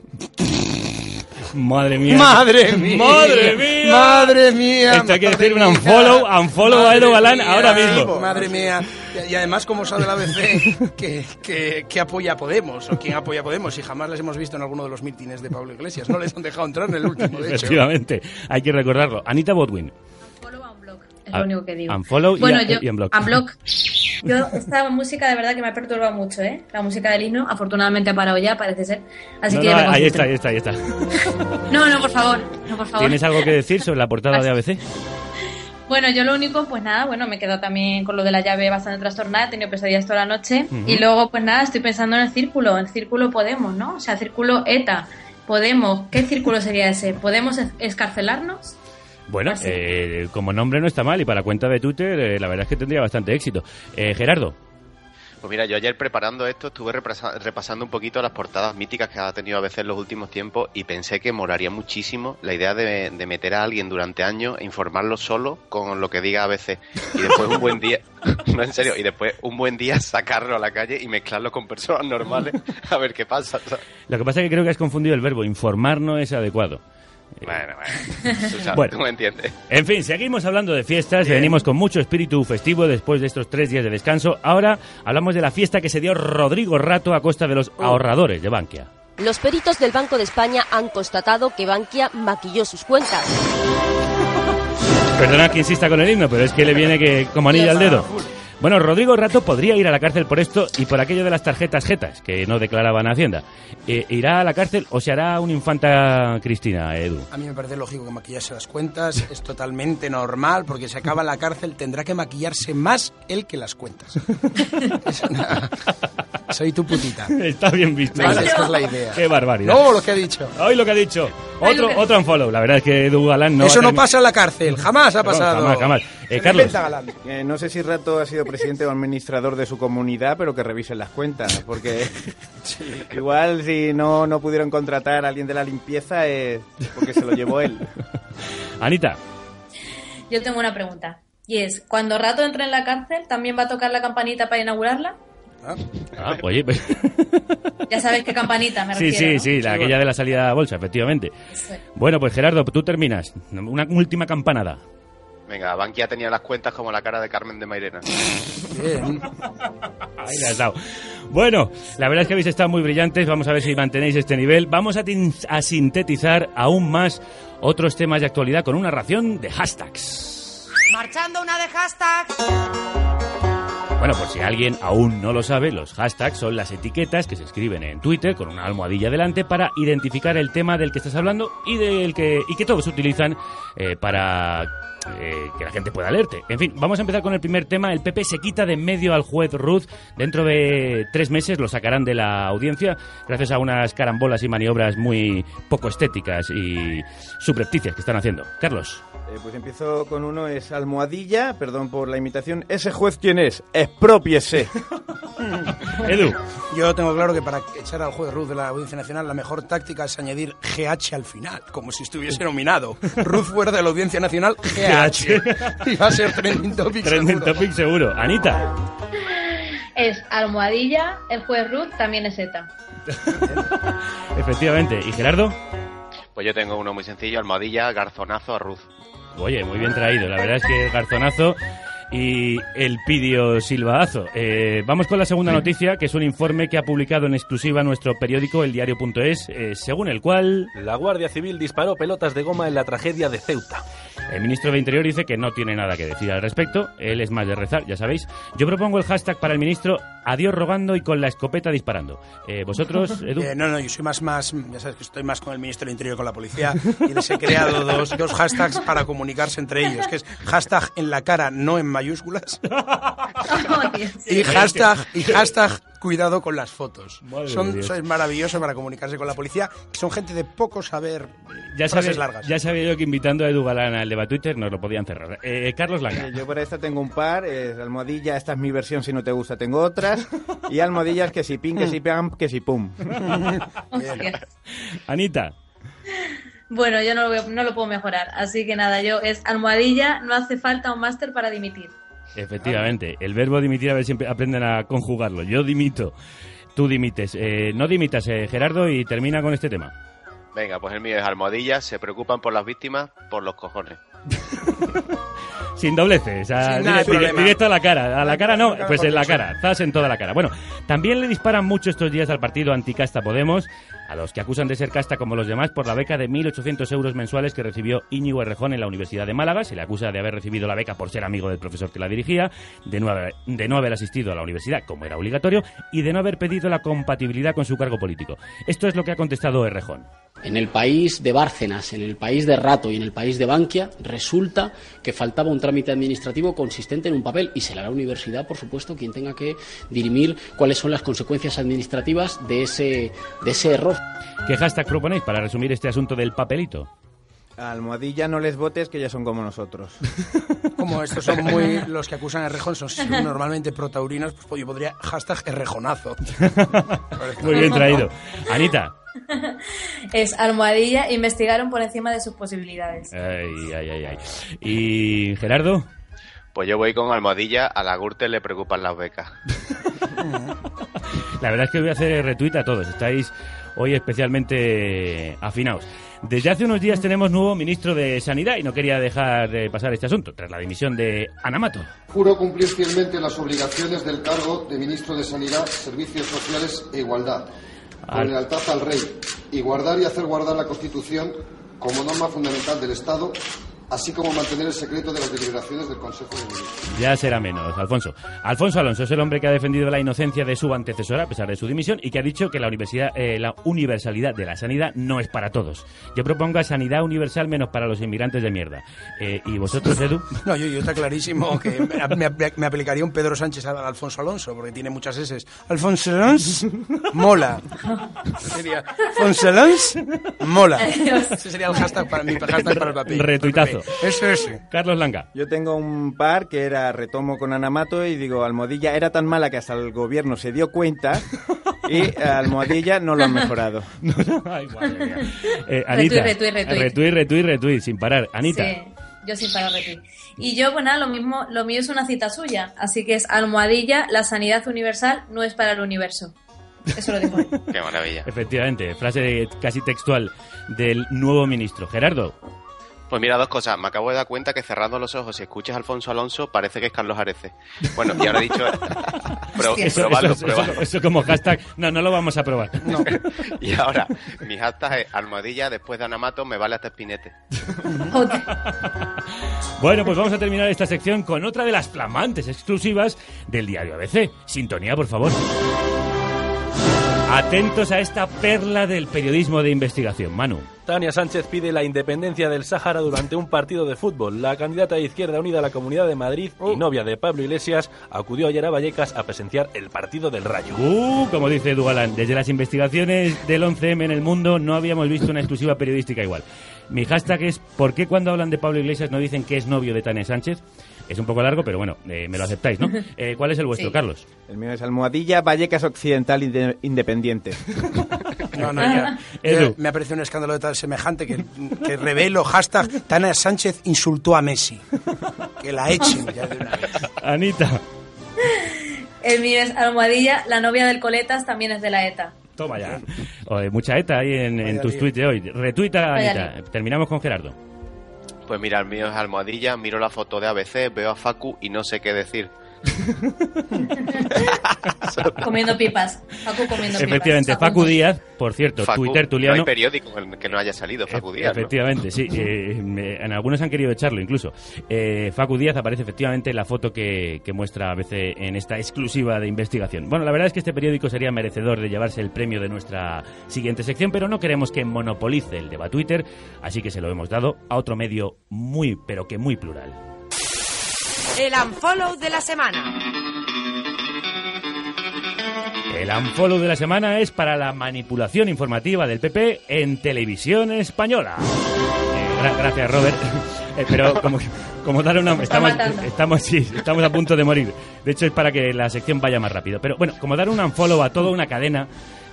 Madre mía. ¡Madre mía! ¡Madre mía! ¡Madre mía! Esto hay que decir un unfollow, unfollow a Edo Galán mía, ahora mismo. Madre mía. Y, y además, como sabe la ABC que, que, que apoya a Podemos o quién apoya a Podemos y jamás les hemos visto en alguno de los mítines de Pablo Iglesias. No les han dejado entrar en el último, de hecho. Efectivamente, hay que recordarlo. Anita Bodwin. Es lo único que digo. Unfollow y bueno, a- yo, y unblock. unblock. Yo, esta música de verdad que me ha perturbado mucho, ¿eh? La música del himno, afortunadamente ha parado ya, parece ser. Así No, que no, ahí está, ahí está, ahí está. No, no, por favor, no, por favor. ¿Tienes algo que decir sobre la portada de ABC? Bueno, yo lo único, pues nada, bueno, me quedo también con lo de la llave bastante trastornada, he tenido pesadillas toda la noche. Y luego, pues nada, estoy pensando en el círculo, el círculo Podemos, ¿no? O sea, círculo ETA, Podemos, ¿qué círculo sería ese? ¿Podemos es- escarcelarnos? Bueno, eh, como nombre no está mal y para cuenta de Twitter eh, la verdad es que tendría bastante éxito. Eh, Gerardo, Pues mira, yo ayer preparando esto estuve repasando un poquito las portadas míticas que ha tenido a veces en los últimos tiempos y pensé que moraría muchísimo la idea de, de meter a alguien durante años e informarlo solo con lo que diga a veces y después un buen día, no en serio, y después un buen día sacarlo a la calle y mezclarlo con personas normales a ver qué pasa. ¿sabes? lo que pasa es que creo que has confundido el verbo. Informar no es adecuado. Bueno, bueno, tú, sabes, Bueno. tú me entiendes. En fin, seguimos hablando de fiestas, venimos con mucho espíritu festivo después de estos tres días de descanso. Ahora hablamos de la fiesta que se dio Rodrigo Rato a costa de los ahorradores de Bankia. Los peritos del Banco de España han constatado que Bankia maquilló sus cuentas. Perdona que insista con el himno, pero es que le viene que como anilla al dedo. Bueno, Rodrigo Rato podría ir a la cárcel por esto y por aquello de las tarjetas jetas, que no declaraban a Hacienda. Eh, ¿Irá a la cárcel o se hará un infanta Cristina, Edu? A mí me parece lógico que maquillarse las cuentas, es totalmente normal, porque si acaba la cárcel tendrá que maquillarse más él que las cuentas. Es una- Soy tu putita. Está bien visto. Vale, esa es la idea. Qué barbaridad. No, lo que he dicho. Hoy lo que ha dicho. Otro, que- otro unfollow. La verdad es que Edu Galán no Eso no pasa en la cárcel, jamás ha pasado. jamás, jamás. Eh, Carlos. Eh, no sé si Rato ha sido presidente o administrador de su comunidad, pero que revisen las cuentas, porque igual si no, no pudieron contratar a alguien de la limpieza es porque se lo llevó él. Anita. Yo tengo una pregunta. Y es, cuando Rato entre en la cárcel, ¿también va a tocar la campanita para inaugurarla? Ah, oye, pues- Ya sabes qué campanita me sí, refiero, sí, ¿no? sí, la aquella de la salida a bolsa, efectivamente. Bueno, pues Gerardo, tú terminas. Una última campanada. Venga, Bankia tenía las cuentas como la cara de Carmen de Mairena. Ahí la has dado. Bueno, la verdad es que habéis estado muy brillantes. Vamos a ver si mantenéis este nivel. Vamos a, sintetizar aún más otros temas de actualidad con una ración de hashtags. Marchando una de hashtag. Bueno, por si alguien aún no lo sabe, los hashtags son las etiquetas que se escriben en Twitter con una almohadilla delante para identificar el tema del que estás hablando y del que y que todos utilizan eh, para eh, que la gente pueda leerte. En fin, vamos a empezar con el primer tema. El PP se quita de en medio al juez Ruth. Dentro de tres meses lo sacarán de la audiencia gracias a unas carambolas y maniobras muy poco estéticas y subrepticias que están haciendo. Carlos. Eh, pues empiezo con uno, es almohadilla, perdón por la imitación. ¿Ese juez quién es? Expropiese. Edu. Yo tengo claro que para echar al juez Ruth de la Audiencia Nacional la mejor táctica es añadir GH al final, como si estuviese nominado. Ruth fuera de la Audiencia Nacional, GH. y va a ser trending topic Trending seguro. topic seguro. Anita. Es almohadilla, el juez Ruth también es ETA. Efectivamente. ¿Y Gerardo? Pues yo tengo uno muy sencillo, almohadilla, garzonazo a Ruth. Oye, muy bien traído. La verdad es que el garzonazo y el pidio silbaazo. Eh, vamos con la segunda noticia, que es un informe que ha publicado en exclusiva nuestro periódico, eldiario.es, eh, según el cual... La Guardia Civil disparó pelotas de goma en la tragedia de Ceuta. El ministro de Interior dice que no tiene nada que decir al respecto. Él es más de rezar, ya sabéis. Yo propongo el hashtag para el ministro adiós rogando y con la escopeta disparando. Eh, ¿Vosotros, Edu? Eh, no, no, yo soy más, más, ya sabes que estoy más con el Ministerio del Interior y con la policía y les he creado dos, dos hashtags para comunicarse entre ellos, que es hashtag en la cara, no en mayúsculas, y hashtag, y hashtag cuidado con las fotos. Madre Son, son maravilloso para comunicarse con la policía, que son gente de poco saber Ya frases sabía, largas. ya sabía yo que invitando a Edu Galán al debate Twitter nos lo podían cerrar. Eh, Carlos Langa. Eh, Yo por esta tengo un par, es almohadilla, esta es mi versión, si no te gusta tengo otras, y almohadillas que si pin, que si pam, que si pum. Anita. Bueno, yo no lo, voy- no lo puedo mejorar, así que nada, yo es almohadilla, no hace falta un máster para dimitir. Efectivamente, el verbo dimitir, a ver si aprenden a conjugarlo. Yo dimito, tú dimites. Eh, no dimitas, eh, Gerardo, y termina con este tema. Venga, pues el mío es almohadilla, se preocupan por las víctimas, por los cojones. Sin dobleces, dire- directo a la cara. A la cara no, pues en la cara, zas en toda la cara. Bueno, también le disparan mucho estos días al partido anticasta Podemos, a los que acusan de ser casta como los demás por la beca de 1.800 euros mensuales que recibió Íñigo Errejón en la Universidad de Málaga. Se le acusa de haber recibido la beca por ser amigo del profesor que la dirigía, de no haber, de no haber asistido a la universidad como era obligatorio y de no haber pedido la compatibilidad con su cargo político. Esto es lo que ha contestado Errejón. En el país de Bárcenas, en el país de Rato y en el país de Bankia, resulta que faltaba un trámite administrativo consistente en un papel y será la universidad, por supuesto, quien tenga que dirimir cuáles son las consecuencias administrativas de ese, de ese error. ¿Qué hashtag proponéis para resumir este asunto del papelito? Almohadilla no les votes, que ya son como nosotros. Como estos son muy los que acusan a Errejón, son normalmente protaurinos, pues yo podría hashtag Errejonazo. Muy bien traído. Anita. Es almohadilla, investigaron por encima de sus posibilidades. Ay, ay, ay, ay. ¿Y Gerardo? Pues yo voy con almohadilla, a la Gürtel le preocupan las becas. La verdad es que voy a hacer retweet a todos. Estáis hoy especialmente afinados. Desde hace unos días tenemos nuevo ministro de Sanidad y no quería dejar de pasar este asunto. Tras la dimisión de Anamato. Juro cumplir fielmente las obligaciones del cargo de Ministro de Sanidad, Servicios Sociales e Igualdad, con Al- lealtad al Rey, y guardar y hacer guardar la Constitución como norma fundamental del Estado, así como mantener el secreto de las deliberaciones del Consejo de Ministros. Ya será menos, Alfonso. Alfonso Alonso es el hombre que ha defendido la inocencia de su antecesora a pesar de su dimisión y que ha dicho que la, universidad, eh, la universalidad de la sanidad no es para todos. Yo propongo sanidad universal menos para los inmigrantes de mierda. Eh, ¿Y vosotros, Edu? No, yo, yo está clarísimo que me, me- me aplicaría un Pedro Sánchez a Alfonso Alonso, porque tiene muchas S. Alfonso Alonso mola. Sería Alfonso Alonso mola. Ese sería el hashtag para, mi hashtag para el papel. Retuitazo. Eso es. Carlos Langa. Yo tengo un par que era retomo con Anamato y digo, Almohadilla era tan mala que hasta el gobierno se dio cuenta y Almohadilla no lo han mejorado. Ay, madre mía. Eh, Anita. Retweet, retweet, retweet. retweet, retweet, retweet, sin parar. Anita. Sí, yo sin parar retweet. Y yo, nada, lo mismo, lo mío es una cita suya. Así que es almohadilla, la sanidad universal no es para el universo. Eso lo dijo. Qué maravilla. Efectivamente, frase casi textual del nuevo ministro. Gerardo. Pues mira, dos cosas. Me acabo de dar cuenta que cerrando los ojos, si escuchas a Alfonso Alonso, parece que es Carlos Arece. Bueno, y ahora he dicho... Pro, eso, probadlo, eso- probadlo. eso- eso como hashtag. No, no lo vamos a probar. Y ahora, mi hashtag es almohadilla, después de Anamato, me vale hasta espinete. Bueno, pues vamos a terminar esta sección con otra de las flamantes exclusivas del diario ABC. Sintonía, por favor. Atentos a esta perla del periodismo de investigación, Manu. Tania Sánchez pide la independencia del Sáhara durante un partido de fútbol. La candidata de Izquierda Unida a la Comunidad de Madrid y novia de Pablo Iglesias acudió ayer a Vallecas a presenciar el partido del Rayo. Uh, como dice Dugalán, desde las investigaciones del 11M en el mundo no habíamos visto una exclusiva periodística igual. Mi hashtag es ¿por qué cuando hablan de Pablo Iglesias no dicen que es novio de Tania Sánchez? Es un poco largo, pero bueno, eh, me lo aceptáis, ¿no? Eh, ¿Cuál es el vuestro, Sí. Carlos? El mío es Almohadilla Vallecas Occidental Inde- Independiente. No, no, ya. Me ha parecido un escándalo de tal semejante que, que revelo hashtag Tania Sánchez insultó a Messi. Que la echen ya de una vez. Anita. El mío es Almohadilla, la novia del Coletas también es de la ETA. Toma ya. Oye, mucha ETA ahí en, en tus tweets de hoy. Retuita, Anita. Terminamos con Gerardo. Pues mira, el mío es almohadilla, miro la foto de ABC, veo a Facu y no sé qué decir. Comiendo pipas. Facu comiendo Efectivamente, pipas. Facu Díaz, por cierto, Facu, Twitter No tuliano. hay periódico en el que no haya salido Facu Díaz. ¿no? Efectivamente, sí. Eh, me- en algunos han querido echarlo incluso. Eh, Facu Díaz aparece efectivamente en la foto que, que muestra ABC en esta exclusiva de investigación. Bueno, la verdad es que este periódico sería merecedor de llevarse el premio de nuestra siguiente sección, pero no queremos que monopolice el debate Twitter, así que se lo hemos dado a otro medio muy, pero que muy plural. El unfollow de la semana. El unfollow de la semana es para la manipulación informativa del PP en televisión española. Eh, gra- gracias, Robert. Eh, pero como, como dar una... Estamos, estamos, sí, estamos a punto de morir. De hecho, es para que la sección vaya más rápido. Pero bueno, como dar un unfollow a toda una cadena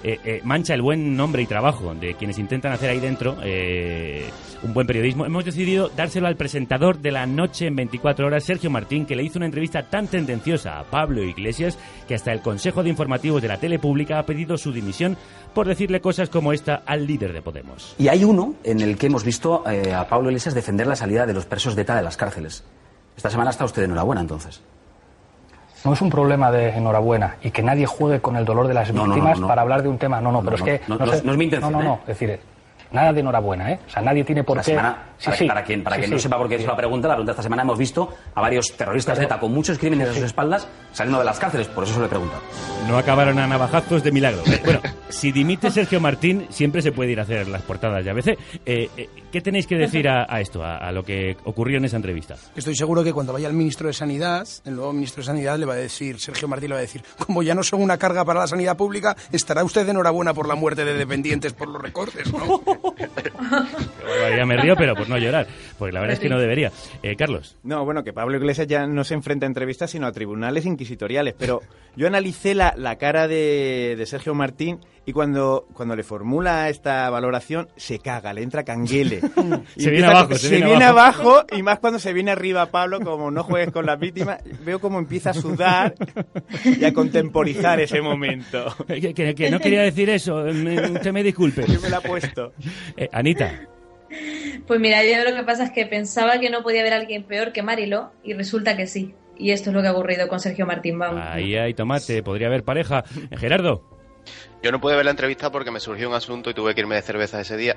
eh, eh, mancha el buen nombre y trabajo de quienes intentan hacer ahí dentro eh, un buen periodismo, hemos decidido dárselo al presentador de la noche en 24 horas, Sergio Martín, que le hizo una entrevista tan tendenciosa a Pablo Iglesias que hasta el Consejo de Informativos de la Tele Pública ha pedido su dimisión por decirle cosas como esta al líder de Podemos. Y hay uno en el que hemos visto a Pablo Iglesias defender la salida de los presos de ETA de las cárceles. Esta semana está usted enhorabuena, entonces. No es un problema de enhorabuena y que nadie juegue con el dolor de las No, no, no, víctimas no. para hablar de un tema. No, no, pero No, es que. no, es- mi intención, No, no, no. ¿eh? Es decir, nada de enhorabuena, ¿eh? O sea, nadie tiene por qué. semana, para, sí. para quien, para Sí, quien sí. no sepa por qué es la pregunta, la pregunta esta semana hemos visto a varios terroristas de ETA con muchos crímenes a sus espaldas saliendo de las cárceles, por eso se lo he preguntado. No acabaron a navajazos de milagro. Bueno, si dimite Sergio Martín, siempre se puede ir a hacer las portadas de ABC. Eh, eh, ¿Qué tenéis que decir a, a esto, a, a lo que ocurrió en esa entrevista? Estoy seguro que cuando vaya el ministro de Sanidad, el nuevo ministro de Sanidad le va a decir, Sergio Martí le va a decir, como ya no son una carga para la sanidad pública, estará usted enhorabuena por la muerte de dependientes por los recortes, ¿no? Ya me río, pero por no llorar, porque la verdad es que no debería. Eh, Carlos. No, bueno, que Pablo Iglesias ya no se enfrenta a entrevistas, sino a tribunales inquisitoriales. Pero yo analicé la, la cara de, de Sergio Martín y cuando, cuando le formula esta valoración, se caga, le entra canguele. Se viene abajo, se se viene viene abajo. abajo, y más cuando se viene arriba Pablo, como no juegues con las víctimas, veo cómo empieza a sudar y a contemporizar ese momento. Que, que- que no quería decir eso, me- usted me disculpe. Yo me la he puesto. Eh, Anita. Pues mira, yo lo que pasa es que pensaba que no podía haber alguien peor que Marilo y resulta que sí. Y esto es lo que ha ocurrido con Sergio Martín. Vamos. Ahí hay tomate, podría haber pareja. Eh, Gerardo. Yo no pude ver la entrevista porque me surgió un asunto y tuve que irme de cerveza ese día.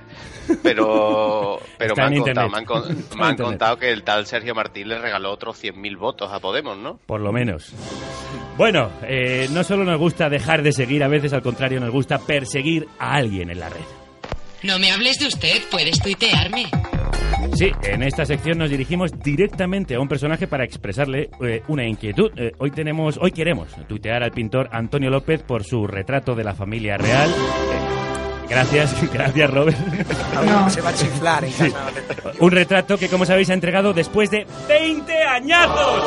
Pero, pero me, han contado, me han, me contado que el tal Sergio Martín le regaló otros 100.000 votos a Podemos, ¿no? Por lo menos. Bueno, eh, no solo nos gusta dejar de seguir, a veces al contrario nos gusta perseguir a alguien en la red. No me hables de usted, puedes tuitearme. Sí, en esta sección nos dirigimos directamente a un personaje para expresarle eh, una inquietud. Eh, hoy tenemos, hoy queremos tuitear al pintor Antonio López por su retrato de la familia real. Eh, gracias, gracias Robert. Se va a chiflar en Sí. Un retrato que, como sabéis, ha entregado después de 20 añazos.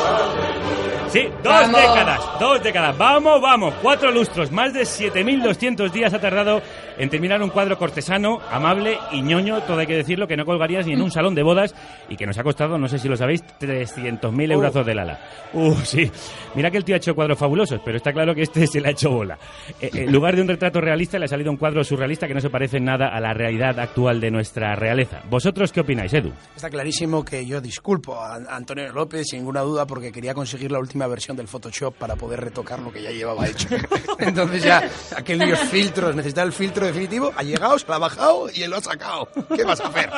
Sí, dos Vamos. décadas, dos décadas. Vamos, vamos, cuatro lustros, más de 7.200 días ha tardado en terminar un cuadro cortesano, amable y ñoño, todo hay que decirlo, que no colgarías ni en un salón de bodas y que nos ha costado, no sé si lo sabéis, 300.000 euros del ala. Uh, sí. Mira que el tío ha hecho cuadros fabulosos, pero está claro que este se le ha hecho bola. Eh, en lugar de un retrato realista, le ha salido un cuadro surrealista que no se parece en nada a la realidad actual de nuestra realeza. ¿Vosotros qué opináis, Edu? Está clarísimo que yo disculpo a Antonio López sin ninguna duda porque quería conseguir la última versión del Photoshop para poder retocar lo que ya llevaba hecho. Entonces ya aquellos filtros, necesitaba el filtro definitivo, ha llegado, se lo ha bajado y él lo ha sacado. ¿Qué vas a hacer?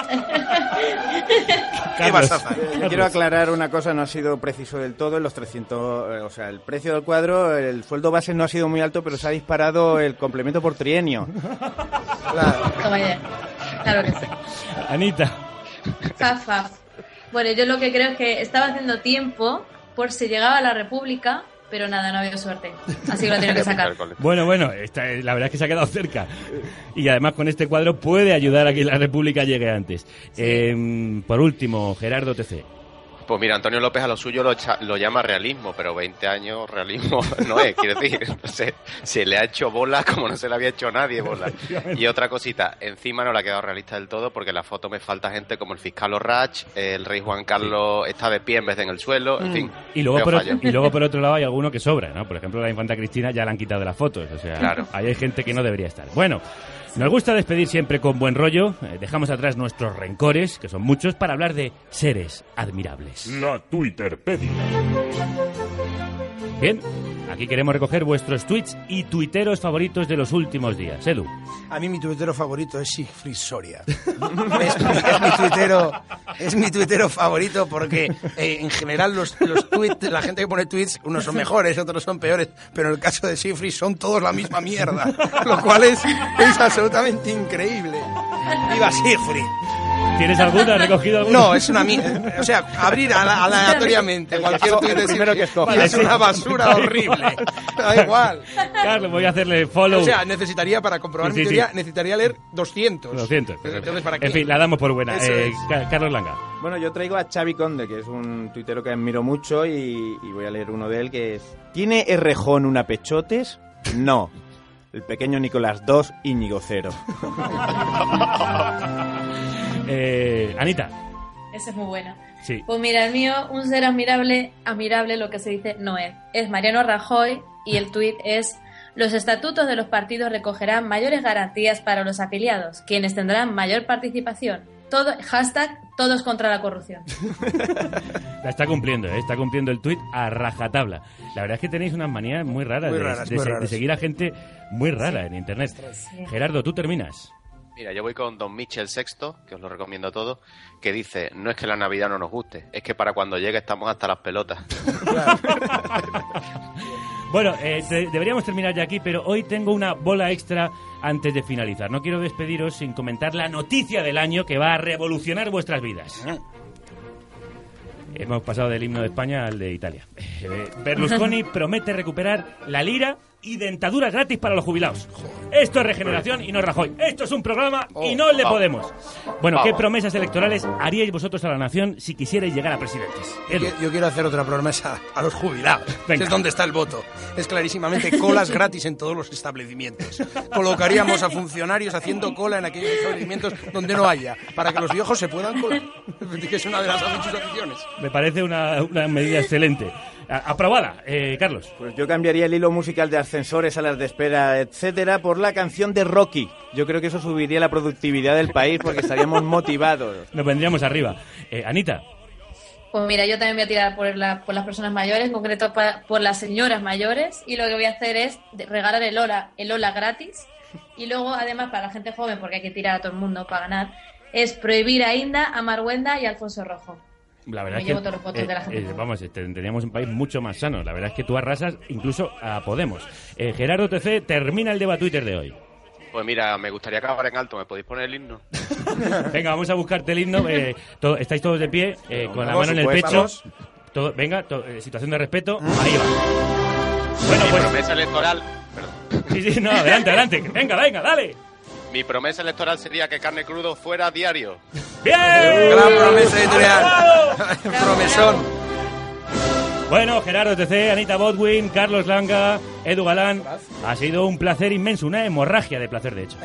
¿Qué vas a hacer? Quiero aclarar una cosa, no ha sido preciso del todo en los 300, eh, o sea, el precio del cuadro, el sueldo base no ha sido muy alto, pero se ha disparado el complemento por trienio. Ya. Claro que sí. Anita. Bueno, yo lo que creo es que estaba haciendo tiempo por si llegaba a la República, pero nada, no había suerte. Así que lo tengo que sacar. Bueno, bueno, esta- la verdad es que se ha quedado cerca. Y además con este cuadro puede ayudar a que la República llegue antes. Eh, por último, Gerardo TC. Pues mira, Antonio López a lo suyo lo, echa- lo llama realismo, pero 20 años realismo no es, quiero decir, se le ha hecho bola como no se le había hecho a nadie bola. Y otra cosita, encima no le ha quedado realista del todo porque en la foto me falta gente como el fiscal Orrach, el rey Juan Carlos está de pie en vez de en el suelo, en fin. Y luego, veo por, fallos. y luego por otro lado hay alguno que sobra, ¿no? Por ejemplo, la infanta Cristina ya la han quitado de las fotos, o sea, Claro. ahí hay gente que no debería estar. Bueno, nos gusta despedir siempre con buen rollo, eh, dejamos atrás nuestros rencores, que son muchos, para hablar de seres admirables. La Twitterpedia. Bien, aquí queremos recoger vuestros tweets y tuiteros favoritos de los últimos días. Edu. A mí mi tuitero favorito es Siegfried Soria. es, es mi tuitero, es mi tuitero favorito porque eh, en general los, los tweets, la gente que pone tweets, unos son mejores, otros son peores, pero en el caso de Siegfried son todos la misma mierda, lo cual es, es absolutamente increíble. ¡Viva Siegfried! ¿Tienes alguna? ¿Has recogido alguna? No, es una mierda. O sea, abrir aleatoriamente cualquier tuit de primero que escojas. es una basura horrible. Da igual. Carlos, voy a hacerle follow. O sea, necesitaría, para comprobar Sí, mi teoría, sí. necesitaría leer 200. 200. Entonces, ¿para qué? En fin, la damos por buena. Eh, es. Ca- Carlos Langa. Bueno, yo traigo a Xavi Conde, que es un tuitero que admiro mucho y, y voy a leer uno de él que es... ¿Tiene Errejón una pechotes? No. El pequeño Nicolás 2, Íñigo 0. Eh, Anita. Esa es muy buena. Sí. Pues mira, el mío, un ser admirable, admirable lo que se dice no es. Es Mariano Rajoy y el tuit es los estatutos de los partidos recogerán mayores garantías para los afiliados, quienes tendrán mayor participación. Todo, hashtag todos contra la corrupción. La está cumpliendo, ¿eh? está cumpliendo el tuit a rajatabla. La verdad es que tenéis unas manías muy raras, Muy de, raras, de muy se- de raras. seguir a gente muy rara en internet. Gerardo, tú terminas. Mira, yo voy con Don Michel VI, que os lo recomiendo a todos, que dice, no es que la Navidad no nos guste, es que para cuando llegue estamos hasta las pelotas. Bueno, eh, te- deberíamos terminar ya aquí, pero hoy tengo una bola extra antes de finalizar. No quiero despediros sin comentar la noticia del año que va a revolucionar vuestras vidas. Hemos pasado del himno de España al de Italia. Eh, Berlusconi promete recuperar la lira y dentadura gratis para los jubilados. Esto es regeneración y no Rajoy. Esto es un programa y no el de vamos. Podemos. Bueno, ¿qué promesas electorales haríais vosotros a la nación si quisierais llegar a presidentes? Yo, Edu. yo quiero hacer otra promesa a los jubilados. Venga. que es donde está el voto. Es clarísimamente colas gratis en todos los establecimientos. Colocaríamos a funcionarios haciendo cola en aquellos establecimientos donde no haya, para que los viejos se puedan colar. Que es una de las muchas aficiones. Me parece una, una medida excelente. A- aprobada, eh, Carlos. Pues yo cambiaría el hilo musical de ascensores, salas de espera, etcétera, por la canción de Rocky. Yo creo que eso subiría la productividad del país porque estaríamos motivados. Nos vendríamos arriba. Eh, Anita. Pues mira, yo también voy a tirar por, la- por las personas mayores, en concreto pa- por las señoras mayores, y lo que voy a hacer es regalar el Ola, el Ola gratis, y luego, además, para la gente joven, porque hay que tirar a todo el mundo para ganar, es prohibir a Inda, a Marguenda y a Alfonso Rojo. La verdad Me es que todos los votos de la gente joven. vamos, este, teníamos un país mucho más sano. La verdad es que tú arrasas incluso a Podemos. Eh, Gerardo TC termina el debate Twitter de hoy. Pues mira, me gustaría acabar en alto, ¿me podéis poner el himno? Venga, vamos a buscarte el himno. eh, todo- estáis todos de pie, eh, con la mano en el pecho. Todo- venga, to- eh, situación de respeto. Ahí va. Bueno, pues- promesa electoral... Sí, sí, no, adelante, adelante. Venga, venga, dale. Mi promesa electoral sería que carne crudo fuera diario. ¡Bien! Gran promesa editorial. Promesón. Bueno, Gerardo TC, Anita Bodwin, Carlos Langa, Edu Galán. Ha sido un placer inmenso, una hemorragia de placer, de hecho.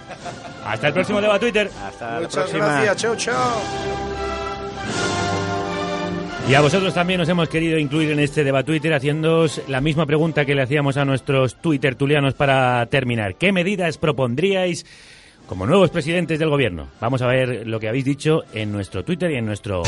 Hasta el próximo debate Twitter. Hasta Muchas gracias. Chao, chao. Y a vosotros también os hemos querido incluir en este debate Twitter haciéndoos la misma pregunta que le hacíamos a nuestros Twitter tulianos para terminar. ¿Qué medidas propondríais como nuevos presidentes del gobierno? Vamos a ver lo que habéis dicho en nuestro Twitter y en nuestro...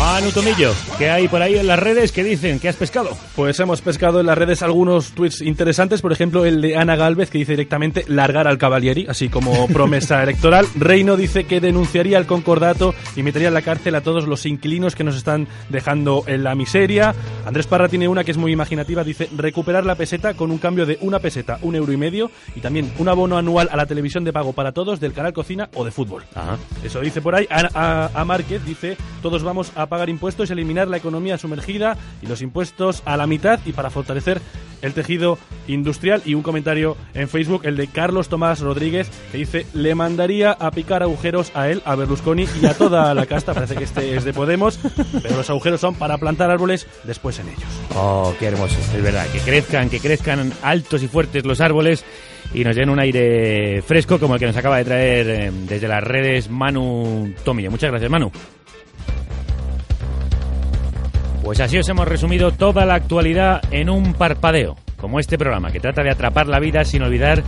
Manu Tomillo, ¿qué hay por ahí en las redes que dicen que has pescado? Pues hemos pescado en las redes algunos tweets interesantes, por ejemplo el de Ana Galvez que dice directamente largar al Cavalieri, así como promesa electoral. Reino dice que denunciaría el concordato y metería en la cárcel a todos los inquilinos que nos están dejando en la miseria. Andrés Parra tiene una que es muy imaginativa, dice recuperar la peseta con un cambio de una peseta, un euro y medio y también un abono anual a la televisión de pago para todos del canal Cocina o de fútbol. Eso dice por ahí. A, a- a Márquez dice, todos vamos a pagar impuestos eliminar la economía sumergida y los impuestos a la mitad y para fortalecer el tejido industrial y un comentario en Facebook, el de Carlos Tomás Rodríguez, que dice, le mandaría a picar agujeros a él, a Berlusconi y a toda la casta, parece que este es de Podemos, pero los agujeros son para plantar árboles después en ellos. Oh, qué hermoso, es verdad, que crezcan, que crezcan altos y fuertes los árboles y nos den un aire fresco como el que nos acaba de traer eh, desde las redes Manu Tomillo. Muchas gracias, Manu. Pues así os hemos resumido toda la actualidad en un parpadeo, como este programa que trata de atrapar la vida sin olvidar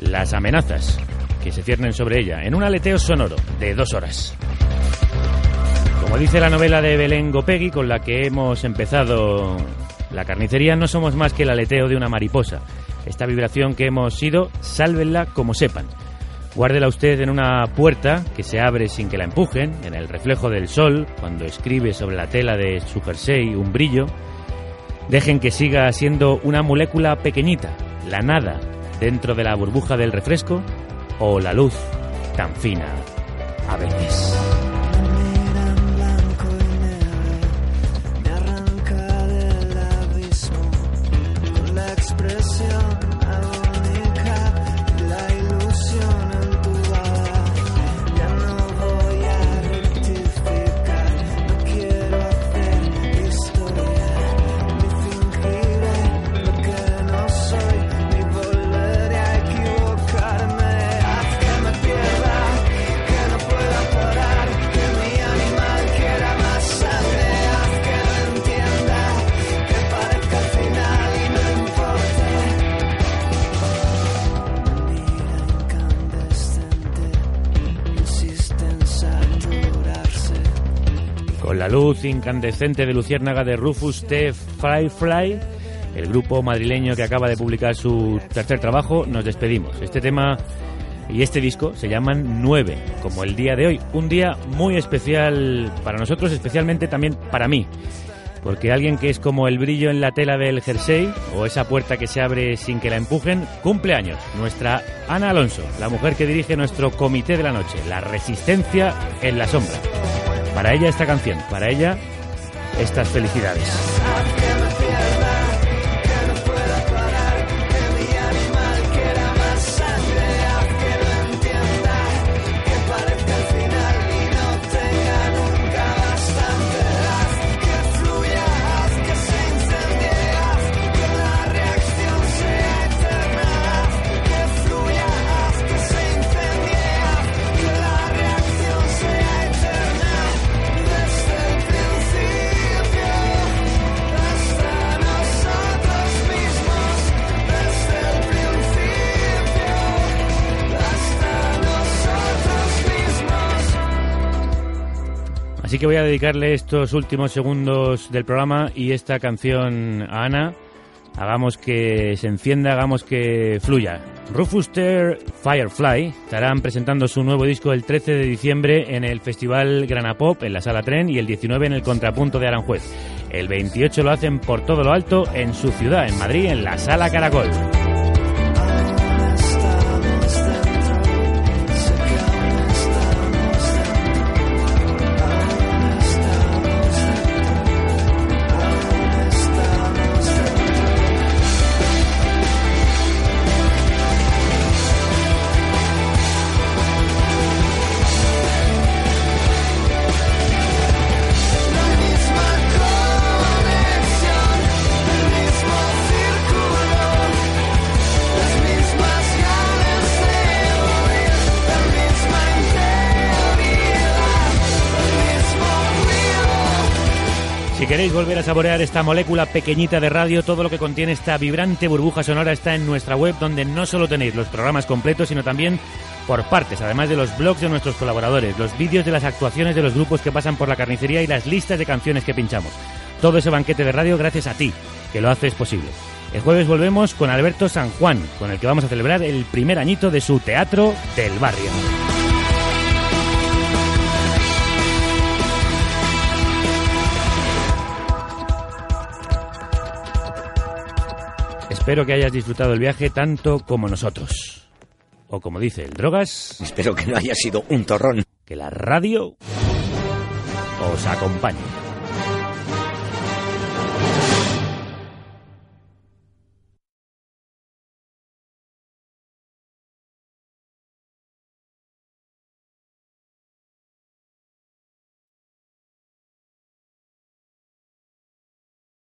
las amenazas que se ciernen sobre ella, en un aleteo sonoro de dos horas. Como dice la novela de Belén Gopegui con la que hemos empezado la carnicería, no somos más que el aleteo de una mariposa. Esta vibración que hemos sido, sálvenla como sepan. Guárdela usted en una puerta que se abre sin que la empujen, en el reflejo del sol, cuando escribe sobre la tela de su jersey un brillo. Dejen que siga siendo una molécula pequeñita, la nada, dentro de la burbuja del refresco, o la luz tan fina a veces. Incandescente de luciérnaga de Rufus T. Firefly, el grupo madrileño que acaba de publicar su tercer trabajo, nos despedimos. Este tema y este disco se llaman 9, como el día de hoy. Un día muy especial para nosotros, especialmente también para mí. Porque alguien que es como el brillo en la tela del jersey o esa puerta que se abre sin que la empujen, cumple años. Nuestra Ana Alonso, la mujer que dirige nuestro comité de la noche, la resistencia en la sombra. Para ella esta canción, para ella estas felicidades. Así que voy a dedicarle estos últimos segundos del programa y esta canción a Ana. Hagamos que se encienda, hagamos que fluya. Rufus Ter Firefly estarán presentando su nuevo disco el 13 de diciembre en el Festival Grana Pop en la Sala Tren y el 19 en el Contrapunto de Aranjuez. El 28 lo hacen por todo lo alto en su ciudad, en Madrid, en la Sala Caracol. Queréis volver a saborear esta molécula pequeñita de radio, todo lo que contiene esta vibrante burbuja sonora está en nuestra web, donde no solo tenéis los programas completos, sino también por partes, además de los blogs de nuestros colaboradores, los vídeos de las actuaciones de los grupos que pasan por la carnicería y las listas de canciones que pinchamos. Todo ese banquete de radio gracias a ti, que lo haces posible. El jueves volvemos con Alberto San Juan, con el que vamos a celebrar el primer añito de su Teatro del Barrio. Espero que hayas disfrutado el viaje tanto como nosotros. O como dice el Drogas. Espero que no haya sido un torrón. Que la radio os acompañe.